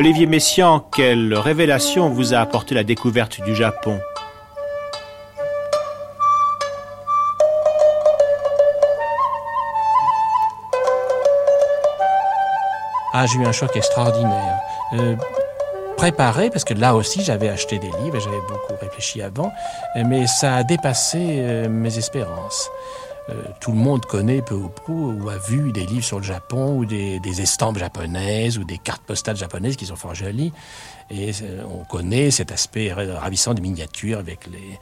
Olivier Messiaen, quelle révélation vous a apporté la découverte du Japon? Ah, j'ai eu un choc extraordinaire. Euh, préparé, parce que là aussi j'avais acheté des livres et j'avais beaucoup réfléchi avant, mais ça a dépassé euh, mes espérances. Euh, tout le monde connaît peu ou prou ou a vu des livres sur le Japon ou des, estampes japonaises ou des cartes postales japonaises qui sont fort jolies. Et euh, on connaît cet aspect ravissant des miniatures avec les,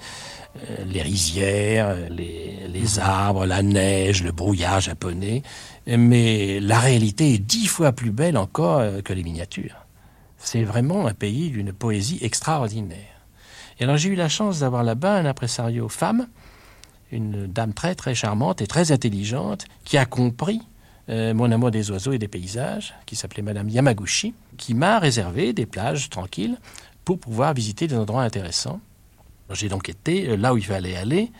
euh, les rizières, les, les, arbres, la neige, le brouillard japonais. Mais la réalité est dix fois plus belle encore que les miniatures. C'est vraiment un pays d'une poésie extraordinaire. Et alors j'ai eu la chance d'avoir là-bas un impresario femme une dame très très charmante et très intelligente qui a compris euh, mon amour des oiseaux et des paysages, qui s'appelait Madame Yamaguchi, qui m'a réservé des plages tranquilles pour pouvoir visiter des endroits intéressants. J'ai donc été là où il fallait aller,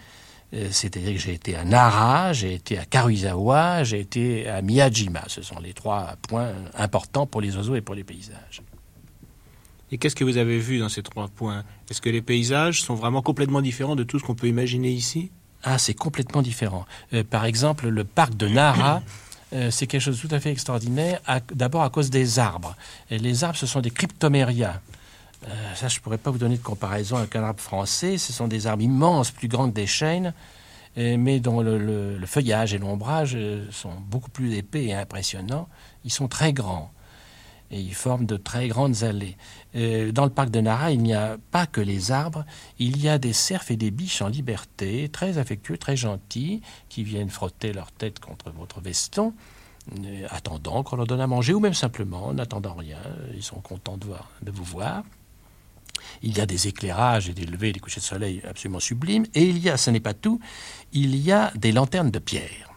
c'est-à-dire que j'ai été à Nara, j'ai été à Karuizawa, j'ai été à Miyajima. Ce sont les trois points importants pour les oiseaux et pour les paysages. Et qu'est-ce que vous avez vu dans ces trois points? Est-ce que les paysages sont vraiment complètement différents de tout ce qu'on peut imaginer ici? Ah, c'est complètement différent. Euh, par exemple, le parc de Nara, euh, c'est quelque chose de tout à fait extraordinaire, d'abord à cause des arbres. Et les arbres, ce sont des cryptomérias. Euh, ça, je ne pourrais pas vous donner de comparaison avec un arbre français. Ce sont des arbres immenses, plus grands que des chênes, mais dont le feuillage et l'ombrage sont beaucoup plus épais et impressionnants. Ils sont très grands et ils forment de très grandes allées. Euh, dans le parc de Nara, il n'y a pas que les arbres, il y a des cerfs et des biches en liberté, très affectueux, très gentils, qui viennent frotter leur tête contre votre veston, euh, attendant qu'on leur donne à manger, ou même simplement, n'attendant rien, ils sont contents de, vous voir. Il y a des éclairages et des levées des couchers de soleil absolument sublimes, et il y a, ce n'est pas tout, il y a des lanternes de pierre.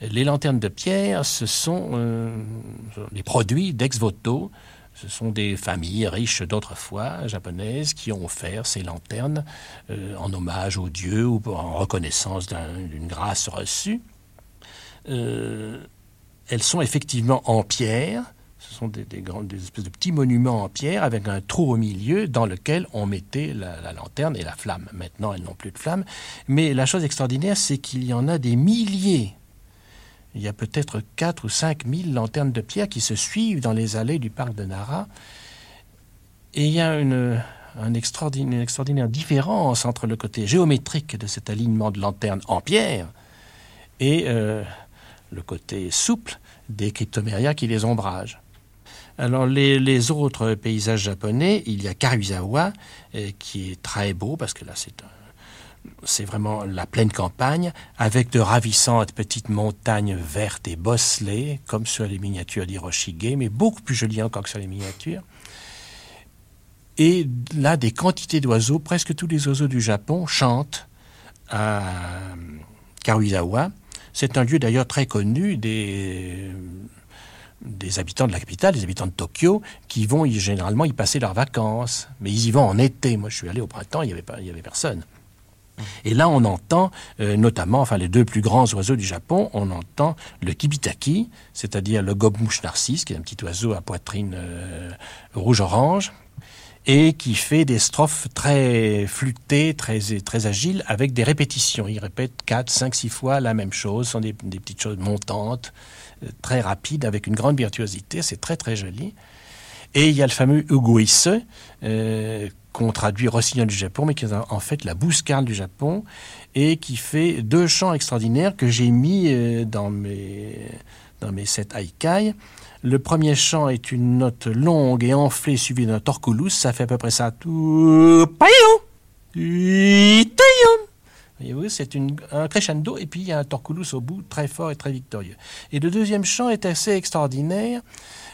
Les lanternes de pierre, ce sont euh, les produits d'ex voto. Ce sont des familles riches d'autrefois, japonaises, qui ont offert ces lanternes euh, en hommage aux dieux ou en reconnaissance d'une grâce reçue. Euh, elles sont effectivement en pierre. Ce sont des, espèces de petits monuments en pierre avec un trou au milieu dans lequel on mettait la lanterne et la flamme. Maintenant, elles n'ont plus de flamme. Mais la chose extraordinaire, c'est qu'il y en a des milliers il y a peut-être 4 ou 5 000 lanternes de pierre qui se suivent dans les allées du parc de Nara. Et il y a une, extraordinaire, différence entre le côté géométrique de cet alignement de lanternes en pierre et euh, le côté souple des cryptomérias qui les ombragent. Alors les, autres paysages japonais, il y a Karuizawa, euh, qui est très beau, parce que là c'est un c'est vraiment la pleine campagne, avec de ravissantes petites montagnes vertes et bosselées, comme sur les miniatures d'Hiroshige, mais beaucoup plus jolies encore que sur les miniatures. Et là, des quantités d'oiseaux, presque tous les oiseaux du Japon chantent à Karuizawa. C'est un lieu d'ailleurs très connu des, habitants de la capitale, des habitants de Tokyo, qui vont généralement y passer leurs vacances. Mais ils y vont en été. Moi, je suis allé au printemps, il n'y y avait personne. Et là, on entend euh, notamment, enfin les deux plus grands oiseaux du Japon, on entend le kibitaki, c'est-à-dire le gobemouche narcisse, qui est un petit oiseau à poitrine euh, rouge-orange, et qui fait des strophes très flûtées, très, très agiles, avec des répétitions. Il répète 4, 5, 6 fois la même chose, sont des, petites choses montantes, euh, très rapides, avec une grande virtuosité, c'est très très joli. Et il y a le fameux Uguise, qu'on traduit Rossignol du Japon, mais qui est en fait la bouscarle du Japon, et qui fait deux chants extraordinaires que j'ai mis euh, dans mes, dans mes sept haikai. Le premier chant est une note longue et enflée suivie d'un torculus, ça fait à peu près ça. Voyez-vous, c'est un crescendo et puis il y a un torculus au bout très fort et très victorieux. Et le deuxième chant est assez extraordinaire.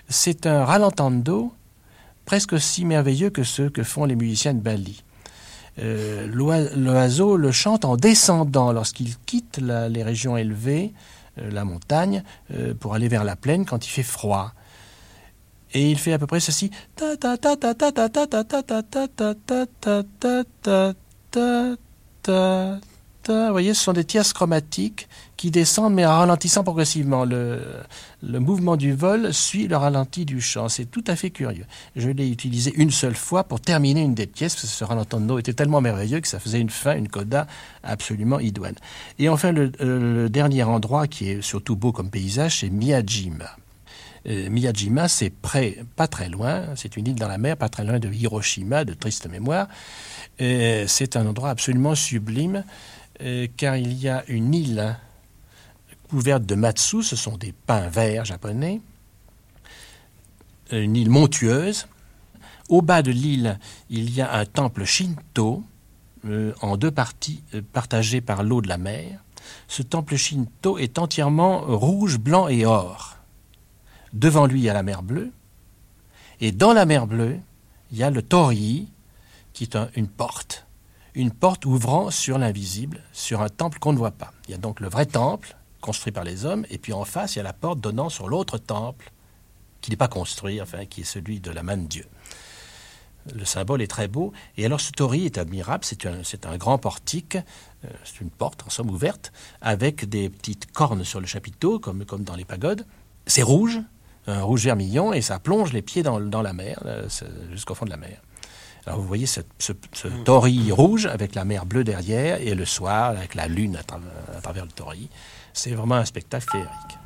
C'est un ralentando presque aussi merveilleux que ceux que font les musiciens de Bali. Euh, l'oiseau le chante en descendant lorsqu'il quitte les régions élevées, euh, la montagne, euh, pour aller vers la plaine quand il fait froid. Et il fait à peu près ceci. Vous voyez, ce sont des tierces chromatiques qui descendent mais en ralentissant progressivement. Le, le mouvement du vol suit le ralenti du chant. C'est tout à fait curieux. Je l'ai utilisé une seule fois pour terminer une des pièces, parce que ce ralentando était tellement merveilleux que ça faisait une fin, une coda absolument idoine. Et enfin, le, euh, dernier endroit qui est surtout beau comme paysage, c'est Miyajima. Euh, Miyajima, c'est près, pas très loin, c'est une île dans la mer, pas très loin de Hiroshima, de triste mémoire. C'est un endroit absolument sublime, euh, car il y a une île couverte de matsu, ce sont des pins verts japonais, une île montueuse. Au bas de l'île, il y a un temple shinto euh, en deux parties euh, partagées par l'eau de la mer. Ce temple shinto est entièrement rouge, blanc et or. Devant lui, il y a la mer bleue. Et dans la mer bleue, il y a le torii, qui est une porte. Une porte ouvrant sur l'invisible, sur un temple qu'on ne voit pas. Il y a donc le vrai temple, construit par les hommes, et puis en face, il y a la porte donnant sur l'autre temple, qui n'est pas construit, enfin, qui est celui de la main de Dieu. Le symbole est très beau. Et alors, ce torii est admirable. C'est un, grand portique, euh, c'est une porte, en somme, ouverte, avec des petites cornes sur le chapiteau, comme, dans les pagodes. C'est rouge, un rouge vermillon, et ça plonge les pieds dans, dans la mer, euh, jusqu'au fond de la mer. Alors, vous voyez ce, ce, torii rouge avec la mer bleue derrière, et le soir, avec la lune à, à travers le torii. C'est vraiment un spectacle féerique.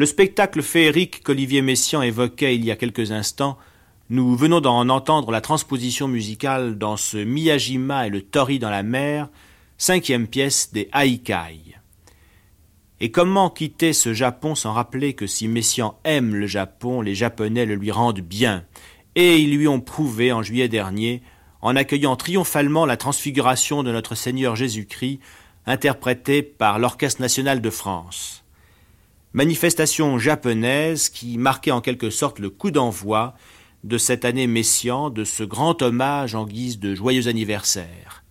Le spectacle féerique qu'Olivier Messiaen évoquait il y a quelques instants, nous venons d'en entendre la transposition musicale dans ce Miyajima et le Tori dans la mer, cinquième pièce des Haikai. Et comment quitter ce Japon sans rappeler que si Messiaen aime le Japon, les Japonais le lui rendent bien, et ils lui ont prouvé en juillet dernier, en accueillant triomphalement la transfiguration de notre Seigneur Jésus-Christ, interprétée par l'Orchestre national de France manifestation japonaise qui marquait en quelque sorte le coup d'envoi de cette année messian, de ce grand hommage en guise de joyeux anniversaire.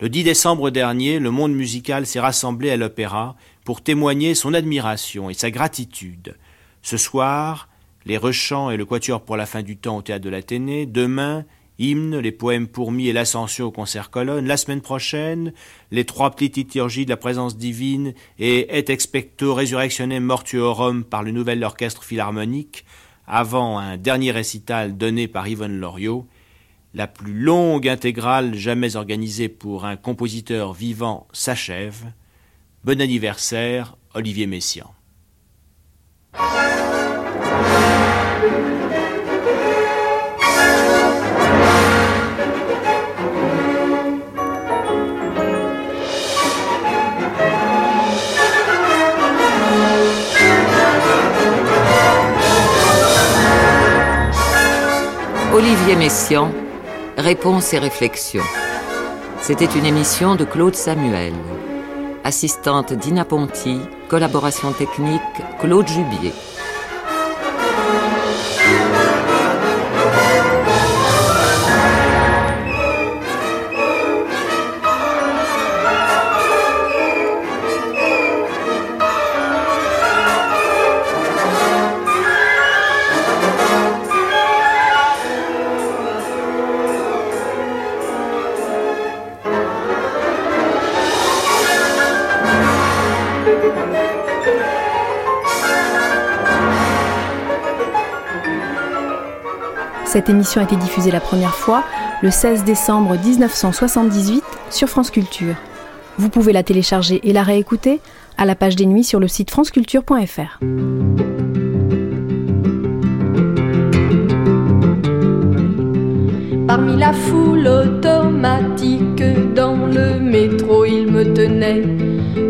Le 10 décembre dernier, le monde musical s'est rassemblé à l'opéra pour témoigner son admiration et sa gratitude. Ce soir, les rechants et le quatuor pour la fin du temps au théâtre de l'Athénée, demain, hymnes, les poèmes pourmis et l'ascension au concert colonne. La semaine prochaine, les trois petites liturgies de la présence divine et et expecto resurrectionem mortuorum par le nouvel orchestre philharmonique, avant un dernier récital donné par Yvonne Loriot, la plus longue intégrale jamais organisée pour un compositeur vivant s'achève. Bon anniversaire, Olivier Messiaen. Olivier Messiaen, Réponses et réflexions. C'était une émission de Claude Samuel. Assistante Dina Ponty, collaboration technique Claude Jubier. Cette émission a été diffusée la première fois le 16 décembre 1978 sur France Culture. Vous pouvez la télécharger et la réécouter à la page des nuits sur le site franceculture.fr. Parmi la foule automatique dans le métro, il me tenait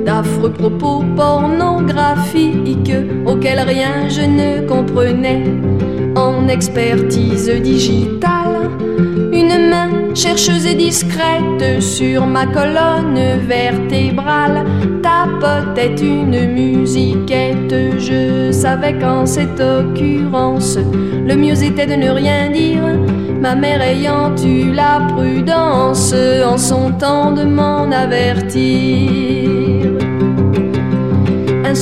d'affreux propos pornographiques auxquels rien je ne comprenais expertise digitale. Une main chercheuse et discrète sur ma colonne vertébrale tapotait une musiquette. Je savais qu'en cette occurrence, le mieux était de ne rien dire ma mère ayant eu la prudence en son temps de m'en avertir.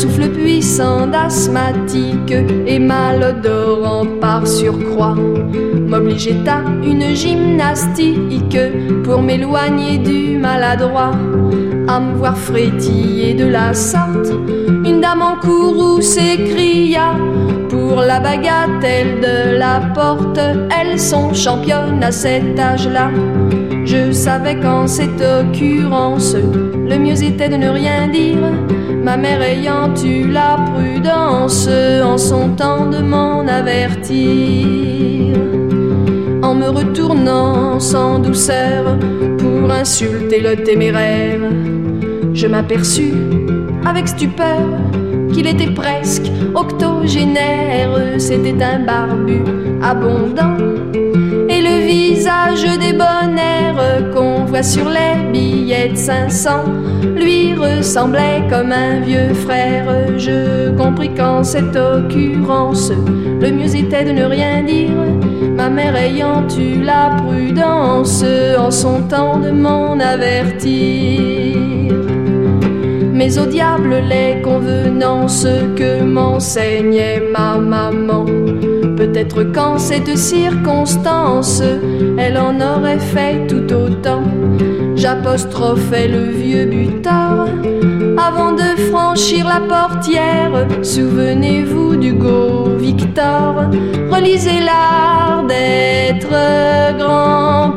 Souffle puissant d'asthmatique et malodorant par surcroît m'obligeait à une gymnastique pour m'éloigner du maladroit à me voir frétiller de la sorte. Une dame en courroux s'écria pour la bagatelle de la porte. Elles sont championnes à cet âge-là. Je savais qu'en cette occurrence, le mieux était de ne rien dire. Ma mère ayant eu la prudence en son temps de m'en avertir. En me retournant sans douceur pour insulter le téméraire, je m'aperçus avec stupeur qu'il était presque octogénaire. C'était un barbu abondant visage débonnaire qu'on voit sur les billets de 500 lui ressemblait comme un vieux frère. Je compris qu'en cette occurrence, le mieux était de ne rien dire. Ma mère ayant eu la prudence en son temps de m'en avertir. Mais au diable les convenances que m'enseignait ma maman. Peut-être qu'en cette circonstance, elle en aurait fait tout autant. J'apostrophais le vieux butard avant de franchir la portière. Souvenez-vous d'Hugo Victor, relisez l'art d'être grand